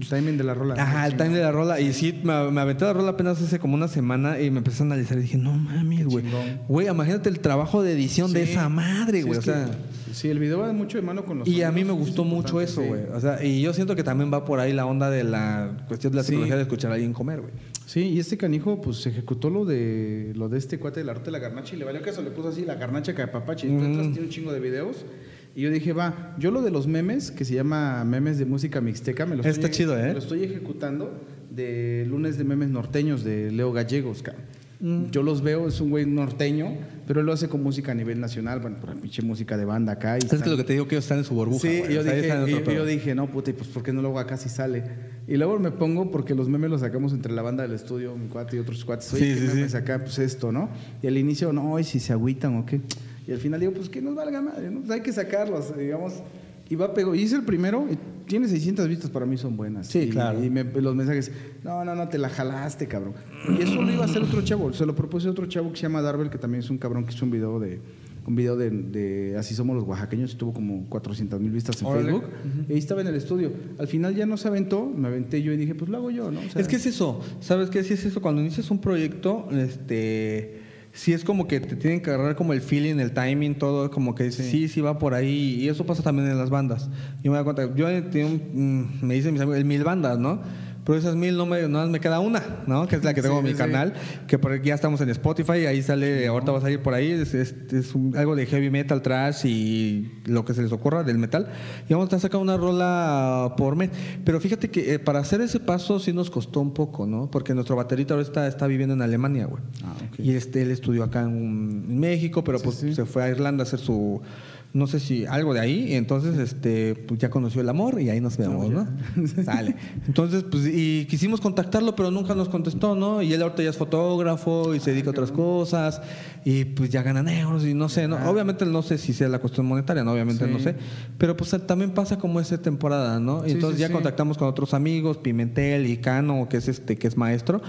El timing de la rola. Ajá, el time de la rola. Y sí, me, me aventé la rola apenas hace como una semana y me empecé a analizar y dije, no mames, güey. Güey, imagínate el trabajo de edición de Sí. esa madre, Sí, güey. es o sea. sí, el video va mucho de mano con los Y a mí me gustó es mucho eso, sí. güey. O sea, y yo siento que también va por ahí la onda de la cuestión de la Sí. psicología de escuchar a alguien comer, güey. Sí, y este canijo, pues ejecutó lo de lo de este cuate de la ruta de la garnacha y le valió caso, le puso así la garnacha capapache. Y tú Ujú. entras, tiene un chingo de videos. Y yo dije, va, yo lo de los memes, que se llama memes de música mixteca, me lo Está estoy, chido, ¿eh? me lo estoy ejecutando de lunes de memes norteños de Leo Gallegos, cabrón. Mm. Yo los veo, es un güey norteño, pero él lo hace con música a nivel nacional, bueno, por pinche música de banda acá. Y Es que lo que te digo que ellos están en su burbuja. Sí, güey. yo O sea, ellos dije, y- yo dije, no, puta, ¿y pues por qué no lo hago acá si sale? Y luego me pongo, porque los memes los sacamos entre la banda del estudio, mi cuate y otros cuates. Oye, Sí, ¿qué sí, memes sí. acá? Pues esto, ¿no? Y al inicio, no, y si se agüitan o qué. Y al final digo, pues que nos valga madre, ¿no? Pues hay que sacarlos, digamos. Y va pegó. Y hice el primero, y tiene 600 vistas, para mí son buenas. Sí, Y- claro. Y me- los mensajes, no, no, no, te la jalaste, cabrón. Y eso lo iba a hacer otro chavo. Se lo propuse a otro chavo que se llama Darbel, que también es un cabrón que hizo un video de. Un video de, de Así somos los oaxaqueños, y tuvo como 400 mil vistas en. Facebook. Y ahí estaba en el estudio. Al final ya no se aventó, me aventé yo y dije, pues lo hago yo, ¿no? O sea, Es que es eso, ¿sabes qué? Si es eso, cuando inicias un proyecto, este, sí es como que te tienen que agarrar como el feeling, el timing, todo, como que sí, sí, va por ahí, y eso pasa también en las bandas. Yo me doy cuenta, yo un- mm, me dicen mis amigos, el mil bandas, ¿no? Pero esas mil no me, no me queda una, ¿no? Que es la que tengo Sí, en mi sí. canal, que por ya estamos en Spotify, ahí sale, ahorita va a salir por ahí, es, es- es un- algo de heavy metal, trash y lo que se les ocurra del metal. Y vamos a sacando una rola por mes. Pero fíjate que eh, para hacer ese paso sí nos costó un poco, ¿no? Porque nuestro baterista ahora está, está viviendo en Alemania, güey. Ah, ok. Y este, él estudió acá en, en México, pero pues se fue a Irlanda a hacer su, no sé si algo de ahí, y entonces este, pues ya conoció el amor y ahí nos vemos, ¿no? Sale. Entonces, pues, y quisimos contactarlo, pero nunca nos contestó, ¿no? Y él ahorita ya es fotógrafo y se dedica a otras cosas, y pues ya ganan euros y no sé, ¿no? Obviamente no sé si sea la cuestión monetaria, ¿no? Obviamente Sí. no sé, pero pues también pasa como esa temporada, ¿no? Y Sí, entonces sí, ya contactamos con otros amigos, Pimentel y Cano, que es este, que es maestro,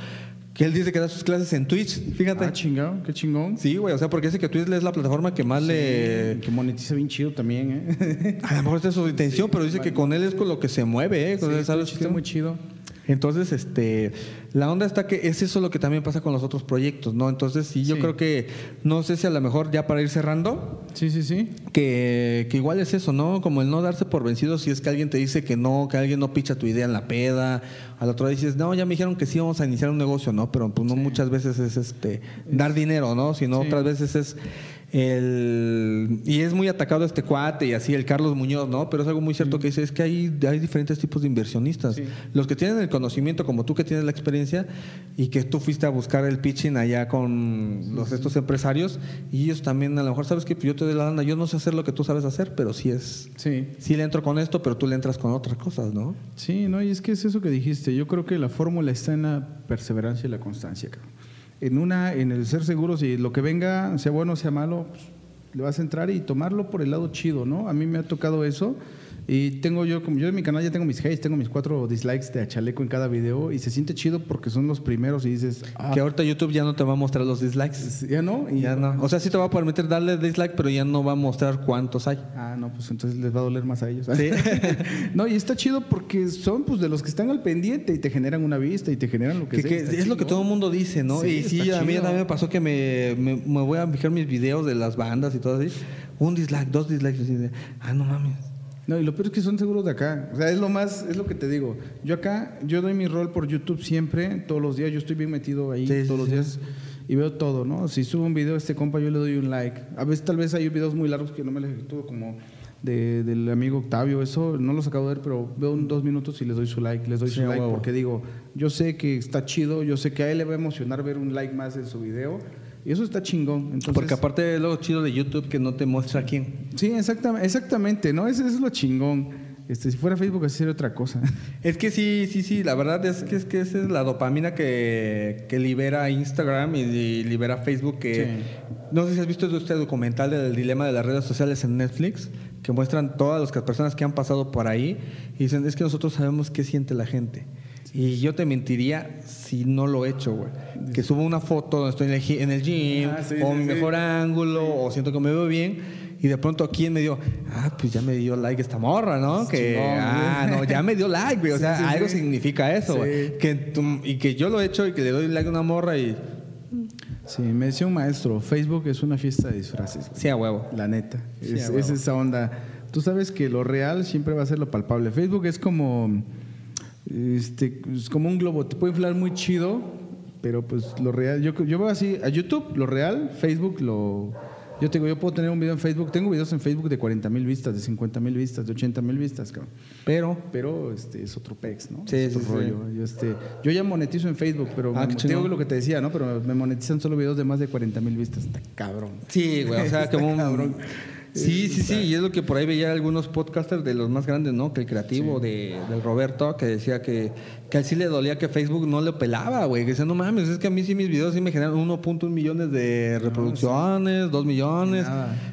que él dice que da sus clases en Twitch, fíjate. Ah, chingado, qué chingón. Sí, güey, o sea, porque dice que Twitch es la plataforma que más le... Que monetiza bien chido también, ¿eh? A lo mejor esa es su intención, pero dice que con él es con lo que se mueve, ¿eh? Con él, Sí, ¿sabes está muy chido. Entonces, este, la onda está que es eso lo que también pasa con los otros proyectos, ¿no? Entonces, sí, yo Sí. creo que, no sé si a lo mejor ya para ir cerrando, Sí, sí, sí. que, que igual es eso, ¿no? Como el no darse por vencido si es que alguien te dice que no, que alguien no picha tu idea en la peda, al otro día dices, no, ya me dijeron que sí vamos a iniciar un negocio, ¿no? Pero pues no muchas veces es este dar dinero, ¿no? Sino otras veces es el... Y es muy atacado este cuate y así, el Carlos Muñoz, ¿no? Pero es algo muy cierto que dice, es que hay, hay diferentes tipos de inversionistas. Sí. Los que tienen el conocimiento, como tú que tienes la experiencia, y que tú fuiste a buscar el pitching allá con los, estos empresarios, y ellos también a lo mejor sabes que yo te doy la lana, yo no sé hacer lo que tú sabes hacer, pero sí es... Sí. Sí le entro con esto, pero tú le entras con otras cosas, ¿no? Sí, no, y es que es eso que dijiste. Yo creo que la fórmula está en la perseverancia y la constancia, cabrón. En una, en el ser seguro, si lo que venga, sea bueno o sea malo, pues, le vas a entrar y tomarlo por el lado chido, ¿no? A mí me ha tocado eso. Y tengo yo, como yo en mi canal ya tengo mis hates, tengo mis cuatro dislikes de a chaleco en cada video y se siente chido porque son los primeros y dices, ah, Que ahorita YouTube ya no te va a mostrar los dislikes. ya no, y Ya no. O sea, sí te va a permitir darle dislike, pero ya no va a mostrar cuántos hay. Ah, no, pues entonces les va a doler más a ellos. Sí. no, y está chido porque son pues de los que están al pendiente y te generan una vista y te generan lo que, Que, sea, que está es lo que todo el mundo dice, ¿no? Sí, y sí, a mí también me pasó que me, me, me voy a fijar mis videos de las bandas y todo así. Un dislike, dos dislikes, así de, ah, no mames. No, y lo peor es que son seguros de acá. O sea, es lo más, es lo que te digo. Yo acá, yo doy mi rol por YouTube siempre, todos los días. Yo estoy bien metido ahí Sí, sí, todos los sí. días y veo todo, ¿no? Si subo un video a este compa, yo le doy un like. A veces, tal vez hay videos muy largos que no me les ejecutó, como de- del amigo Octavio, eso no los acabo de ver, pero veo un dos minutos y les doy su like, les doy Sí, su like, huevo. porque digo, yo sé que está chido, yo sé que a él le va a emocionar ver un like más en su video, y eso está chingón. Entonces, Porque aparte es lo chido de YouTube que no te muestra quién. Sí, exactamente, exactamente, ¿no? Ese es lo chingón. Este, si fuera Facebook, así sería otra cosa. Es que sí, sí, sí, la verdad es que, es que esa es la dopamina que, que libera Instagram y, y libera Facebook. Que, Sí. No sé si has visto este documental del dilema de las redes sociales en Netflix, que muestran todas las personas que han pasado por ahí y dicen, es que nosotros sabemos qué siente la gente. Y yo te mentiría si no lo he hecho, güey. Que subo una foto donde estoy en el, en el gym, Ah, sí, o sí, mi sí. mejor ángulo, o siento que me veo bien. Y de pronto aquí me dio, ah, pues ya me dio like esta morra, ¿no? Que, ah, no, ya me dio like, güey. O sea, algo significa eso, güey. Que y que yo lo he hecho y que le doy like a una morra y. Sí, me decía un maestro, Facebook es una fiesta de disfraces. güey. Sí, a huevo. La neta. Es, a huevo. es esa onda. Tú sabes que lo real siempre va a ser lo palpable. Facebook es como. Este, es como un globo. Te puede inflar muy chido, pero pues lo real. Yo, yo veo así. A YouTube, lo real. Facebook, lo. Yo te digo, yo puedo tener un video en Facebook. Tengo videos en Facebook de 40 mil vistas, de 50 mil vistas, de 80 mil vistas, cabrón. Pero. Pero este, es otro pex, ¿no? Sí, es otro sí, sí. rollo. Yo, este, yo ya monetizo en Facebook, pero Ah, me- lo que te decía, ¿no? Pero me monetizan solo videos de más de 40 mil vistas. Está cabrón. Sí, güey. O sea, como un. cabrón. Sí, sí, sí, y es lo que por ahí veía algunos podcasters de los más grandes, ¿no? Que el creativo de, del Roberto, que decía que, que a él sí le dolía que Facebook no le pelaba, güey. Que decía, no mames, es que a mí sí mis videos sí me generan 1.1 millones de reproducciones, 2 millones.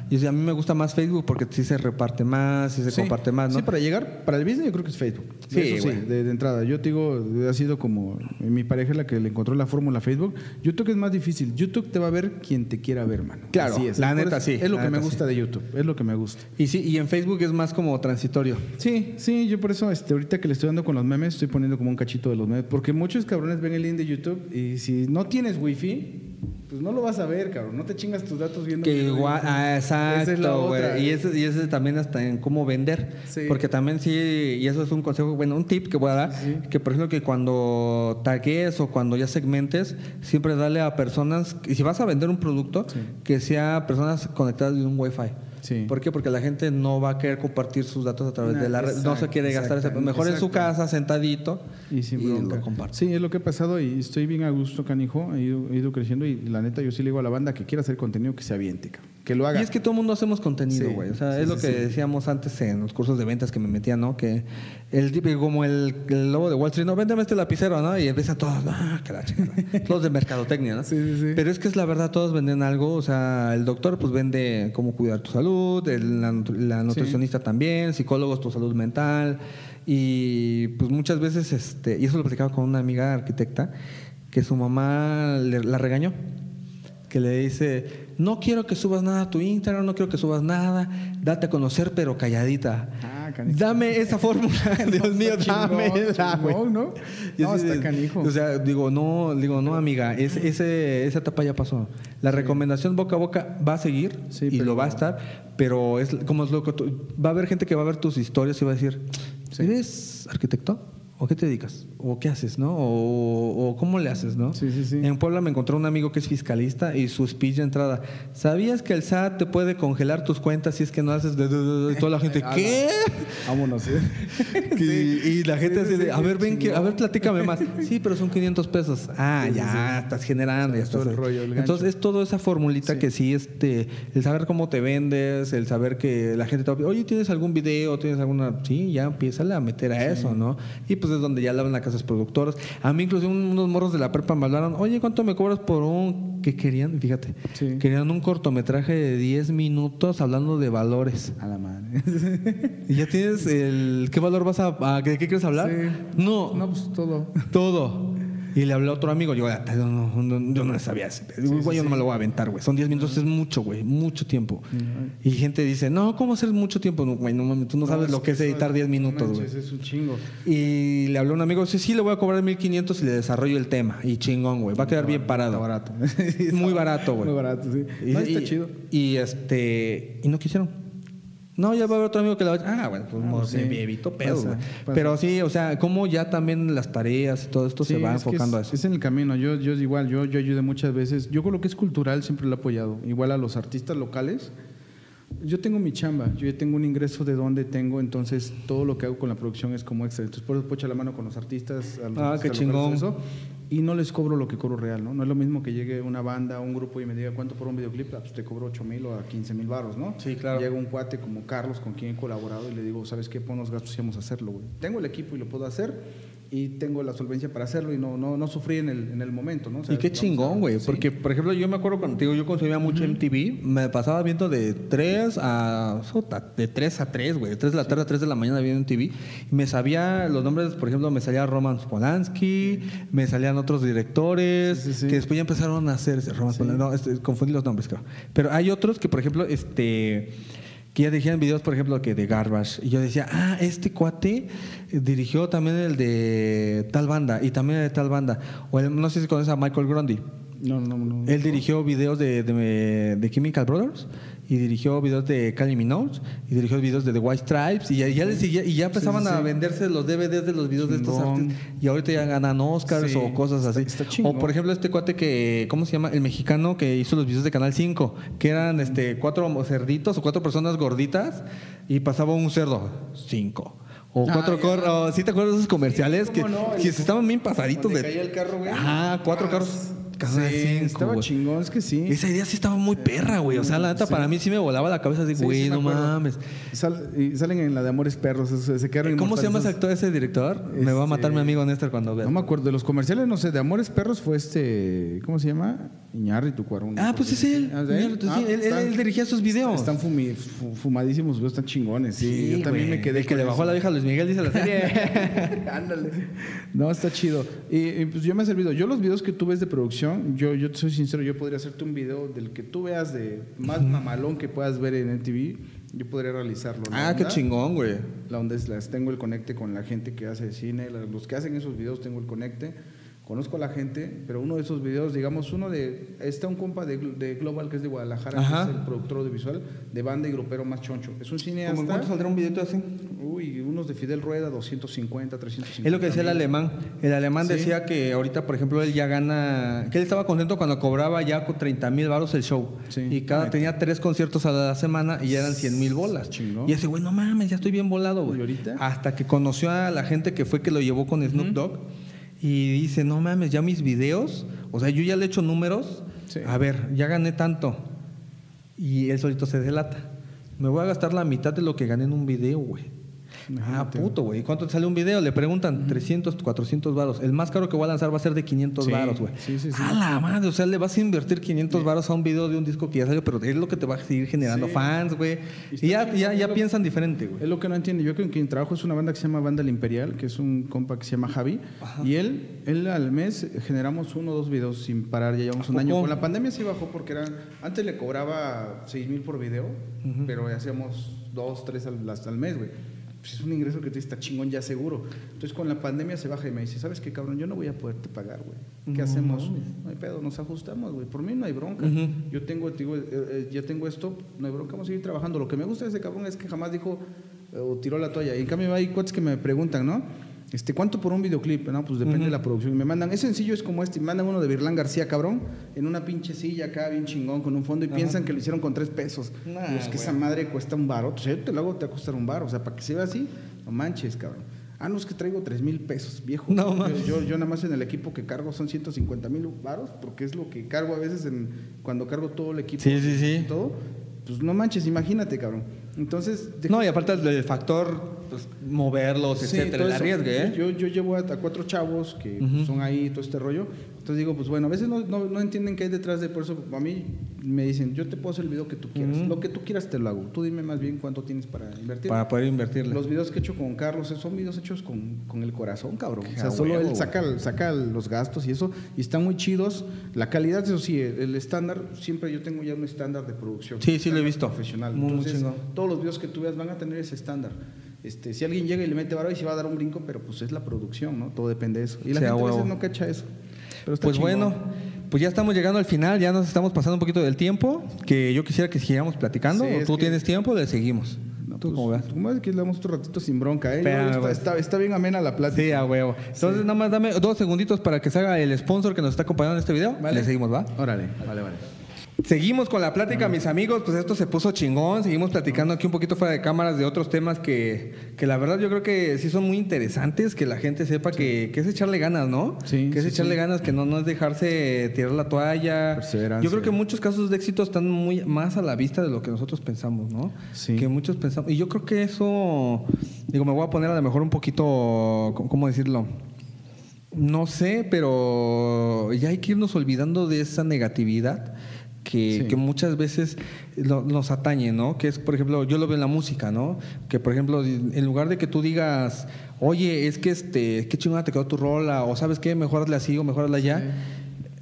Y o a mí me gusta más Facebook porque sí se reparte más, sí se comparte más, ¿no? Sí, para llegar, para el business yo creo que es Facebook. Sí, Eso sí, de, entrada. Yo te digo, ha sido como, mi pareja es la que le encontró la fórmula a Facebook. YouTube es más difícil. YouTube te va a ver quien te quiera ver, mano. Claro, es. la neta sí. Es lo que me gusta de YouTube es lo que me gusta. Y sí, y en Facebook es más como transitorio. Sí, sí, yo por eso este, ahorita que le estoy dando con los memes, estoy poniendo como un cachito de los memes, porque muchos cabrones ven el link de YouTube y si no tienes wifi, pues no lo vas a ver, cabrón, no te chingas tus datos viendo. Que igual, ah, exacto, güey. Y ese, y ese también hasta en cómo vender. Porque también sí, y eso es un consejo, bueno, un tip que voy a dar, que por ejemplo que cuando tagues o cuando ya segmentes, siempre dale a personas, y si vas a vender un producto, que sea personas conectadas de un wifi. ¿Por qué? Porque la gente no va a querer compartir sus datos a través de la red. No se quiere gastar ese. Mejor en su casa, sentadito. Y, lo comparte. Sí, es lo que ha pasado y estoy bien a gusto, canijo. He ido, creciendo y la neta, yo sí le digo a la banda que quiera hacer contenido que se aviente, que lo haga. Y es que todo el mundo hacemos contenido, güey. o sea, es lo que decíamos antes en los cursos de ventas que me metían, ¿no? Que el típico, como el, lobo de Wall Street, no, véndeme este lapicero, ¿no? Y empiezan todos, ah, qué Todos de mercadotecnia, ¿no? Sí, sí, sí. Pero es que es la verdad, todos venden algo. O sea, el doctor, pues vende cómo cuidar tu salud, la, nutricionista también, psicólogos, tu salud mental. Y pues muchas veces, este, y eso lo platicaba con una amiga arquitecta, que su mamá la regañó que le dice, no quiero que subas nada a tu Instagram, no quiero que subas nada, date a conocer pero calladita. Ah, dame esa fórmula, Dios mío, dame. ¿no? no está canijo. O sea, digo, no, digo, no, amiga, es, ese, esa etapa ya pasó. La recomendación boca a boca va a seguir y lo va a estar, pero es como es loco, va a haber gente que va a ver tus historias y va a decir, ¿eres arquitecto? ¿O qué te dedicas? ¿O qué haces, no? ¿O, cómo le haces, no? Sí, sí, sí. En Puebla me encontró un amigo que es fiscalista y su speech de entrada, ¿sabías que el SAT te puede congelar tus cuentas si es que no haces de, de, toda la gente, ¿qué? Vámonos, ¿eh? y, la gente así de, a ver, ven, a ver, platícame más. Sí, pero son 500 pesos. Ah, ya, estás generando, ya estás. El rollo, Entonces es toda esa formulita que sí, este, el saber cómo te vendes, el saber que la gente te va oye, ¿tienes algún video? ¿Tienes alguna? Sí, ya empieza a meter a eso, ¿no? Y pues donde ya lavan las casas productoras. A mí incluso unos morros de la prepa me hablaron, oye, ¿cuánto me cobras por un... que querían? Fíjate, querían un cortometraje de 10 minutos hablando de valores. A la madre. ¿Y ya tienes el... ¿Qué valor vas a... ¿De qué quieres hablar? No. No, pues todo. Todo. Y le hablé a otro amigo, yo, ah, yo no, yo no sabía. güey, yo no me lo voy a aventar, güey. Son 10 minutos, es mucho, güey, mucho tiempo. Y gente dice, no, ¿cómo hacer mucho tiempo? güey, no mames, tú no, sabes lo que es editar 10 minutos, güey. Es un chingo. Y le hablé a un amigo, sí, sí, le voy a cobrar 1500 y le desarrollo el tema. Y chingón, güey, va a quedar bien parado. barato. Muy barato, güey. Muy barato, sí. Y, está chido. Y, este, y no quisieron. No, ya va a haber otro amigo que la va a... Ah, bueno, pues ah, me evito pedo. Pero sí, o sea, como ya también las tareas y todo esto se va enfocando a eso. Es en el camino. Yo, yo igual, yo, yo ayudé muchas veces. Yo con lo que es cultural siempre lo he apoyado. Igual a los artistas locales. Yo tengo mi chamba, yo ya tengo un ingreso de donde tengo, entonces todo lo que hago con la producción es como extra. Entonces por eso puedo echar la mano con los artistas. ah, qué chingón y no les cobro lo que cobro real, ¿no? No es lo mismo que llegue una banda, un grupo y me diga cuánto por un videoclip, ah, pues te cobro 8 mil o a 15 mil baros, ¿no? Sí, claro. Llega un cuate como Carlos con quien he colaborado y le digo, ¿sabes qué? Pon los gastos y vamos a hacerlo, güey. Tengo el equipo y lo puedo hacer y tengo la solvencia para hacerlo y no, no, no sufrí en el, en el momento, ¿no? y qué chingón, güey, porque por ejemplo yo me acuerdo cuando digo, yo consumía mucho MTV, me pasaba viendo de 3 a de 3 a 3, güey, de 3 de la tarde a 3 de la mañana viendo MTV me sabía los nombres, por ejemplo, me salía Roman Polanski, me salían otros directores que después ya empezaron a hacer Roman Polanski, no, este, confundí los nombres, creo. Pero hay otros que por ejemplo, este que ya dirigían videos, por ejemplo, que de Garbage. Y yo decía, ah, este cuate dirigió también el de tal banda y también el de tal banda. O no sé si conoces a Michael Grundy. No, no, no. Él dirigió videos de, de, de Chemical Brothers y dirigió videos de Kylie Minogue y dirigió videos de The White Stripes y ya, ya, y ya empezaban a venderse los DVDs de los videos de estos artistas y ahorita ya ganan Oscars o cosas así. o por ejemplo este cuate que, ¿cómo se llama? El mexicano que hizo los videos de Canal 5, que eran este cuatro cerditos o cuatro personas gorditas y pasaba un cerdo, cinco. O cuatro carros, ¿sí te acuerdas de esos comerciales? que, que se estaban bien pasaditos. De... El carro, güey. Ah, cuatro carros Sí, 5. estaba güey. chingón, es que sí. Esa idea sí estaba muy perra, güey. O sea, la neta, Sí. para mí sí me volaba la cabeza así, Sí, güey, sí no mames. Sal- y salen en la de Amores Perros, se, se quedaron ¿Cómo se llama ese actor, ese director? Me va a matar Este- mi amigo Néstor cuando vea. No me acuerdo, de los comerciales, no sé, de Amores Perros fue este, ¿cómo se llama? Iñárritu Cuarón. Ah, pues es él. Ah, Ah, sí, él- él- están- él dirigía sus videos. Están fumi- fu- fumadísimos, güey, están chingones. Sí, yo también me quedé El que le bajó la vieja Luis Miguel, dice la serie. Ándale. No, está chido. Y, y, pues yo me he servido. Yo los videos que tú ves de producción, yo, yo te soy sincero, yo podría hacerte un video del que tú veas de más mamalón que puedas ver en MTV, yo podría realizarlo. La ah, qué onda- chingón, güey. La onda es las tengo el conecte con la gente que hace cine, los que hacen esos videos tengo el conecte. Conozco a la gente, pero uno de esos videos, digamos, uno de. Está un compa de, de Global que es de Guadalajara, Ajá. que es el productor audiovisual de banda y grupero más choncho. Es un cineasta. ¿Cómo cuánto saldrá un videito así? Uy, unos de Fidel Rueda, 250, 350. Es lo que decía el alemán. El alemán Sí. decía que ahorita, por ejemplo, él ya gana, que él estaba contento cuando cobraba ya con 30 mil baros el show. Sí. Y cada tenía tres conciertos a la semana y ya eran 100 mil bolas. Chingón. Y ese güey, no mames, ya estoy bien volado, güey. ¿Y ahorita? Hasta que conoció a la gente que fue que lo llevó con Snoop Dogg. Y dice, no mames, ya mis videos, o sea, yo ya le he hecho números. Sí. A ver, ya gané tanto. Y él solito se delata. Me voy a gastar la mitad de lo que gané en un video, güey. Ah, puto, güey. ¿Cuánto te sale un video? Le preguntan 300, 400 varos. El más caro que voy a lanzar va a ser de 500 Sí, varos, güey. sí, sí, sí. A la madre, o sea, le vas a invertir 500 varos a un video de un disco que ya salió, pero es lo que te va a seguir generando fans, güey. Y Y ya, ya, ya lo- piensan diferente, güey. Es lo que no entiendo. Yo creo que quien trabajo es una banda que se llama Banda El Imperial, que es un compa que se llama Javi. Y él, él al mes generamos uno o dos videos sin parar. Ya llevamos ¿A un año. Con la pandemia sí bajó porque eran. Antes le cobraba 6 mil por video, pero hacíamos dos, tres al, al mes, güey. Pues es un ingreso que te está chingón ya seguro. Entonces con la pandemia se baja y me dice, ¿sabes qué, cabrón? Yo no voy a poderte pagar, güey. ¿Qué No hacemos? No hay pedo, nos ajustamos, güey. Por mí no hay bronca. Yo tengo, te digo, eh, eh, ya tengo esto, no hay bronca, vamos a seguir trabajando. Lo que me gusta de ese cabrón es que jamás dijo eh, o tiró la toalla. Y en cambio hay cuates que me preguntan, ¿no? Este, ¿Cuánto por un videoclip? No, pues depende de la producción. Me mandan, es sencillo, es como este. Me mandan uno de Virlán García, cabrón, en una pinche silla acá, bien chingón, con un fondo, y piensan que lo hicieron con tres pesos. Nah, Digo, es que esa madre cuesta un baro. Entonces, yo te lo hago, te va a costar un baro. O sea, para que se vea así, no manches, cabrón. Ah, no, es que traigo tres mil pesos, viejo. No yo, yo nada más en el equipo que cargo son 150 mil varos, porque es lo que cargo a veces en, cuando cargo todo el equipo. Sí, sí, sí. Todo. Pues no manches, imagínate, cabrón. Entonces. No, y aparte el factor, pues, moverlos, Sí, etcétera, el arriesgue, ¿eh? Yo, yo llevo a, a cuatro chavos que son ahí, todo este rollo. Entonces digo, pues bueno, a veces no, no, no entienden qué hay detrás de por eso. A mí me dicen, yo te puedo hacer el video que tú quieras. Lo que tú quieras te lo hago. Tú dime más bien cuánto tienes para invertir. Para poder invertirle. Los videos que he hecho con Carlos eh, son videos hechos con, con el corazón, cabrón. O sea, solo huevo, él saca, saca los gastos y eso. Y están muy chidos. La calidad, eso sí, el, el estándar, siempre yo tengo ya un estándar de producción. Sí, sí lo he visto. Profesional. Muy, Entonces, todos los videos que tú veas van a tener ese estándar. Este, si alguien llega y le mete varo y se va a dar un brinco, pero pues es la producción, ¿no? Todo depende de eso. Y la Sí, gente a veces no cacha eso. Pero Pues chingón. bueno, pues ya estamos llegando al final, ya nos estamos pasando un poquito del tiempo, que yo quisiera que siguiéramos platicando. Sí, o tú tienes tiempo, le seguimos. No, ¿Tú pues, cómo ves? Como es que le damos otro ratito sin bronca, ¿eh? Espérame, está, güey. está, está bien amena la plática. Sí, a huevo. Entonces, nada más dame dos segunditos para que se haga el sponsor que nos está acompañando en este video. Vale. Le seguimos, ¿va? Órale, vale, vale. Seguimos con la plática, mis amigos. Pues esto se puso chingón. Seguimos platicando aquí un poquito fuera de cámaras de otros temas que, que la verdad yo creo que sí son muy interesantes. Que la gente sepa que, que es echarle ganas, ¿no? Sí, Que es sí, echarle sí. ganas, que no, no es dejarse tirar la toalla. Perseverancia. Yo creo que muchos casos de éxito están muy más a la vista de lo que nosotros pensamos, ¿no? Sí. Que muchos pensamos. Y yo creo que eso, digo, me voy a poner a lo mejor un poquito, ¿cómo cómo decirlo? No sé, pero ya hay que irnos olvidando de esa negatividad que, Sí. que muchas veces nos atañe, ¿no? Que es, por ejemplo, yo lo veo en la música, ¿no? Que, por ejemplo, en lugar de que tú digas, oye, es que este, qué chingona te quedó tu rola, o sabes qué, mejor hazle así o mejor hazle allá.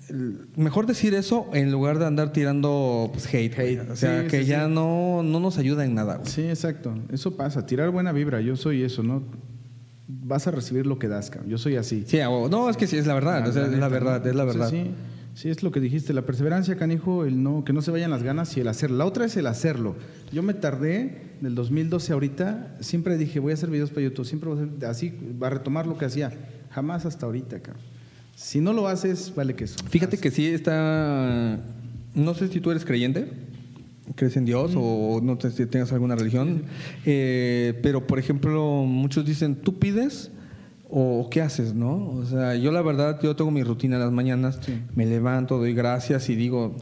El- Mejor decir eso en lugar de andar tirando pues, hate. Hate. O sea, Sí, que sí, ya sí. No, no nos ayuda en nada. güey. Sí, exacto. Eso pasa. Tirar buena vibra. Yo soy eso, ¿no? Vas a recibir lo que das, cabrón. Yo soy así. Sí, no, es que sí, es la verdad. o sea, es la verdad, es la verdad. Sí, sí, es lo que dijiste. La perseverancia, canijo, el no, que no se vayan las ganas y el hacerlo. La otra es el hacerlo. Yo me tardé del 2012 ahorita. Siempre dije, voy a hacer videos para YouTube. Siempre voy a hacer así, va a retomar lo que hacía. Jamás hasta ahorita, cabrón. Si no lo haces, vale que eso. Fíjate que sí está. No sé si tú eres creyente, crees en Dios o no si tengas alguna religión, eh, pero por ejemplo, muchos dicen: tú pides o qué haces, ¿no? O sea, yo la verdad, yo tengo mi rutina en las mañanas, me levanto, doy gracias y digo,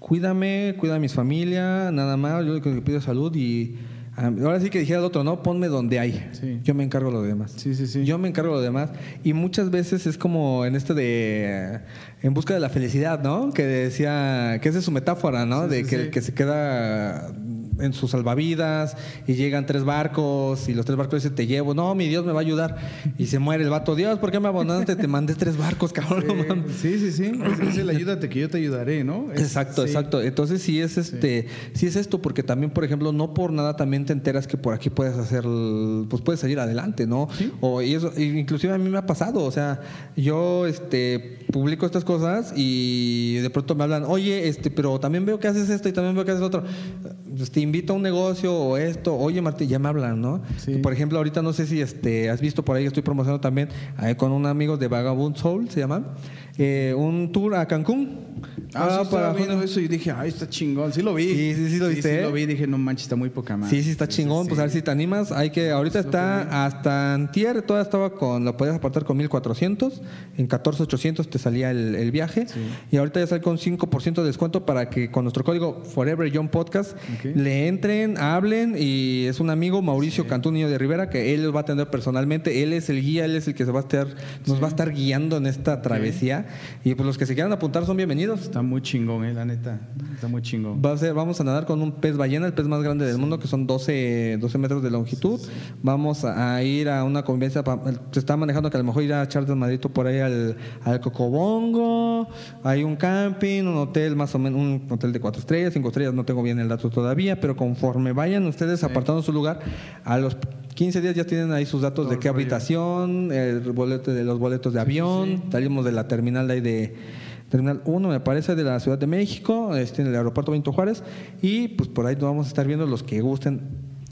cuídame, cuida a mi familia, nada más, yo lo que pido salud y ah, ahora sí que dijera el otro, no, ponme donde hay. Sí. Yo me encargo de lo demás. Sí, sí, sí. Yo me encargo de lo demás. Y muchas veces es como en este de en busca de la felicidad, ¿no? Que decía, que esa es su metáfora, ¿no? Sí, de sí, que, sí. que se queda en sus salvavidas y llegan tres barcos y los tres barcos dicen te llevo, no, mi Dios me va a ayudar y se muere el vato, Dios, ¿por qué me abandonaste? Te mandé tres barcos, cabrón. no mames". Sí, sí, sí. Es, es el ayúdate que yo te ayudaré, ¿no? Es- Exacto, sí. exacto. Entonces sí es este, sí. es esto, porque también, por ejemplo, no por nada también te enteras que por aquí puedes hacer, pues puedes salir adelante, ¿no? O y eso, inclusive a mí me ha pasado, o sea, yo este publico estas cosas y de pronto me hablan, oye, este, pero también veo que haces esto y también veo que haces otro. Pues, te invito a un negocio o esto, oye Martín, ya me hablan, ¿no? Sí. Por ejemplo, ahorita no sé si este has visto por ahí, estoy promocionando también eh, con un amigo de Vagabond Soul, se llama, eh, un tour a Cancún. Ah, sí, estaba viendo eso y dije, ay, está chingón. Sí lo vi. Sí, sí, sí lo viste, Sí, ¿eh? lo vi. Dije, no manches, está muy poca más. Sí, sí, está chingón. Pues a ver si te animas. Hay que, ahorita está hasta antier, todavía estaba con, lo podías apartar con 1400. En 14800 te salía el, el viaje. Y ahorita ya sale con 5% de descuento para que con nuestro código Forever Young Podcast le entren, hablen. Y es un amigo, Mauricio Cantú Niño de Rivera, que él los va a atender personalmente. Él es el guía, él es el que se va a estar, nos va a estar guiando en esta travesía. Y pues los que se quieran apuntar son bienvenidos. Está muy chingón, eh, la neta. Está muy chingón. Va a ser, vamos a nadar con un pez ballena, el pez más grande del mundo, que son 12, 12 metros de longitud. Vamos a, ir a una convivencia. pa- Se está manejando que a lo mejor ir a echar desmadrito por ahí al, al Cocobongo. Hay un camping, un hotel más o menos, un hotel de cuatro estrellas, cinco estrellas, no tengo bien el dato todavía, pero conforme vayan ustedes apartando su lugar, a los 15 días ya tienen ahí sus datos Todo de qué rollo. habitación, el boleto de los boletos de avión. Salimos de la terminal de ahí de Terminal 1, me parece, de la Ciudad de México, este, en el aeropuerto Benito Juárez, y pues por ahí vamos a estar viendo los que gusten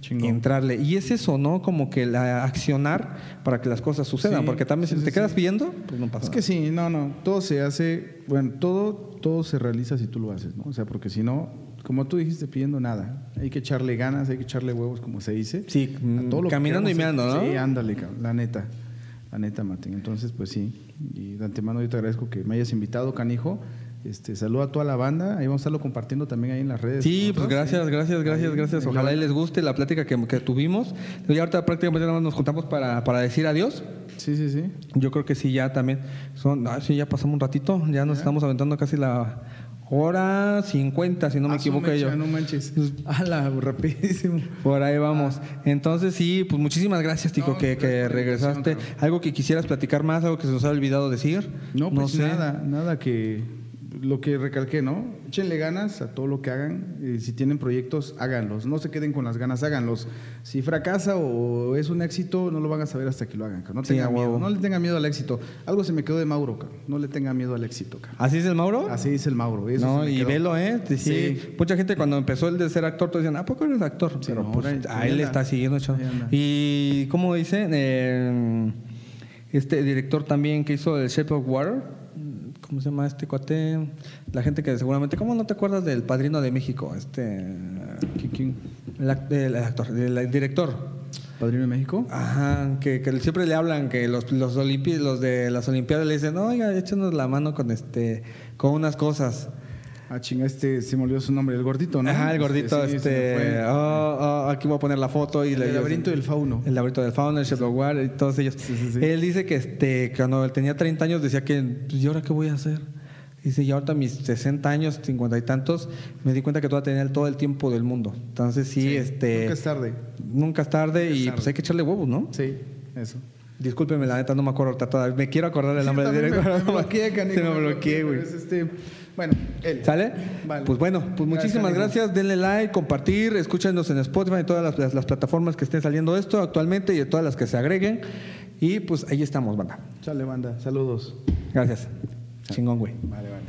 Chingón. entrarle. Y es eso, ¿no? Como que la accionar para que las cosas sucedan, Sí, porque también sí, si sí, te quedas sí. pidiendo, pues no pasa Es que sí, no, no. Todo se hace, bueno, todo, todo se realiza si tú lo haces, ¿no? O sea, porque si no, como tú dijiste, pidiendo nada. Hay que echarle ganas, hay que echarle huevos, como se dice. Sí, A todo lo que caminando y queramos meando. ¿no? Sí, ándale, la neta. La neta, Martín. Entonces, pues sí. Y de antemano yo te agradezco que me hayas invitado, canijo. Este, saludo a toda la banda. Ahí vamos a estarlo compartiendo también ahí en las redes. Sí, pues gracias, gracias, gracias, Ahí, gracias. Ojalá les guste la plática que, que tuvimos. Y ahorita prácticamente nada más nos juntamos para, para decir adiós. Sí, sí, sí. Yo creo que sí, ya también. Son, ah, sí, ya pasamos un ratito. Ya nos estamos aventando casi la hora 50, si no me Ah, equivoco mecha, yo. No manches. Ala, rapidísimo. Por ahí vamos. Entonces, sí, pues muchísimas gracias, Tico, No, que, regresaste. Algo que quisieras platicar más, algo que se nos ha olvidado decir. No, pues sé. nada, nada que lo que recalqué, ¿no? Échenle ganas a todo lo que hagan. y si tienen proyectos, háganlos. No se queden con las ganas, háganlos. Si fracasa o es un éxito, no lo van a saber hasta que lo hagan. No Sí, miedo, no le tengan miedo al éxito. Algo se me quedó de Mauro, cabrón. no le tengan miedo al éxito. ¿Así es el Mauro? Así dice el Mauro. eso no, y quedó. velo, ¿eh? Sí, Sí. Mucha gente cuando empezó el de ser actor, te decían, ¿a poco eres actor? Sí, Pero no, pues, ahora- a ahí él le está siguiendo. Ahí anda. Y, ¿cómo dicen? Eh, este director también que hizo el Shape of Water. ¿Cómo se llama este cuate? La gente que seguramente... ¿Cómo no te acuerdas del Padrino de México? Este... ¿Qui- ¿Quién? El, el actor, el director. ¿Padrino de México? Ajá, que, que siempre le hablan que los, los, los de las Olimpiadas le dicen, oiga, échenos la mano con este con unas cosas. Ah, chinga, este se me olvidó su nombre, el gordito, ¿no? Ajá, el gordito, se me este, fue. oh, oh, aquí voy a poner la foto y El le laberinto del fauno. El laberinto del fauno, el War y todos ellos. Sí, sí, sí. Él dice que este, cuando él tenía 30 años decía que, pues, ¿y ahora qué voy a hacer? Dice, y ahorita mis 60 años, 50 y tantos, me di cuenta que todavía tenía todo el tiempo del mundo. Entonces sí, este... Nunca es tarde. Nunca es tarde Nunca es y tarde. pues hay que echarle huevos, ¿no? Sí, eso. Discúlpeme, la neta no me acuerdo ahorita todavía. Me quiero acordar el nombre del director. Me, me bloqueé, canijo, Se me bloqueé, güey. este, bueno, él. ¿Sale? Vale. Pues bueno, pues muchísimas gracias. Denle like, compartir, escúchenos en Spotify y todas las, las- las plataformas que estén saliendo esto actualmente y de todas las que se agreguen. Y pues ahí estamos, banda. Chale, banda. Saludos. Gracias. Chingón, güey. Vale, vale.